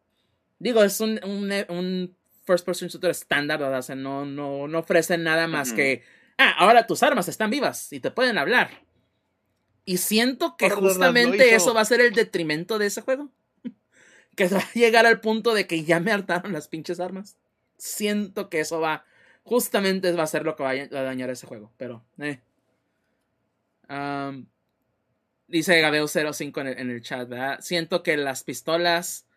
Digo, es un, un, un first person shooter estándar, o sea, no, no, no ofrece nada más que, ah, ahora tus armas están vivas y te pueden hablar. Y siento que justamente eso va a ser el detrimento de ese juego. <laughs> que va a llegar al punto de que ya me hartaron las pinches armas. Siento que eso va. Justamente va a ser lo que va a dañar ese juego. Pero, eh. dice Gabeo05 en el, en el chat, ¿verdad? Siento que las pistolas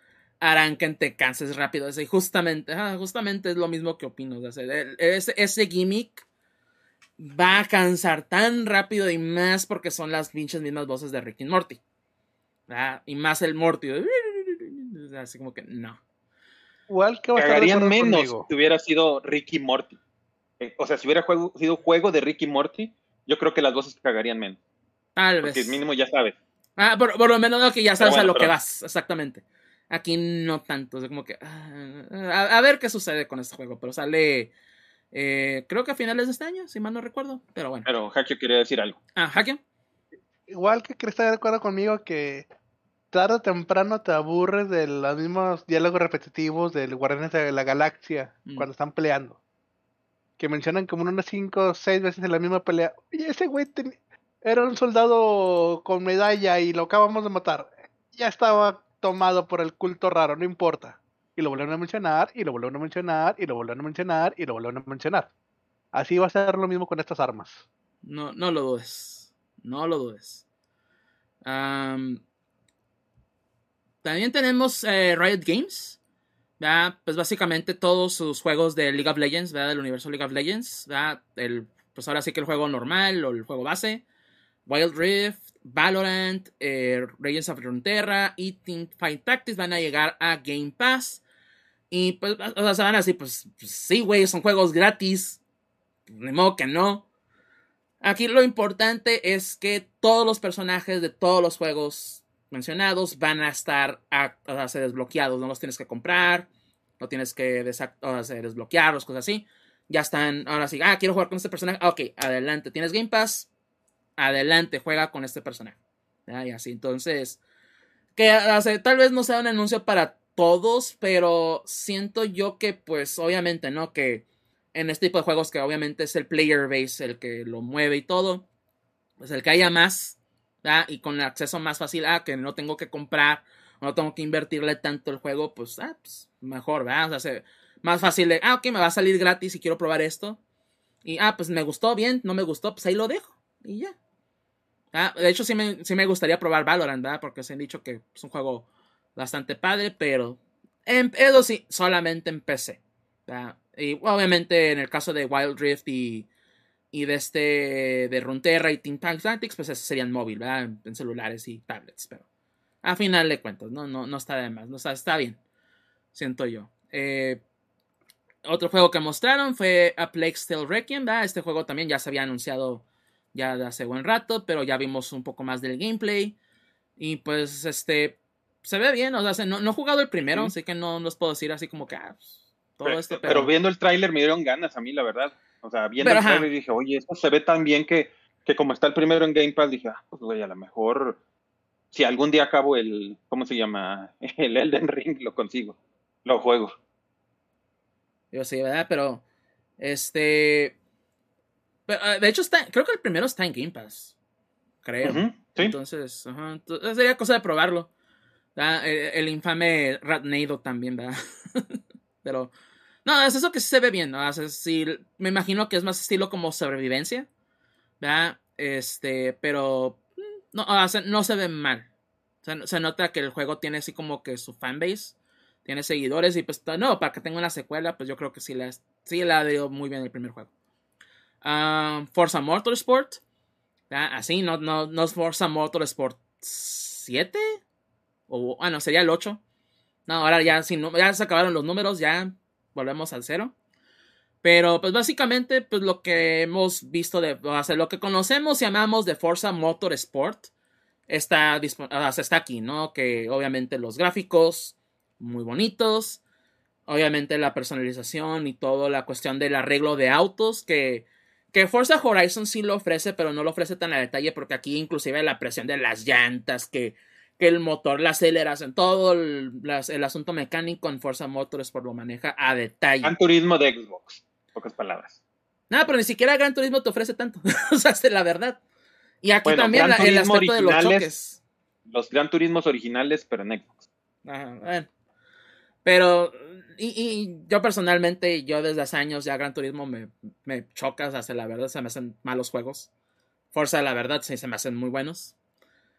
harán que te canses rápido. Y justamente, ah, justamente es lo mismo que opino. ese, ese gimmick va a cansar tan rápido y más porque son las pinches mismas voces de Rick y Morty. Y más el Morty. Así como que no. Igual que Cagarían menos si hubiera sido Ricky Morty. Eh, o sea, si hubiera sido juego de Ricky Morty, yo creo que las voces cagarían menos. Tal vez. Porque mínimo ya sabes. Ah, por, lo menos que ya sabes a lo que vas, exactamente. Aquí no tanto, como que... Ah, a, ver qué sucede con este juego, pero sale eh, creo que a finales de este año, si mal no recuerdo, pero bueno. Pero Hakio quería decir algo. Ah, Hakio. Igual que estar de acuerdo conmigo que tarde o temprano te aburres de los mismos diálogos repetitivos del Guardianes de la Galaxia mm. cuando están peleando. Que mencionan como unas 5 o 6 veces en la misma pelea. Oye, ese güey era un soldado con medalla y lo acabamos de matar. Ya estaba tomado por el culto raro, no importa y lo vuelven a mencionar, y lo vuelven a mencionar, y lo vuelven a mencionar, y lo vuelven a mencionar. Así va a ser lo mismo con estas armas. No, no lo dudes. No lo dudes. también tenemos eh, Riot Games. Pues básicamente todos sus juegos de League of Legends, ¿verdad? Del universo League of Legends. El, pues ahora sí que el juego normal o el juego base. Wild Rift, Valorant, eh, Legends of Frontera y Teamfight Tactics van a llegar a Game Pass. Y pues, o sea, se van así, pues, pues sí, güey, son juegos gratis. De modo que no. Aquí lo importante es que todos los personajes de todos los juegos mencionados van a estar a, ser desbloqueados. No los tienes que comprar, no tienes que desbloquearlos, cosas así. Ya están, ahora sí, ah, quiero jugar con este personaje. Ok, adelante, tienes Game Pass. Adelante, juega con este personaje. Y así, entonces, que tal vez no sea un anuncio para todos, pero siento yo que, pues, obviamente, ¿no? Que en este tipo de juegos que obviamente es el player base el que lo mueve y todo, pues el que haya más, ¿verdad? y con acceso más fácil a que no tengo que comprar, no tengo que invertirle tanto el juego, pues, ah, pues mejor, ¿verdad? O sea, se- más fácil de, ah, ok, me va a salir gratis y quiero probar esto. Y, ah, pues me gustó bien, no me gustó, pues ahí lo dejo. Y ya. Ah, de hecho, sí me, sí me gustaría probar Valorant, ¿verdad? Porque se han dicho que es un juego bastante padre, pero en, eso sí, solamente en PC. ¿verdad? Y obviamente en el caso de Wild Rift y, y de este de Runeterra y Team Tactics, pues esos serían móvil, ¿verdad? En, celulares y tablets, pero a final de cuentas, no, no, no está de más, no está, está bien, siento yo. Eh, otro juego que mostraron fue A Plague Tale Requiem, ¿verdad? Este juego también ya se había anunciado ya de hace buen rato, pero ya vimos un poco más del gameplay. Y pues, este, se ve bien, o sea, no, no he jugado el primero, así que no los puedo decir así como que, ah, pues, todo Pero, esto, pero viendo el tráiler me dieron ganas a mí, la verdad. O sea, viendo Pero, el ajá. tráiler dije, oye, esto se ve tan bien que, que como está el primero en Game Pass, dije, ah, pues güey, a lo mejor si algún día acabo el, ¿cómo se llama? <laughs> El Elden Ring, lo consigo, lo juego. Yo sí, ¿verdad? Pero, este, pero, de hecho está, creo que el primero está en Game Pass, creo. Sí. Entonces, entonces sería cosa de probarlo. ¿verdad? El, el infame Ratnado también, ¿verdad? <laughs> Pero, no, es eso que sí se ve bien, ¿no? O sea, sí, me imagino que es más estilo como sobrevivencia, ¿verdad? Este, pero mm, no, o sea, no se ve mal. O sea, se nota que el juego tiene así como que su fanbase, tiene seguidores y pues no, para que tenga una secuela, pues yo creo que sí la, sí la muy bien el primer juego. Ah, Forza Motorsport, ¿verdad? así, no, no, no es Forza Motorsport 7, o, ah, no, sería el 8. No, ahora ya, si no, ya se acabaron los números, ya volvemos al cero. Pero, pues básicamente, pues lo que hemos visto de, lo que conocemos y amamos de Forza Motorsport está, o sea, está aquí, ¿no? Que obviamente los gráficos, muy bonitos. Obviamente la personalización y todo, la cuestión del arreglo de autos, que, que Forza Horizon sí lo ofrece, pero no lo ofrece tan a detalle, porque aquí inclusive la presión de las llantas, que, que el motor, la aceleración, todo el, las- el asunto mecánico en Forza Motorsport lo maneja a detalle. Gran turismo de Xbox, pocas palabras. Nada, pero ni siquiera Gran Turismo te ofrece tanto. <laughs> o sea, es la verdad. Y aquí Bueno, también la- el aspecto de los choques. Los Gran Turismos originales, pero en Xbox. Ajá, bueno. Pero, y, y yo personalmente, yo desde hace años ya Gran Turismo me, me choca, o sea, la verdad se me hacen malos juegos. Forza, la verdad, sí se me hacen muy buenos.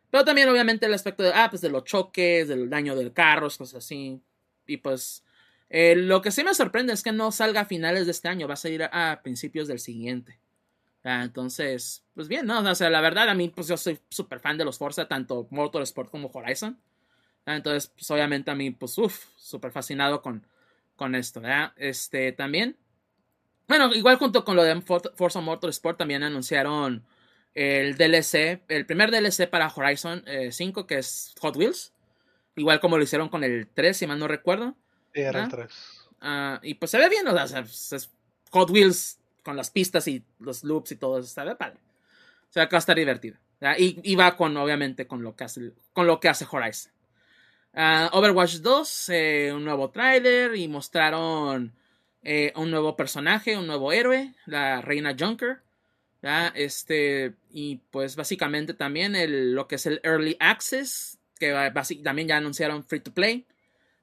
Pero también, obviamente, el aspecto de, ah, pues de los choques, del daño del carro, cosas así. Y pues, eh, lo que sí me sorprende es que no salga a finales de este año, va a salir a, a principios del siguiente. Ah, entonces, pues bien, ¿no? O sea, la verdad, a mí, pues yo soy súper fan de los Forza, tanto Motorsport como Horizon. Ah, Entonces, pues obviamente a mí, pues, uff, súper fascinado con, con esto, ¿verdad? Este, también. Bueno, igual junto con lo de For- Forza Motorsport, también anunciaron el DLC, el primer DLC para Horizon eh, 5, que es Hot Wheels. Igual como lo hicieron con el 3, si mal no recuerdo. Sí, era el 3. Ah, y pues se ve bien, o sea, es Hot Wheels con las pistas y los loops y todo eso, está bien padre. O sea, que va a estar divertido. ¿verdad? Y, y va con, obviamente, con lo que hace, con lo que hace Horizon. Ah, Overwatch 2, eh, un nuevo tráiler y mostraron eh, un nuevo personaje, un nuevo héroe, la reina Junker. Este, y pues básicamente también el, lo que es el Early Access, que también ya anunciaron Free to Play.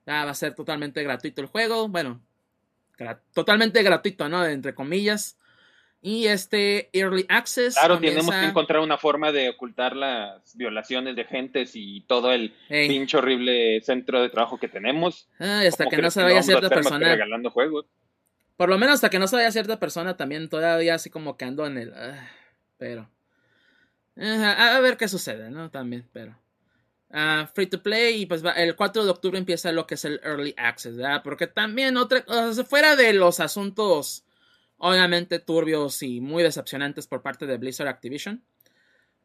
Va a ser totalmente gratuito el juego. Bueno, totalmente gratuito, ¿no? Entre comillas. Y este Early Access. Claro, comienza- tenemos que encontrar una forma de ocultar las violaciones de gentes y todo el Ey, pinche horrible centro de trabajo que tenemos. ay, hasta ¿Cómo que no se vaya cierta persona. regalando juegos. Por lo menos hasta que no se vaya cierta persona también todavía así como que ando en el... ah, pero... a, ver qué sucede, ¿no? También, pero... ah, free to play y pues va- el 4 de octubre empieza lo que es el Early Access, ¿verdad? Porque también otra... O sea, fuera de los asuntos obviamente turbios y muy decepcionantes por parte de Blizzard Activision,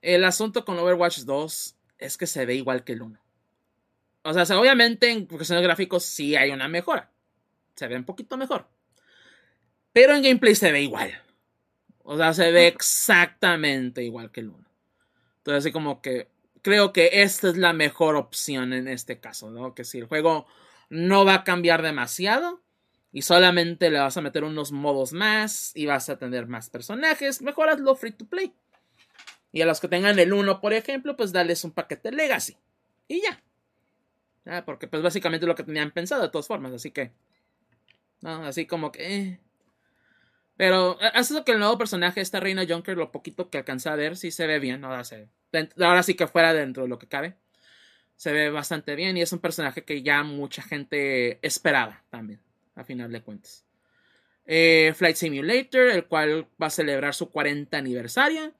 el asunto con Overwatch 2 es que se ve igual que el 1. O sea, obviamente en cuestiones gráficos sí hay una mejora. Se ve un poquito mejor. Pero en gameplay se ve igual. O sea, se ve exactamente igual que el 1. Entonces, así como que creo que esta es la mejor opción en este caso, ¿no? Que si el juego no va a cambiar demasiado y solamente le vas a meter unos modos más y vas a tener más personajes, mejor hazlo free to play. Y a los que tengan el 1, por ejemplo, pues darles un paquete Legacy. Y ya. Ah, porque pues básicamente lo que tenían pensado de todas formas, así que... Así como que... Eh. Pero hace lo que el nuevo personaje, esta Reina Junker, lo poquito que alcanza a ver, sí se ve bien. Ahora, se, ahora sí que fuera dentro de lo que cabe. Se ve bastante bien y es un personaje que ya mucha gente esperaba también, a final de cuentas. Eh, Flight Simulator, el cual va a celebrar su 40 aniversario.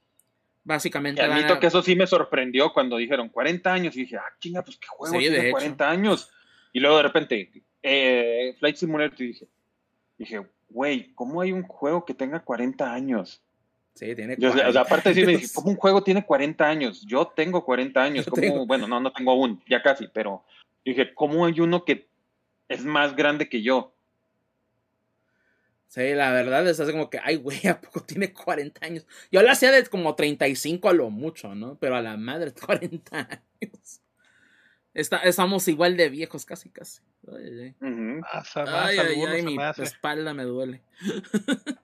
Básicamente. Y admito que eso sí me sorprendió cuando dijeron 40 años. Y dije, ah, chinga, pues qué juego tiene 40 años. Y luego de repente, eh, Flight Simulator, y dije, dije, güey, ¿cómo hay un juego que tenga 40 años? Sí, tiene 40 o sea, aparte de decirme, ¿cómo un juego tiene 40 años? Yo tengo 40 años, ¿cómo? bueno, no, no tengo aún, ya casi, pero dije, ¿cómo hay uno que es más grande que yo? Sí, la verdad es así como que, ay, güey, <laughs> ¿a poco tiene 40 años? Yo la hacía de como 35 a lo mucho, ¿no? Pero a la madre, <laughs> 40 años. estamos igual de viejos, casi, casi. Ay, ay, ay, ay mi espalda me duele. <laughs>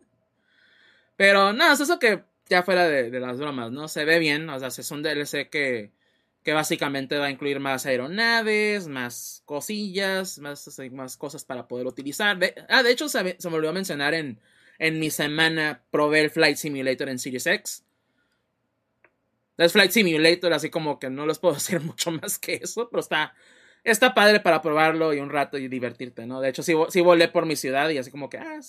Pero no, es eso que ya fuera de, las bromas, ¿no? Se ve bien, o sea, es un DLC que, que básicamente va a incluir más aeronaves, más cosillas, más, cosas para poder utilizar. Ah, de hecho, se, me olvidó mencionar en, en mi semana, probé el Flight Simulator en Series X. Es Flight Simulator, así como que no les puedo <laughs> decir mucho más que eso, pero está, está padre para probarlo y un rato y divertirte, ¿no? De hecho, sí, sí volé por mi ciudad y así como que, ah,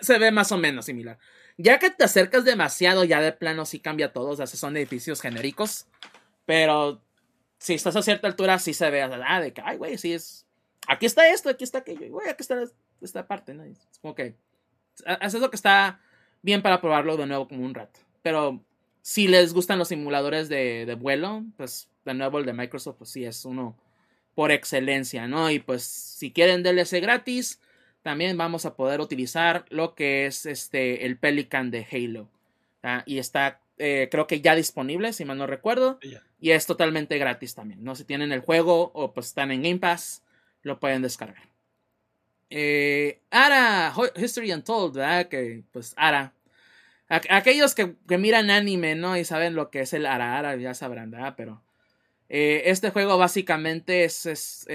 se, ve más o menos similar. Ya que te acercas demasiado, ya de plano sí cambia todo. O sea, son edificios genéricos. Pero si estás a cierta altura, sí se ve, ah, de que, ay, güey, sí es. Aquí está esto, aquí está aquello, güey, aquí está esta parte, ¿no? Es como que. Es eso que está bien para probarlo de nuevo como un rato. Pero si les gustan los simuladores de, de vuelo, pues de nuevo el de Microsoft, pues sí es uno por excelencia, ¿no? Y pues si quieren DLC gratis, también vamos a poder utilizar lo que es este el Pelican de Halo. Y está, eh, creo que ya disponible, si mal no recuerdo. Y es totalmente gratis también. ¿no? Si tienen el juego o pues están en Game Pass, lo pueden descargar. Eh, Ara, History Untold, ¿verdad? Que pues Ara. aquellos que, que, miran anime, ¿no? Y saben lo que es el Ara Ara, ya sabrán, ¿verdad? Pero eh, este juego básicamente es, es,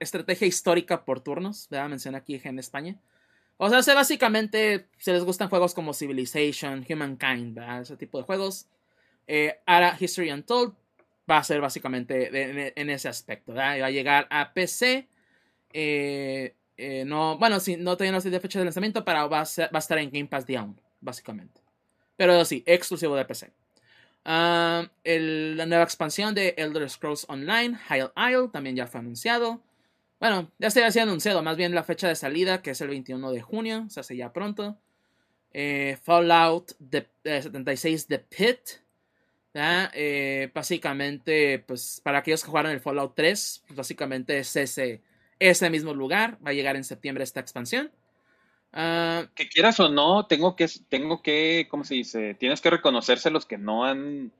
estrategia histórica por turnos, ¿verdad? Menciona aquí en España. O sea, se básicamente, se les gustan juegos como Civilization, Humankind, ¿verdad? Ese tipo de juegos. Eh, ahora History Untold va a ser básicamente en ese aspecto, ¿verdad? Va a llegar a PC. Eh, no, bueno, si no todavía no fecha de lanzamiento, pero va a, estar en Game Pass 1, básicamente. Pero sí, exclusivo de PC. Ah, la nueva expansión de Elder Scrolls Online, High Isle, también ya fue anunciado. Bueno, ya se había anunciado, más bien la fecha de salida, que es el 21 de junio, se hace ya pronto. Eh, Fallout de, 76 The Pit. Eh, básicamente, pues para aquellos que jugaron el Fallout 3, pues, básicamente es ese, ese mismo lugar. Va a llegar en septiembre esta expansión. Ah, que quieras o no, tengo que, tengo que, ¿cómo se dice? Tienes que reconocerse los que no han,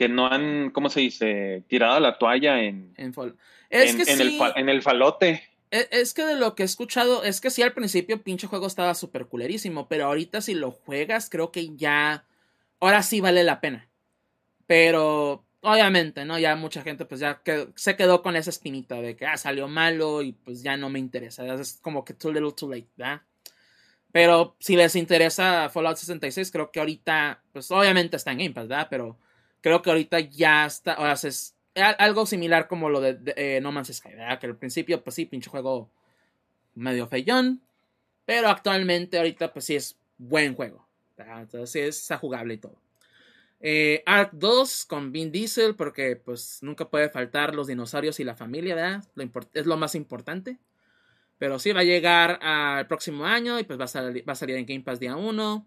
que no han, ¿cómo se dice? Tirado la toalla en, en, en, el, falote. E, es, que de lo que he escuchado, es que sí, al principio pinche juego estaba súper culerísimo, pero ahorita si lo juegas, creo que ya, ahora sí vale la pena. Pero, obviamente, ¿no? Ya mucha gente pues ya se quedó con esa espinita de que, ah, salió malo y pues ya no me interesa. Es como que too little too late, ¿verdad? Pero si les interesa Fallout 66, creo que ahorita, pues obviamente está en Game Pass, ¿verdad? Pero creo que ahorita ya está, o sea, es algo similar como lo de, eh, No Man's Sky. Que al principio, pues sí, pinche juego medio feyón, pero actualmente ahorita, pues sí es buen juego. Entonces sí está jugable y todo. Eh, Ark 2 con Vin Diesel, porque pues nunca puede faltar los dinosaurios y la familia, ¿verdad? es lo más importante. Pero sí va a llegar al próximo año y pues va a, salir, va a salir en Game Pass día 1.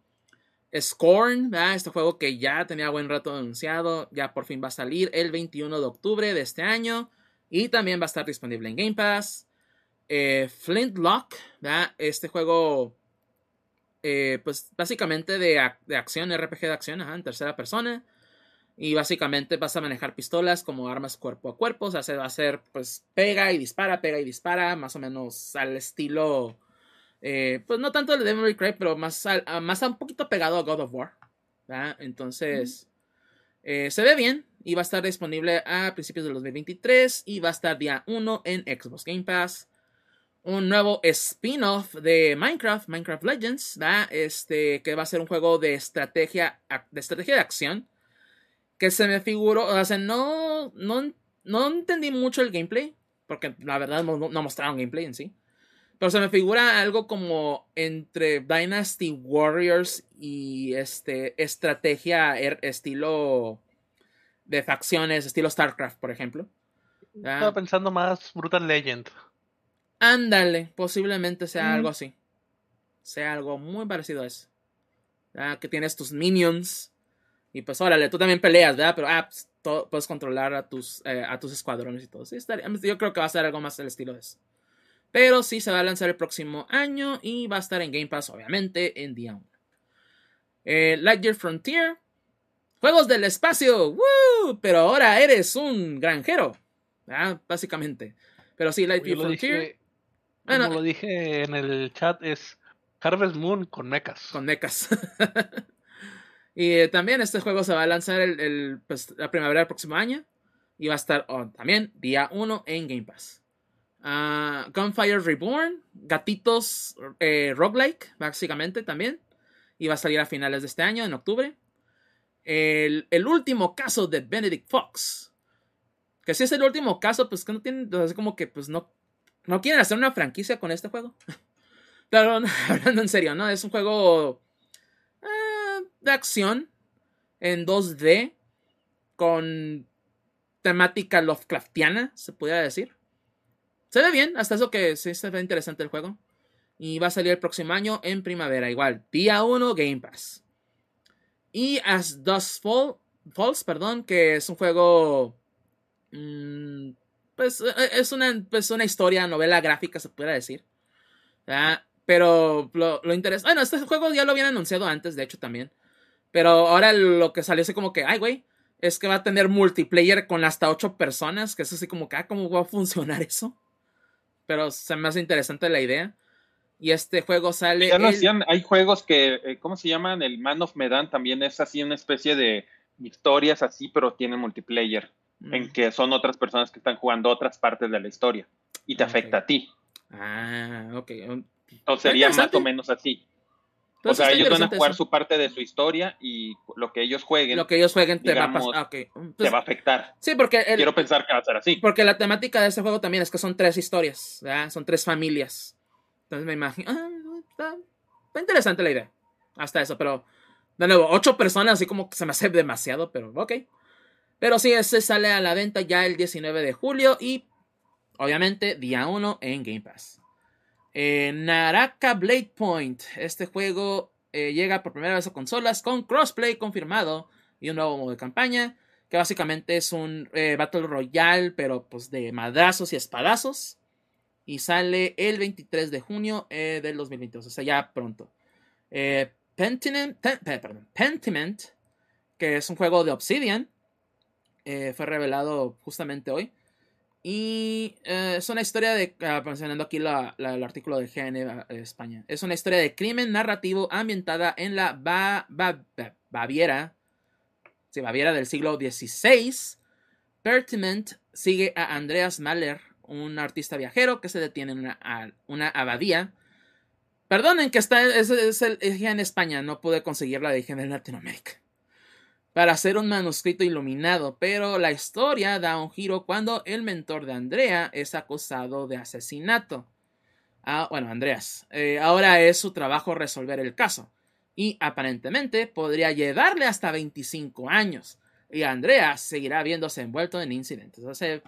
Scorn, este juego que ya tenía buen rato anunciado, ya por fin va a salir el 21 de octubre de este año. Y también va a estar disponible en Game Pass. Eh, Flintlock, este juego, eh, pues básicamente de, de, acción, RPG de acción, en tercera persona. Y básicamente vas a manejar pistolas como armas cuerpo a cuerpo. O sea, se va a hacer pues pega y dispara, pega y dispara. Más o menos al estilo Eh, pues no tanto el Devil May Cry, pero más, a- más a un poquito pegado a God of War. Entonces, eh, se ve bien y va a estar disponible a principios del 2023 y va a estar día 1 en Xbox Game Pass. Un nuevo spin-off de Minecraft, Minecraft Legends. Este, que va a ser un juego de estrategia, de estrategia de acción. Que se me figuró, o sea, no, no, no entendí mucho el gameplay, porque la verdad no mostraron gameplay en sí. Pero se me figura algo como entre Dynasty Warriors y este estrategia er- estilo de facciones, estilo StarCraft, por ejemplo. Ah, Estaba pensando más Brutal Legend. Ándale, posiblemente sea Mm. algo así. Sea algo muy parecido a eso. Ah, Que tienes tus minions. Y pues órale, tú también peleas, ¿verdad? Pero ah, pues, todo- puedes controlar a tus, eh, a tus escuadrones y todo. Sí, estaría- yo creo que va a ser algo más del estilo de eso. Pero sí se va a lanzar el próximo año y va a estar en Game Pass, obviamente, en día 1. Eh, Lightyear Frontier. Juegos del espacio. ¡Woo! Pero ahora eres un granjero. ¿verdad? Básicamente. Pero sí, Lightyear Frontier. dije, Bueno, como lo dije en el chat, es Harvest Moon con mechas. con mechas. <laughs> y eh, también este juego se va a lanzar el, el, pues, la primavera del próximo año. Y va a estar también día 1 en Game Pass. Ah, Gunfire Reborn, gatitos eh, roguelike, básicamente también. Y va a salir a finales de este año, en octubre. El, el último caso de Benedict Fox. Que si es el último caso, pues que no tienen, es como que pues no, no quieren hacer una franquicia con este juego. <laughs> Pero <laughs> hablando en serio, ¿no? Es un juego eh, de acción en 2D con temática Lovecraftiana, se pudiera decir. Se ve bien, hasta eso que sí se ve interesante el juego. Y va a salir el próximo año en primavera, igual. Día 1 Game Pass. Y As Dust Fall, Falls, perdón, que es un juego. mm, pues eh, es una, pues, una historia, novela gráfica, se pudiera decir. ¿verdad? Pero lo, lo interesante. Bueno, este juego ya lo habían anunciado antes, de hecho, también. Pero ahora lo que salió es como que, ay, güey, es que va a tener multiplayer con hasta 8 personas. Que es así como que, ah, ¿cómo va a funcionar eso? Pero se me hace interesante la idea. Y este juego sale. Ya lo el- hacían, hay juegos que, eh, ¿cómo se llaman? El Man of Medan también es así una especie de historias así, pero tiene multiplayer, Mm. en que son otras personas que están jugando otras partes de la historia y te afecta a ti. Ah, ok. Entonces sería más o menos así. O sea, ellos van a jugar eso. su parte de su historia y lo que ellos jueguen Lo que ellos jueguen te va a ah, te Pues, va a afectar. sí, porque, el- Quiero pensar que va a ser así. porque la temática de este juego también es que son tres historias. ¿verdad? Son tres familias. Entonces me imagino. ah, está, está interesante la idea. Hasta eso, pero. De nuevo, ocho personas, así como que se me hace demasiado, pero ok. Pero sí, ese sale a la venta ya el 19 de julio y obviamente día 1 en Game Pass. Eh, Naraka Blade Point. Este juego eh, llega por primera vez a consolas con crossplay confirmado y un nuevo modo de campaña. Que básicamente es un eh, Battle Royale, pero pues de madrazos y espadazos. Y sale el 23 de junio eh, del 2022, o sea, ya pronto. Pentiment, que es un juego de Obsidian, fue revelado justamente hoy. Y eh, es una historia de, ah, mencionando aquí la- el artículo de GN eh, España, es una historia de crimen narrativo ambientada en la Ba- Ba- Ba- Baviera, sí, Baviera del siglo XVI. Pertiment sigue a Andreas Mahler, un artista viajero que se detiene en una, abadía. Perdonen que está, es, es en España, no pude conseguir la de en Latinoamérica para hacer un manuscrito iluminado, pero la historia da un giro cuando el mentor de Andrea es acusado de asesinato. Ah, bueno, Andreas. eh, ahora es su trabajo resolver el caso. Y aparentemente podría llevarle hasta 25 años. Y Andreas seguirá viéndose envuelto en incidentes. O sea,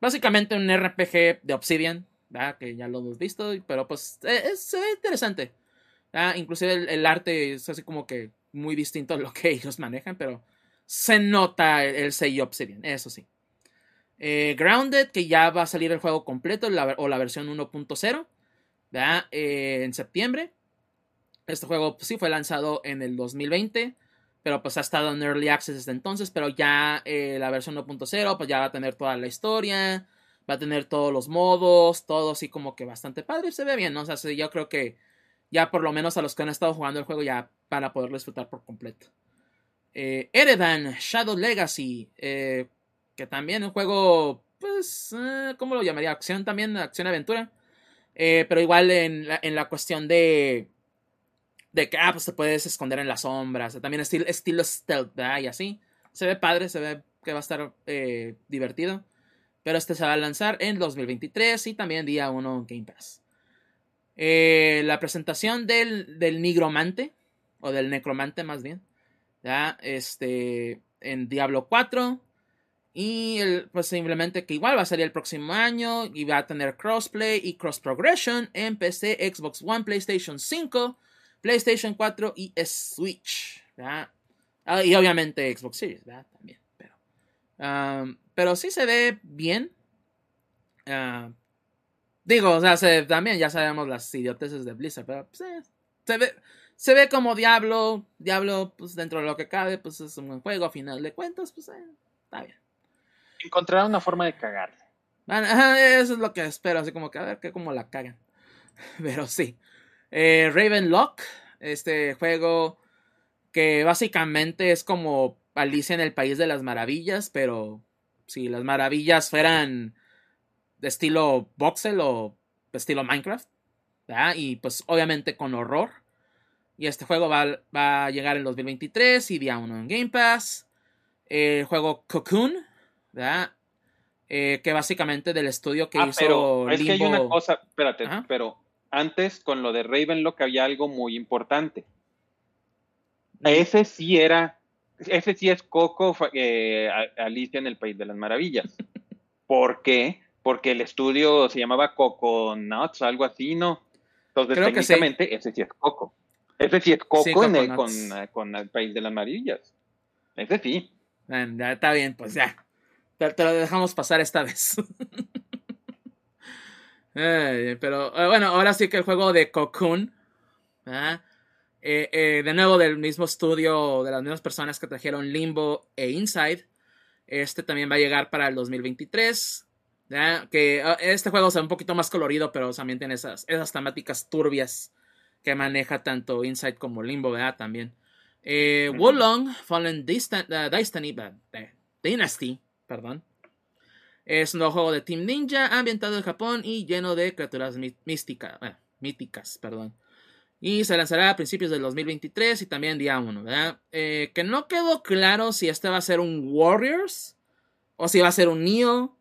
básicamente un RPG de Obsidian, ¿verdad? que ya lo hemos visto, pero pues es, se ve interesante. ¿verdad? Inclusive el, el arte es así como que muy distinto a lo que <laughs> ellos manejan, pero se nota el, el sello Obsidian, eso sí. Eh, Grounded, que ya va a salir el juego completo o la versión 1.0, ¿verdad? Eh, en septiembre. Este juego pues, sí fue lanzado en el 2020, pero pues ha estado en Early Access desde entonces, pero ya eh, la versión 1.0 pues ya va a tener toda la historia, Va a tener todos los modos, todo así como que bastante padre. Se ve bien, ¿no? O sea, yo creo que ya por lo menos a los que han estado jugando el juego ya van a poder disfrutar por completo. Eh, Eredan Shadow Legacy, eh, que también un juego, pues, eh, ¿cómo lo llamaría? Acción también, acción-aventura. Eh, pero igual en la, en la cuestión de, de que, ah, pues te puedes esconder en las sombras. También estilo, stealth, ¿verdad? Y así. Se ve padre, se ve que va a estar divertido. Pero este se va a lanzar en 2023 y también día 1 en Game Pass. La presentación del, del nigromante, o del necromante más bien, ¿ya? Este, en Diablo 4. Y el, pues simplemente que igual va a salir el próximo año y va a tener crossplay y cross progression en PC, Xbox One, PlayStation 5, PlayStation 4 y Switch. ¿verdad? Ah, y obviamente Xbox Series ¿verdad? también. Pero, um, pero sí se ve bien. Uh, digo, o sea, se, también ya sabemos las idioteces de Blizzard, pero pues, eh, se ve. Se ve como Diablo, Diablo, pues dentro de lo que cabe, pues es un buen juego, a final de cuentas, pues eh, está bien encontrar una forma de cagarle. Eso es lo que espero, así como que a ver qué como la cagan. <laughs> Pero sí. Eh, Ravenlock, este juego que básicamente es como Alicia en el País de las Maravillas, pero si las maravillas fueran de estilo voxel o de estilo Minecraft, ¿verdad? y pues obviamente con horror. Y este juego va, va a llegar en 2023 y día 1 en Game Pass. El juego Cocoon, ¿verdad? Eh, que básicamente del estudio que Ah, hizo pero es que hay una cosa, espérate, Ajá. pero antes con lo de Ravenlock había algo muy importante. Ese sí era, ese sí es Coco eh, Alicia en el País de las Maravillas. <laughs> ¿Por qué? Porque el estudio se llamaba Coco Nuts, algo así, ¿no? Entonces, Creo que sí. técnicamente, ese sí es Coco. Ese sí es Coco Sí, el- con, Nuts. eh, con el País de las Maravillas. Ese sí. Ya está bien, pues ya. Te, te lo dejamos pasar esta vez. <laughs> Pero eh, bueno, ahora sí que el juego de Cocoon. ¿verdad? Eh, de nuevo del mismo estudio, de las mismas personas que trajeron Limbo e Inside. Este también va a llegar para el 2023. ¿verdad? Que ah, este juego es un poquito más colorido, pero también tiene esas, esas temáticas turbias que maneja tanto Inside como Limbo, ¿verdad? También. Eh, Ujú. Wolong Fallen Distan- uh, Dynasty, uh, eh, Dynasty, perdón. Es un nuevo juego de Team Ninja ambientado en Japón y lleno de criaturas mí- místicas, eh, míticas, perdón. Y se lanzará a principios del 2023 y también día 1, ¿verdad? Eh, que no quedó claro si este va a ser un Warriors o si va a ser un Neo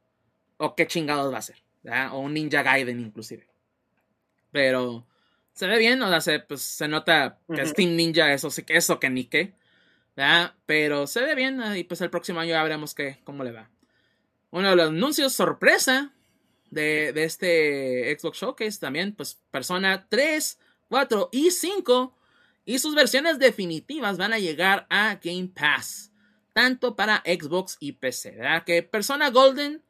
o qué chingados va a ser, ¿verdad? O un Ninja Gaiden inclusive. Pero se ve bien, o sea, se, pues, se nota que es Ujú. Team Ninja, eso sí que eso que ni qué, ¿verdad? Pero se ve bien y pues el próximo año ya veremos qué, cómo le va. Uno de los anuncios sorpresa de, de este Xbox Showcase también, pues Persona 3, 4 y 5 y sus versiones definitivas van a llegar a Game Pass, tanto para Xbox y PC, ¿verdad? Que Persona Golden,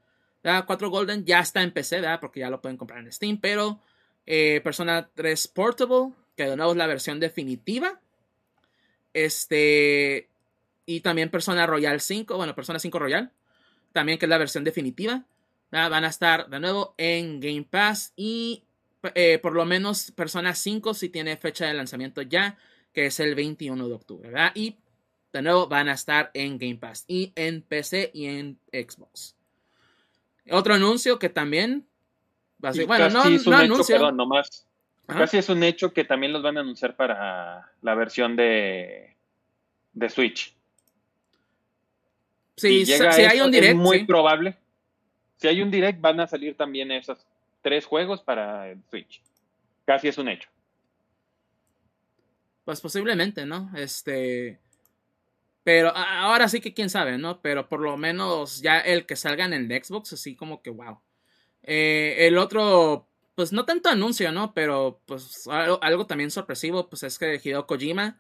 ¿verdad? 4 Golden ya está en PC, ¿verdad? Porque ya lo pueden comprar en Steam, pero eh, Persona 3 Portable, que de nuevo es la versión definitiva, este, y también Persona Royal 5, bueno, Persona 5 Royal, también que es la versión definitiva. Van a estar de nuevo en Game Pass y eh, por lo menos Persona 5 sí tiene fecha de lanzamiento ya, que es el 21 de octubre. Y de nuevo van a estar en Game Pass y en PC y en Xbox. Otro anuncio que también bueno, no, es un no hecho, perdón, nomás. Ajá. Casi es un hecho que también los van a anunciar para la versión de, de Switch. Sí, si llega si hay un direct, es muy sí. probable. Si hay un direct, van a salir también esos tres juegos para el Switch. Casi es un hecho. Pues posiblemente, ¿no? Este. Pero ahora sí que quién sabe, ¿no? Pero por lo menos ya el que salgan en el Xbox, así como que wow. Eh, el otro, pues no tanto anuncio, ¿no? Pero pues algo, algo también sorpresivo, pues es que Hideo Kojima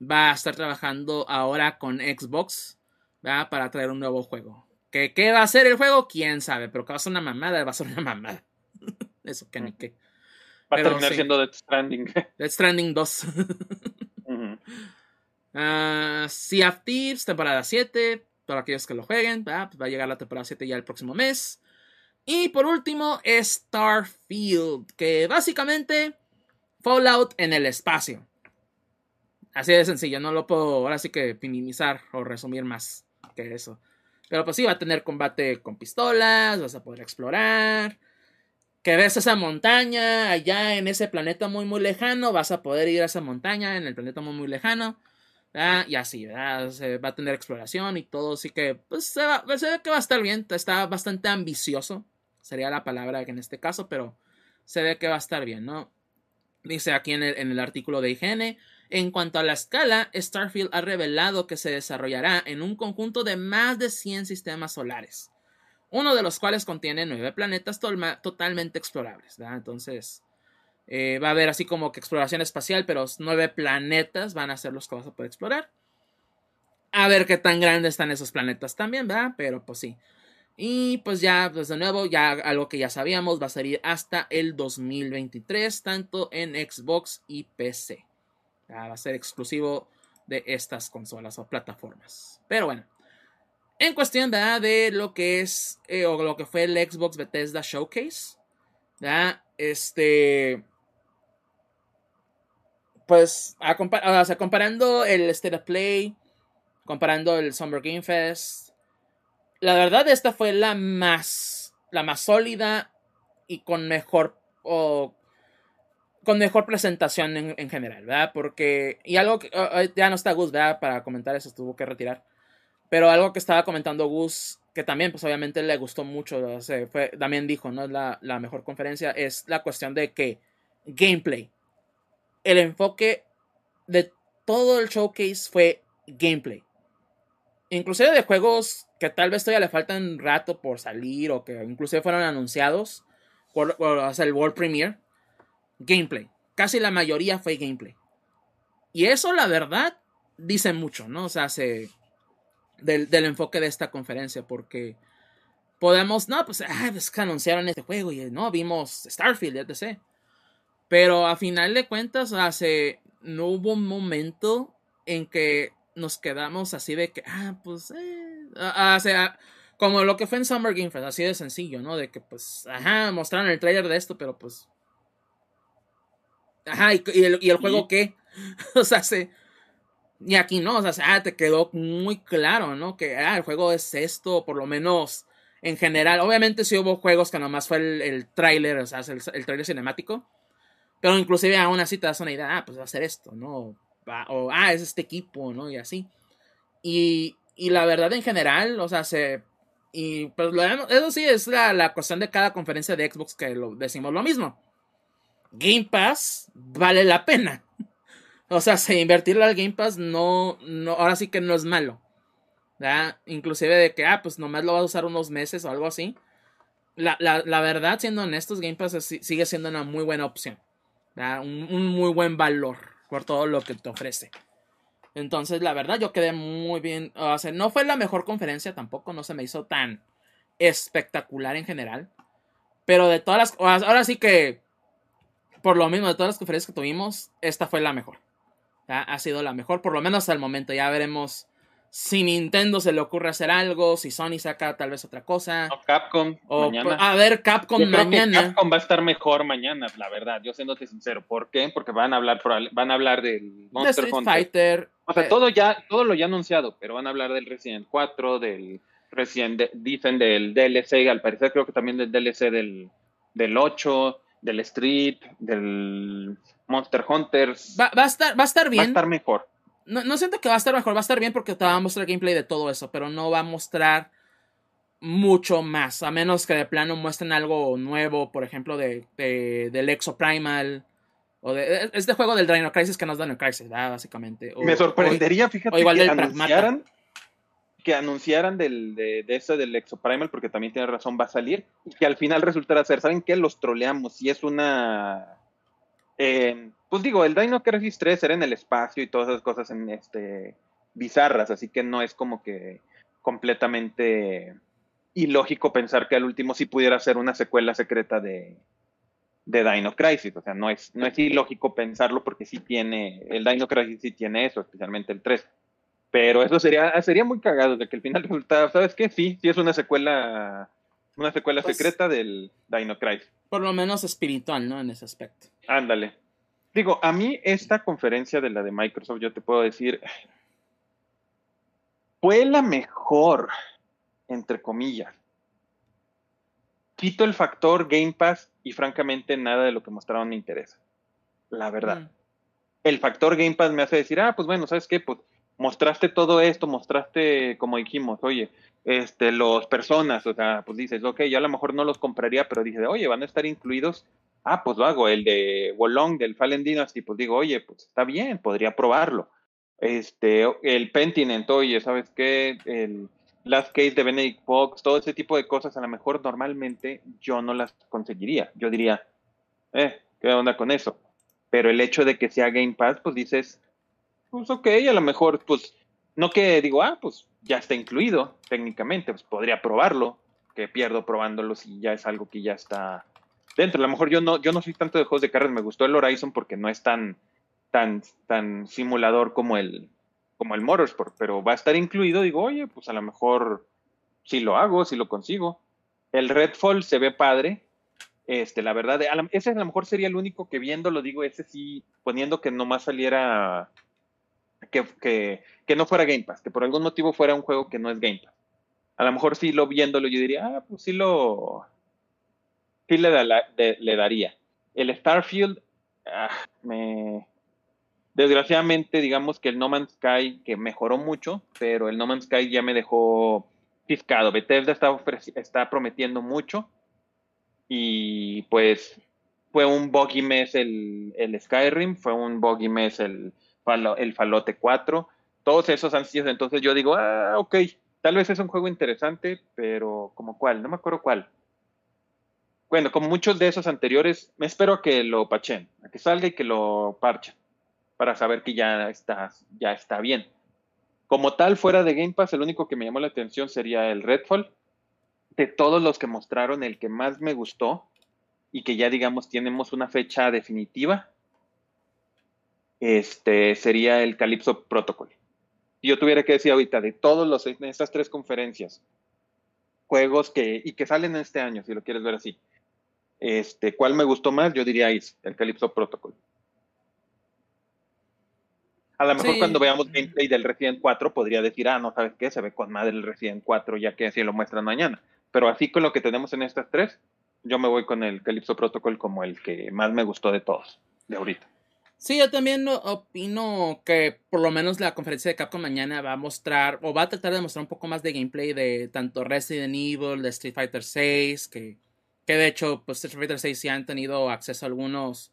va a estar trabajando ahora con Xbox, ¿verdad? Para traer un nuevo juego. ¿Qué, ¿Qué va a ser el juego? Quién sabe, pero que va a ser una mamada, va a ser una mamada. <laughs> Eso que ni qué. Va a Pero terminar sí. siendo Death Stranding. <laughs> Death Stranding 2. Ujú. <laughs> Ah, sea of Thieves, temporada 7. Para aquellos que lo jueguen, ¿verdad? Pues va a llegar la temporada 7 ya el próximo mes. Y por último, Starfield, que básicamente Fallout en el espacio. Así de sencillo, no lo puedo ahora sí que minimizar o resumir más que eso. Pero pues sí, va a tener combate con pistolas, vas a poder explorar. Que ves esa montaña allá en ese planeta muy muy lejano, vas a poder ir a esa montaña en el planeta muy muy lejano. Y así, ¿verdad? Se va a tener exploración y todo, así que pues se, ve que va a estar bien, está bastante ambicioso, sería la palabra en este caso, pero se ve que va a estar bien, ¿no? Dice aquí en el, en el artículo de higiene, en cuanto a la escala, Starfield ha revelado que se desarrollará en un conjunto de más de 100 sistemas solares, uno de los cuales contiene nueve planetas totalmente explorables. Entonces, eh, va a haber así como que exploración espacial, pero nueve planetas van a ser los que vas a poder explorar. A ver qué tan grandes están esos planetas también, ¿verdad? Pero pues sí. Y pues ya, pues de nuevo, ya algo que ya sabíamos, va a salir hasta el 2023, tanto en Xbox y PC va a ser exclusivo de estas consolas o plataformas. Pero bueno, en cuestión de lo que es eh, o lo que fue el Xbox Bethesda Showcase, este, pues comparando el State of Play, comparando el Summer Game Fest, la verdad esta fue la más, la más sólida y con mejor o con mejor presentación en, general, ¿verdad? Porque, y algo que ya no está Gus, ¿verdad? Para comentar eso, tuvo que retirar. Pero algo que estaba comentando Gus, que también, pues obviamente le gustó mucho, también dijo, ¿no? La mejor conferencia es la cuestión de que gameplay. El enfoque de todo el showcase fue gameplay. Inclusive de juegos que tal vez todavía le faltan rato por salir o que inclusive fueron anunciados por, por el World Premiere gameplay. Casi la mayoría fue gameplay. Y eso, la verdad, dice mucho, ¿no? O sea, se, del, enfoque de esta conferencia, porque podemos, no, pues, ah, pues que anunciaron este juego y no, vimos Starfield, etc. Pero a final de cuentas, hace, no hubo un momento en que nos quedamos así de que, ah, pues, eh, sea, como lo que fue en Summer Game Fest, así de sencillo, ¿no? De que, pues, ajá, mostraron el trailer de esto, pero pues, Ajá, y, el, juego qué? <laughs> o sea, se... Y aquí no, o sea, ah, te quedó muy claro, ¿no? Que ah, el juego es esto, por lo menos en general. Obviamente sí hubo juegos que nomás fue el, el tráiler, o sea, el, el tráiler cinemático. Pero inclusive aún así te das una idea, ah, pues va a ser esto, ¿no? o, ah, es este equipo, ¿no? Y así. Y, y la verdad en general, o sea, se... Y pues lo, eso sí es la, la cuestión de cada conferencia de Xbox que lo, decimos lo mismo Game Pass vale la pena. <laughs> O sea, si invertirle al Game Pass no, no, ahora sí que no es malo. Inclusive de que, ah, pues nomás lo vas a usar unos meses o algo así. La, verdad, siendo honestos, Game Pass sigue siendo una muy buena opción. Un, muy buen valor por todo lo que te ofrece. Entonces, la verdad, yo quedé muy bien. No fue la mejor conferencia tampoco, no se me hizo tan espectacular en general. Pero de todas las. Ahora sí que por lo mismo de todas las conferencias que tuvimos, esta fue la mejor. Ha sido la mejor, por lo menos hasta el momento. Ya veremos si Nintendo se le ocurre hacer algo, si Sony saca tal vez otra cosa. O Capcom. mañana. A ver, Capcom mañana. Capcom va a estar mejor mañana, la verdad. Yo siéndote sincero. ¿Por qué? Porque van a hablar, van a hablar del Monster Street Fighter. O sea, todo ya, todo lo ya anunciado, pero van a hablar del Resident 4, del Resident, dicen del DLC, al parecer creo que también del DLC del, del 8 del Street, del Monster Hunters. Va, a, estar, va a estar bien. Va a estar mejor. No, no, siento que va a estar mejor, va a estar bien porque te va a mostrar gameplay de todo eso, pero no va a mostrar mucho más, a menos que de plano muestren algo nuevo, por ejemplo, de, del Exo Primal. O de este juego del Dino Crisis que nos da Dino Crisis, básicamente. Me sorprendería, fíjate, igual que anunciaran que anunciaran del, de, de eso del Exoprimal, porque también tiene razón, va a salir, y que al final resultará ser, ¿saben qué? Los troleamos, y es una... Eh, pues digo, el Dino Crisis 3 era en el espacio y todas esas cosas en este bizarras, así que no es como que completamente ilógico pensar que al último sí pudiera ser una secuela secreta de, de Dino Crisis, o sea, no es, no es ilógico pensarlo porque sí tiene, el Dino Crisis sí tiene eso, especialmente el 3. Pero eso sería, sería muy cagado de que el final resultara, ¿sabes qué? Sí, sí es una secuela Una secuela Pues- secreta del Dino Crisis. Por lo menos espiritual, ¿no? En ese aspecto. Ándale. Digo, a mí esta conferencia de la de Microsoft, yo te puedo decir, fue la mejor, entre comillas. Quito el factor Game Pass y francamente nada de lo que mostraron me interesa. La verdad. Mm. El factor Game Pass me hace decir, ah, pues bueno, ¿sabes qué? Pues mostraste todo esto, mostraste, como dijimos, oye, este, los personas, o sea, pues dices, ok, yo a lo mejor no los compraría, pero dices, oye, van a estar incluidos Ah, pues lo hago, el de Wolong del Fallen Dynasty, pues digo, oye, pues está bien, podría probarlo. Este, el Pentinent, oye, ¿sabes qué? El Last Case de Benedict Fox, todo ese tipo de cosas, a lo mejor normalmente yo no las conseguiría. Yo diría, eh, ¿qué onda con eso? Pero el hecho de que sea Game Pass, pues dices, pues ok, a lo mejor, pues, no que digo, ah, pues ya está incluido técnicamente, pues podría probarlo, que pierdo probándolo si ya es algo que ya está dentro. A lo mejor yo no, yo no soy tanto de juegos de carreras, me gustó el Horizon porque no es tan, tan, tan simulador como el, como el Motorsport, pero va a estar incluido, digo, oye, pues a lo mejor si lo hago, si lo consigo. El Redfall se ve padre. Este, la verdad, ese a lo mejor sería el único que viéndolo, digo, ese sí, poniendo que nomás saliera, que, que, que no fuera Game Pass, que por algún motivo fuera un juego que no es Game Pass. A lo mejor sí lo viéndolo, yo diría, ah, pues sí lo, sí le, daría. El Starfield, ah, me... Desgraciadamente, digamos que el No Man's Sky, que mejoró mucho, pero el No Man's Sky ya me dejó fiscado. Bethesda está, prometiendo mucho y pues fue un buggy mes el, Skyrim, fue un buggy mes el, el Falote 4, todos esos han sido, entonces yo digo, ah, ok, tal vez es un juego interesante, pero como cuál, no me acuerdo cuál. Bueno, como muchos de esos anteriores, me espero que lo pachen, a que salga y que lo parchen, para saber que ya está, ya está bien. Como tal, fuera de Game Pass, el único que me llamó la atención sería el Redfall. De todos los que mostraron, el que más me gustó y que ya digamos tenemos una fecha definitiva, este sería el Calypso Protocol. Si yo tuviera que decir ahorita de todos los en estas tres conferencias, juegos que y que salen este año, si lo quieres ver así, este, ¿cuál me gustó más? Yo diría es el Calypso Protocol. A lo mejor Sí. cuando veamos gameplay del Resident 4 podría decir, ah, no sabes qué, se ve con madre el Resident 4 ya que así lo muestran mañana. Pero así con lo que tenemos en estas tres, yo me voy con el Calypso Protocol como el que más me gustó de todos, de ahorita. Sí, yo también no- opino que por lo menos la conferencia de Capcom mañana va a mostrar o va a tratar de mostrar un poco más de gameplay de tanto Resident Evil, de Street Fighter 6, que, que de hecho pues Street Fighter 6 sí han tenido acceso a algunos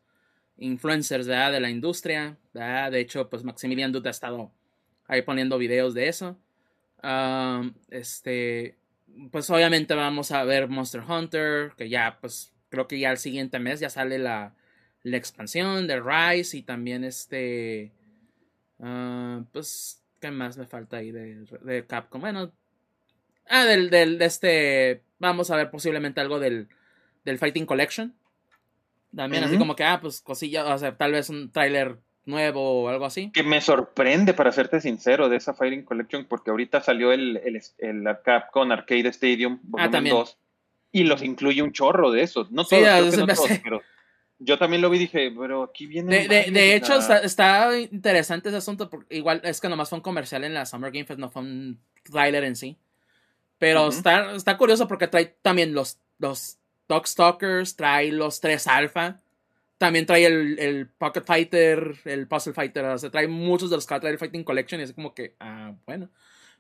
influencers ¿verdad? de la industria, ¿verdad? de hecho pues Maximilian Dude ha estado ahí poniendo videos de eso. Este, pues obviamente vamos a ver Monster Hunter, que ya pues creo que ya el siguiente mes ya sale la, la expansión de Rise y también este ah, pues qué más me falta ahí de, de Capcom bueno ah del, del de este vamos a ver posiblemente algo del del Fighting Collection también así como que ah pues cosilla o sea tal vez un tráiler nuevo o algo así Que me sorprende, para serte sincero, de esa Fighting Collection, porque ahorita salió el, el, el Capcom Arcade Stadium volumen también. 2 y los incluye un chorro de esos. No Sí, todos, ya, creo que no todos, pero yo también lo vi y dije, pero aquí viene. De, de, de hecho, está, está interesante ese asunto. Porque igual es que nomás fue un comercial en la Summer Game Fest, no fue un trailer en sí. Pero está, está curioso porque trae también los, los Darkstalkers, trae los tres Alpha. También trae el, el Pocket Fighter, el Puzzle Fighter. O sea, trae muchos de los que trae el Fighting Collection. Y es como que, ah, bueno.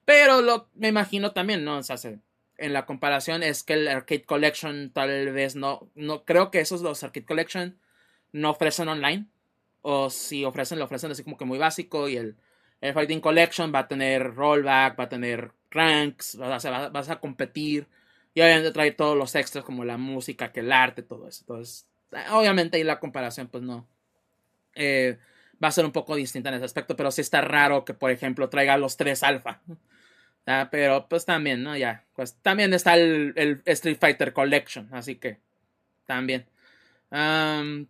Pero lo, me imagino también, ¿no? O sea, se- en la comparación es que el Arcade Collection tal vez no. no creo que esos, los Arcade Collection, no ofrecen online. O si ofrecen, lo ofrecen así como que muy básico. Y el, el Fighting Collection va a tener rollback, va a tener ranks, vas a, vas a competir. Y obviamente trae todos los extras como la música, que el arte, todo eso. Entonces, eh, obviamente ahí la comparación, pues no. eh, va a ser un poco distinta en ese aspecto. Pero sí está raro que, por ejemplo, traiga los tres alfa. <laughs> Ah, pero pues también, ¿no? Ya. Pues también está el, Street Fighter Collection. Así que. También. Am,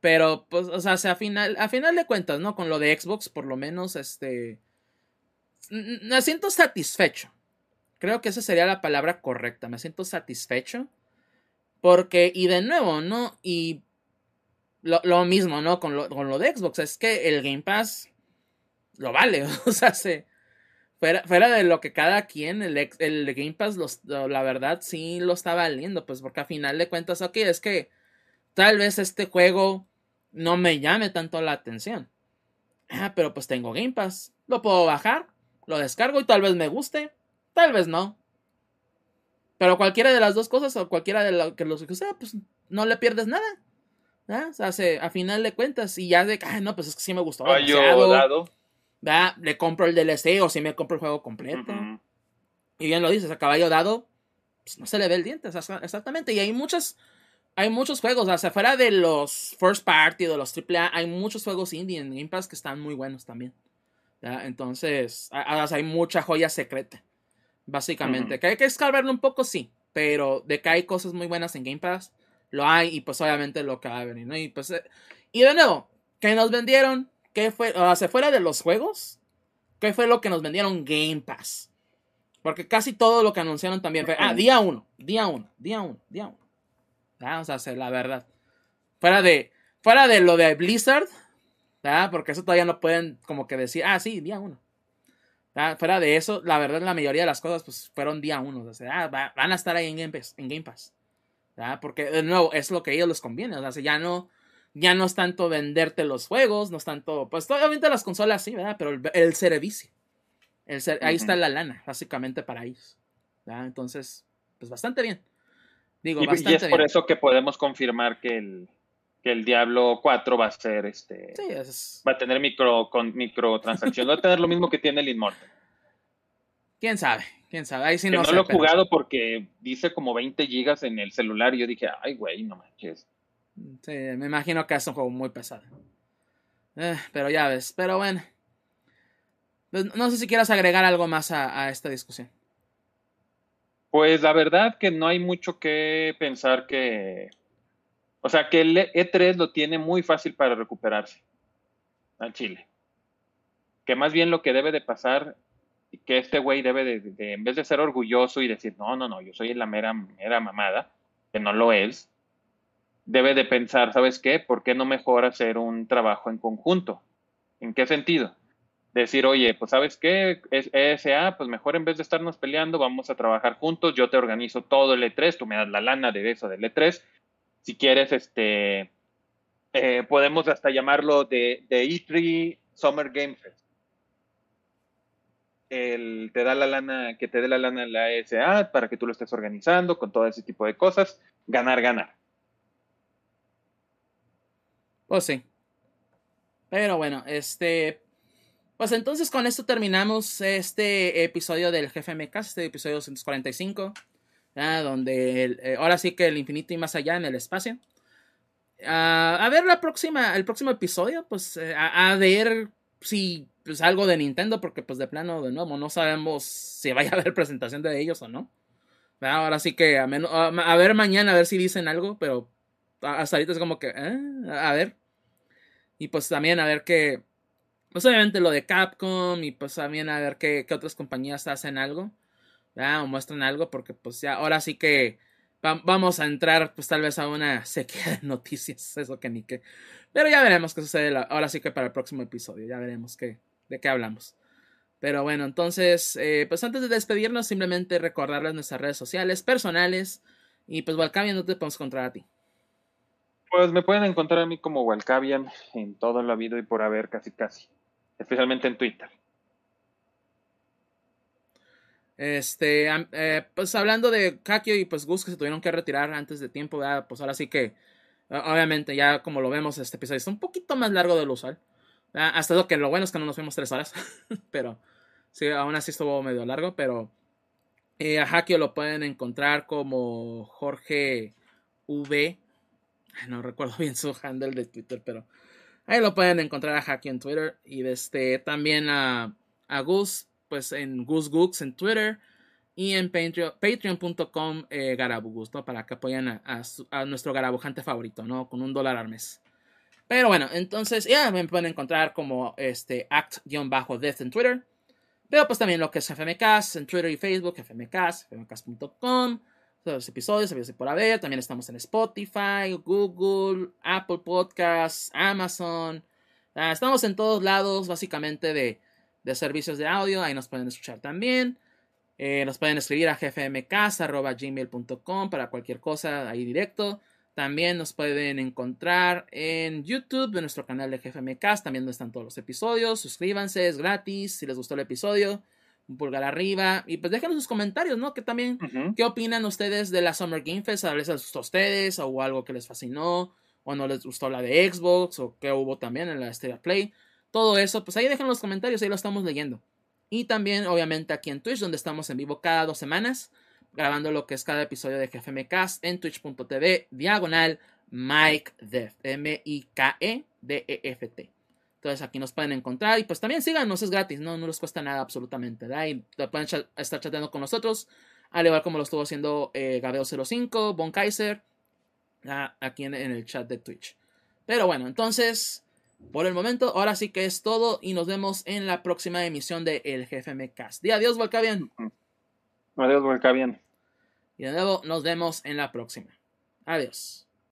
pero, pues, o sea, a final, a final de cuentas, ¿no? Con lo de Xbox, por lo menos, este. Me siento satisfecho Creo que esa sería la palabra correcta. Me siento satisfecho. Porque, y de nuevo, ¿no? Y lo, mismo, ¿no? Con lo, con lo, de Xbox. Es que el Game Pass lo vale. <laughs> O sea, se, fuera, fuera de lo que cada quien, el, el Game Pass, los, la verdad, sí lo está valiendo. Pues porque a final de cuentas, ok, es que tal vez este juego no me llame tanto la atención. Ah, pero pues tengo Game Pass. Lo puedo bajar, lo descargo y tal vez me guste, tal vez no. Pero cualquiera de las dos cosas o cualquiera de lo que los que sea, pues no le pierdes nada. ¿Ah? O sea, se, a final de cuentas, y ya de, ay, no, pues es que sí me gustó. dado. ¿verdad? Le compro el DLC o si me compro el juego completo. Y bien lo dices, a caballo dado, pues no se le ve el diente, exactamente. Y hay muchas, hay muchos juegos, o sea, fuera de los first party, de los AAA, hay muchos juegos indie en Game Pass que están muy buenos también. Entonces, hay mucha joya secreta, básicamente. Que hay que escarbarlo un poco, sí, pero de que hay cosas muy buenas en Game Pass, lo hay y pues obviamente lo que va a venir, ¿no? Y pues, eh, y de nuevo, que nos vendieron, ¿qué fue? O sea, fuera de los juegos, ¿qué fue lo que nos vendieron Game Pass? Porque casi todo lo que anunciaron también fue, ah, día uno, día uno, día uno, día uno. Vamos a hacer la verdad. Fuera de, fuera de lo de Blizzard, porque eso todavía no pueden como que decir, ah, sí, día uno. Fuera de eso, la verdad, la mayoría de las cosas pues fueron día uno. O sea, ah, van a estar ahí en Game Pass. En Game Pass Porque, de nuevo, es lo que a ellos les conviene. O sea, ya no, ya no es tanto venderte los juegos, no es tanto, pues obviamente las consolas sí, ¿verdad? Pero el, servicio. El Ahí está la lana, básicamente, para ellos. Entonces, pues bastante bien. Digo, y, bastante y es por eso que podemos confirmar que el, que el Diablo 4 va a ser este. Va a tener micro, con, microtransacciones. va a tener lo mismo que tiene el Immortal. ¿Quién sabe? ¿Quién sabe? Ahí sí no, no lo he jugado porque dice como 20 gigas en el celular y yo dije, ay, güey, no manches. Sí, me imagino que es un juego muy pesado. Eh, pero ya ves, pero bueno. Pues, no sé si quieras agregar algo más a, a esta discusión. Pues la verdad que no hay mucho que pensar que o sea que el E3 lo tiene muy fácil para recuperarse a Chile. Que más bien lo que debe de pasar, que este güey debe de, en vez de ser orgulloso y decir, no, no, no, yo soy la mera, mera mamada, que no lo es, debe de pensar, ¿sabes qué? ¿Por qué no mejor hacer un trabajo en conjunto? ¿En qué sentido? Decir, oye, pues sabes qué, es ESA, pues mejor en vez de estarnos peleando, vamos a trabajar juntos, yo te organizo todo el E3, tú me das la lana de eso del E3, si quieres, este, eh, podemos hasta llamarlo de, de E3 Summer Game Fest. El, te da la lana, que te dé la lana la ESA para que tú lo estés organizando con todo ese tipo de cosas. Ganar, ganar. Pues sí. Pero bueno, este. Pues entonces con esto terminamos este episodio del Jefe MK, este episodio 245 donde eh, ahora sí que el infinito y más allá en el espacio. Ah, a ver la próxima, el próximo episodio, pues eh, a, ver si pues algo de Nintendo, porque pues de plano, de nuevo, no sabemos si vaya a haber <laughs> presentación de ellos o no. Ahora sí que a, a, ver mañana, a ver si dicen algo, pero hasta ahorita es como que, eh, a ver. Y pues también a ver qué, pues obviamente lo de Capcom y pues también a ver qué, qué otras compañías hacen algo o muestran algo, porque pues ya ahora sí que vamos a entrar pues tal vez a una sequía de noticias, eso que ni qué. Pero ya veremos qué sucede ahora sí que para el próximo episodio, ya veremos qué, de qué hablamos. Pero bueno, entonces, eh, pues antes de despedirnos, simplemente recordarles nuestras redes sociales personales. Y pues, Walcavian, ¿dónde te podemos encontrar a ti? Pues me pueden encontrar a mí como Walcavian en todo lo habido y por haber, casi casi. Especialmente en Twitter. Este, eh, pues hablando de Kakio y pues Gus que se tuvieron que retirar antes de tiempo, pues ahora sí que, obviamente ya como lo vemos, este episodio está un poquito más largo de lo usual. Hasta lo que lo bueno es que no nos fuimos tres horas, <laughs> pero sí, aún así estuvo medio largo, pero eh, a Hakio lo pueden encontrar como Jorge V. No recuerdo bien su handle de Twitter, pero ahí lo pueden encontrar a Hakio en Twitter. Y este, también a, a Gus pues en GooseGooks en Twitter y en patreon.com eh, Garabugus, ¿no? Para que apoyen a, nuestro garabujante favorito, ¿no? Con un dólar al mes. Pero bueno, entonces ya me pueden encontrar como este act-death en Twitter. Pero pues también lo que es FMCast en Twitter y Facebook, FMCast, fmcast.com. Todos los episodios, había por haber. También estamos en Spotify, Google, Apple Podcasts, Amazon. Ah, estamos en todos lados, básicamente, de, de servicios de audio. Ahí nos pueden escuchar también. Eh, nos pueden escribir a gfmcast.gmail.com para cualquier cosa ahí directo. También nos pueden encontrar en YouTube, en nuestro canal de GFMcast, también donde están todos los episodios. Suscríbanse, es gratis. Si les gustó el episodio, un pulgar arriba. Y pues déjenos sus comentarios, ¿no? Que también, ¿qué opinan ustedes de la Summer Game Fest? A les gustó a ustedes, o algo que les fascinó, o no les gustó la de Xbox, o qué hubo también en la Stereo Play. Todo eso, pues ahí dejen los comentarios, ahí lo estamos leyendo. Y también, obviamente, aquí en Twitch, donde estamos en vivo cada dos semanas, grabando lo que es cada episodio de GFMcast en twitch.tv, diagonal Mike Def, M-I-K-E-D-E-F-T. Entonces aquí nos pueden encontrar y pues también síganos, es gratis, no, no les cuesta nada absolutamente. ¿verdad? Y pueden estar chateando con nosotros, al igual como lo estuvo haciendo eh, Gabeo05, Bon Kaiser, aquí en el chat de Twitch. Pero bueno, entonces por el momento, ahora sí que es todo y nos vemos en la próxima emisión de El GFM Cast. Di adiós, Volcavian. Adiós, Volcavian. Y de nuevo, nos vemos en la próxima. Adiós.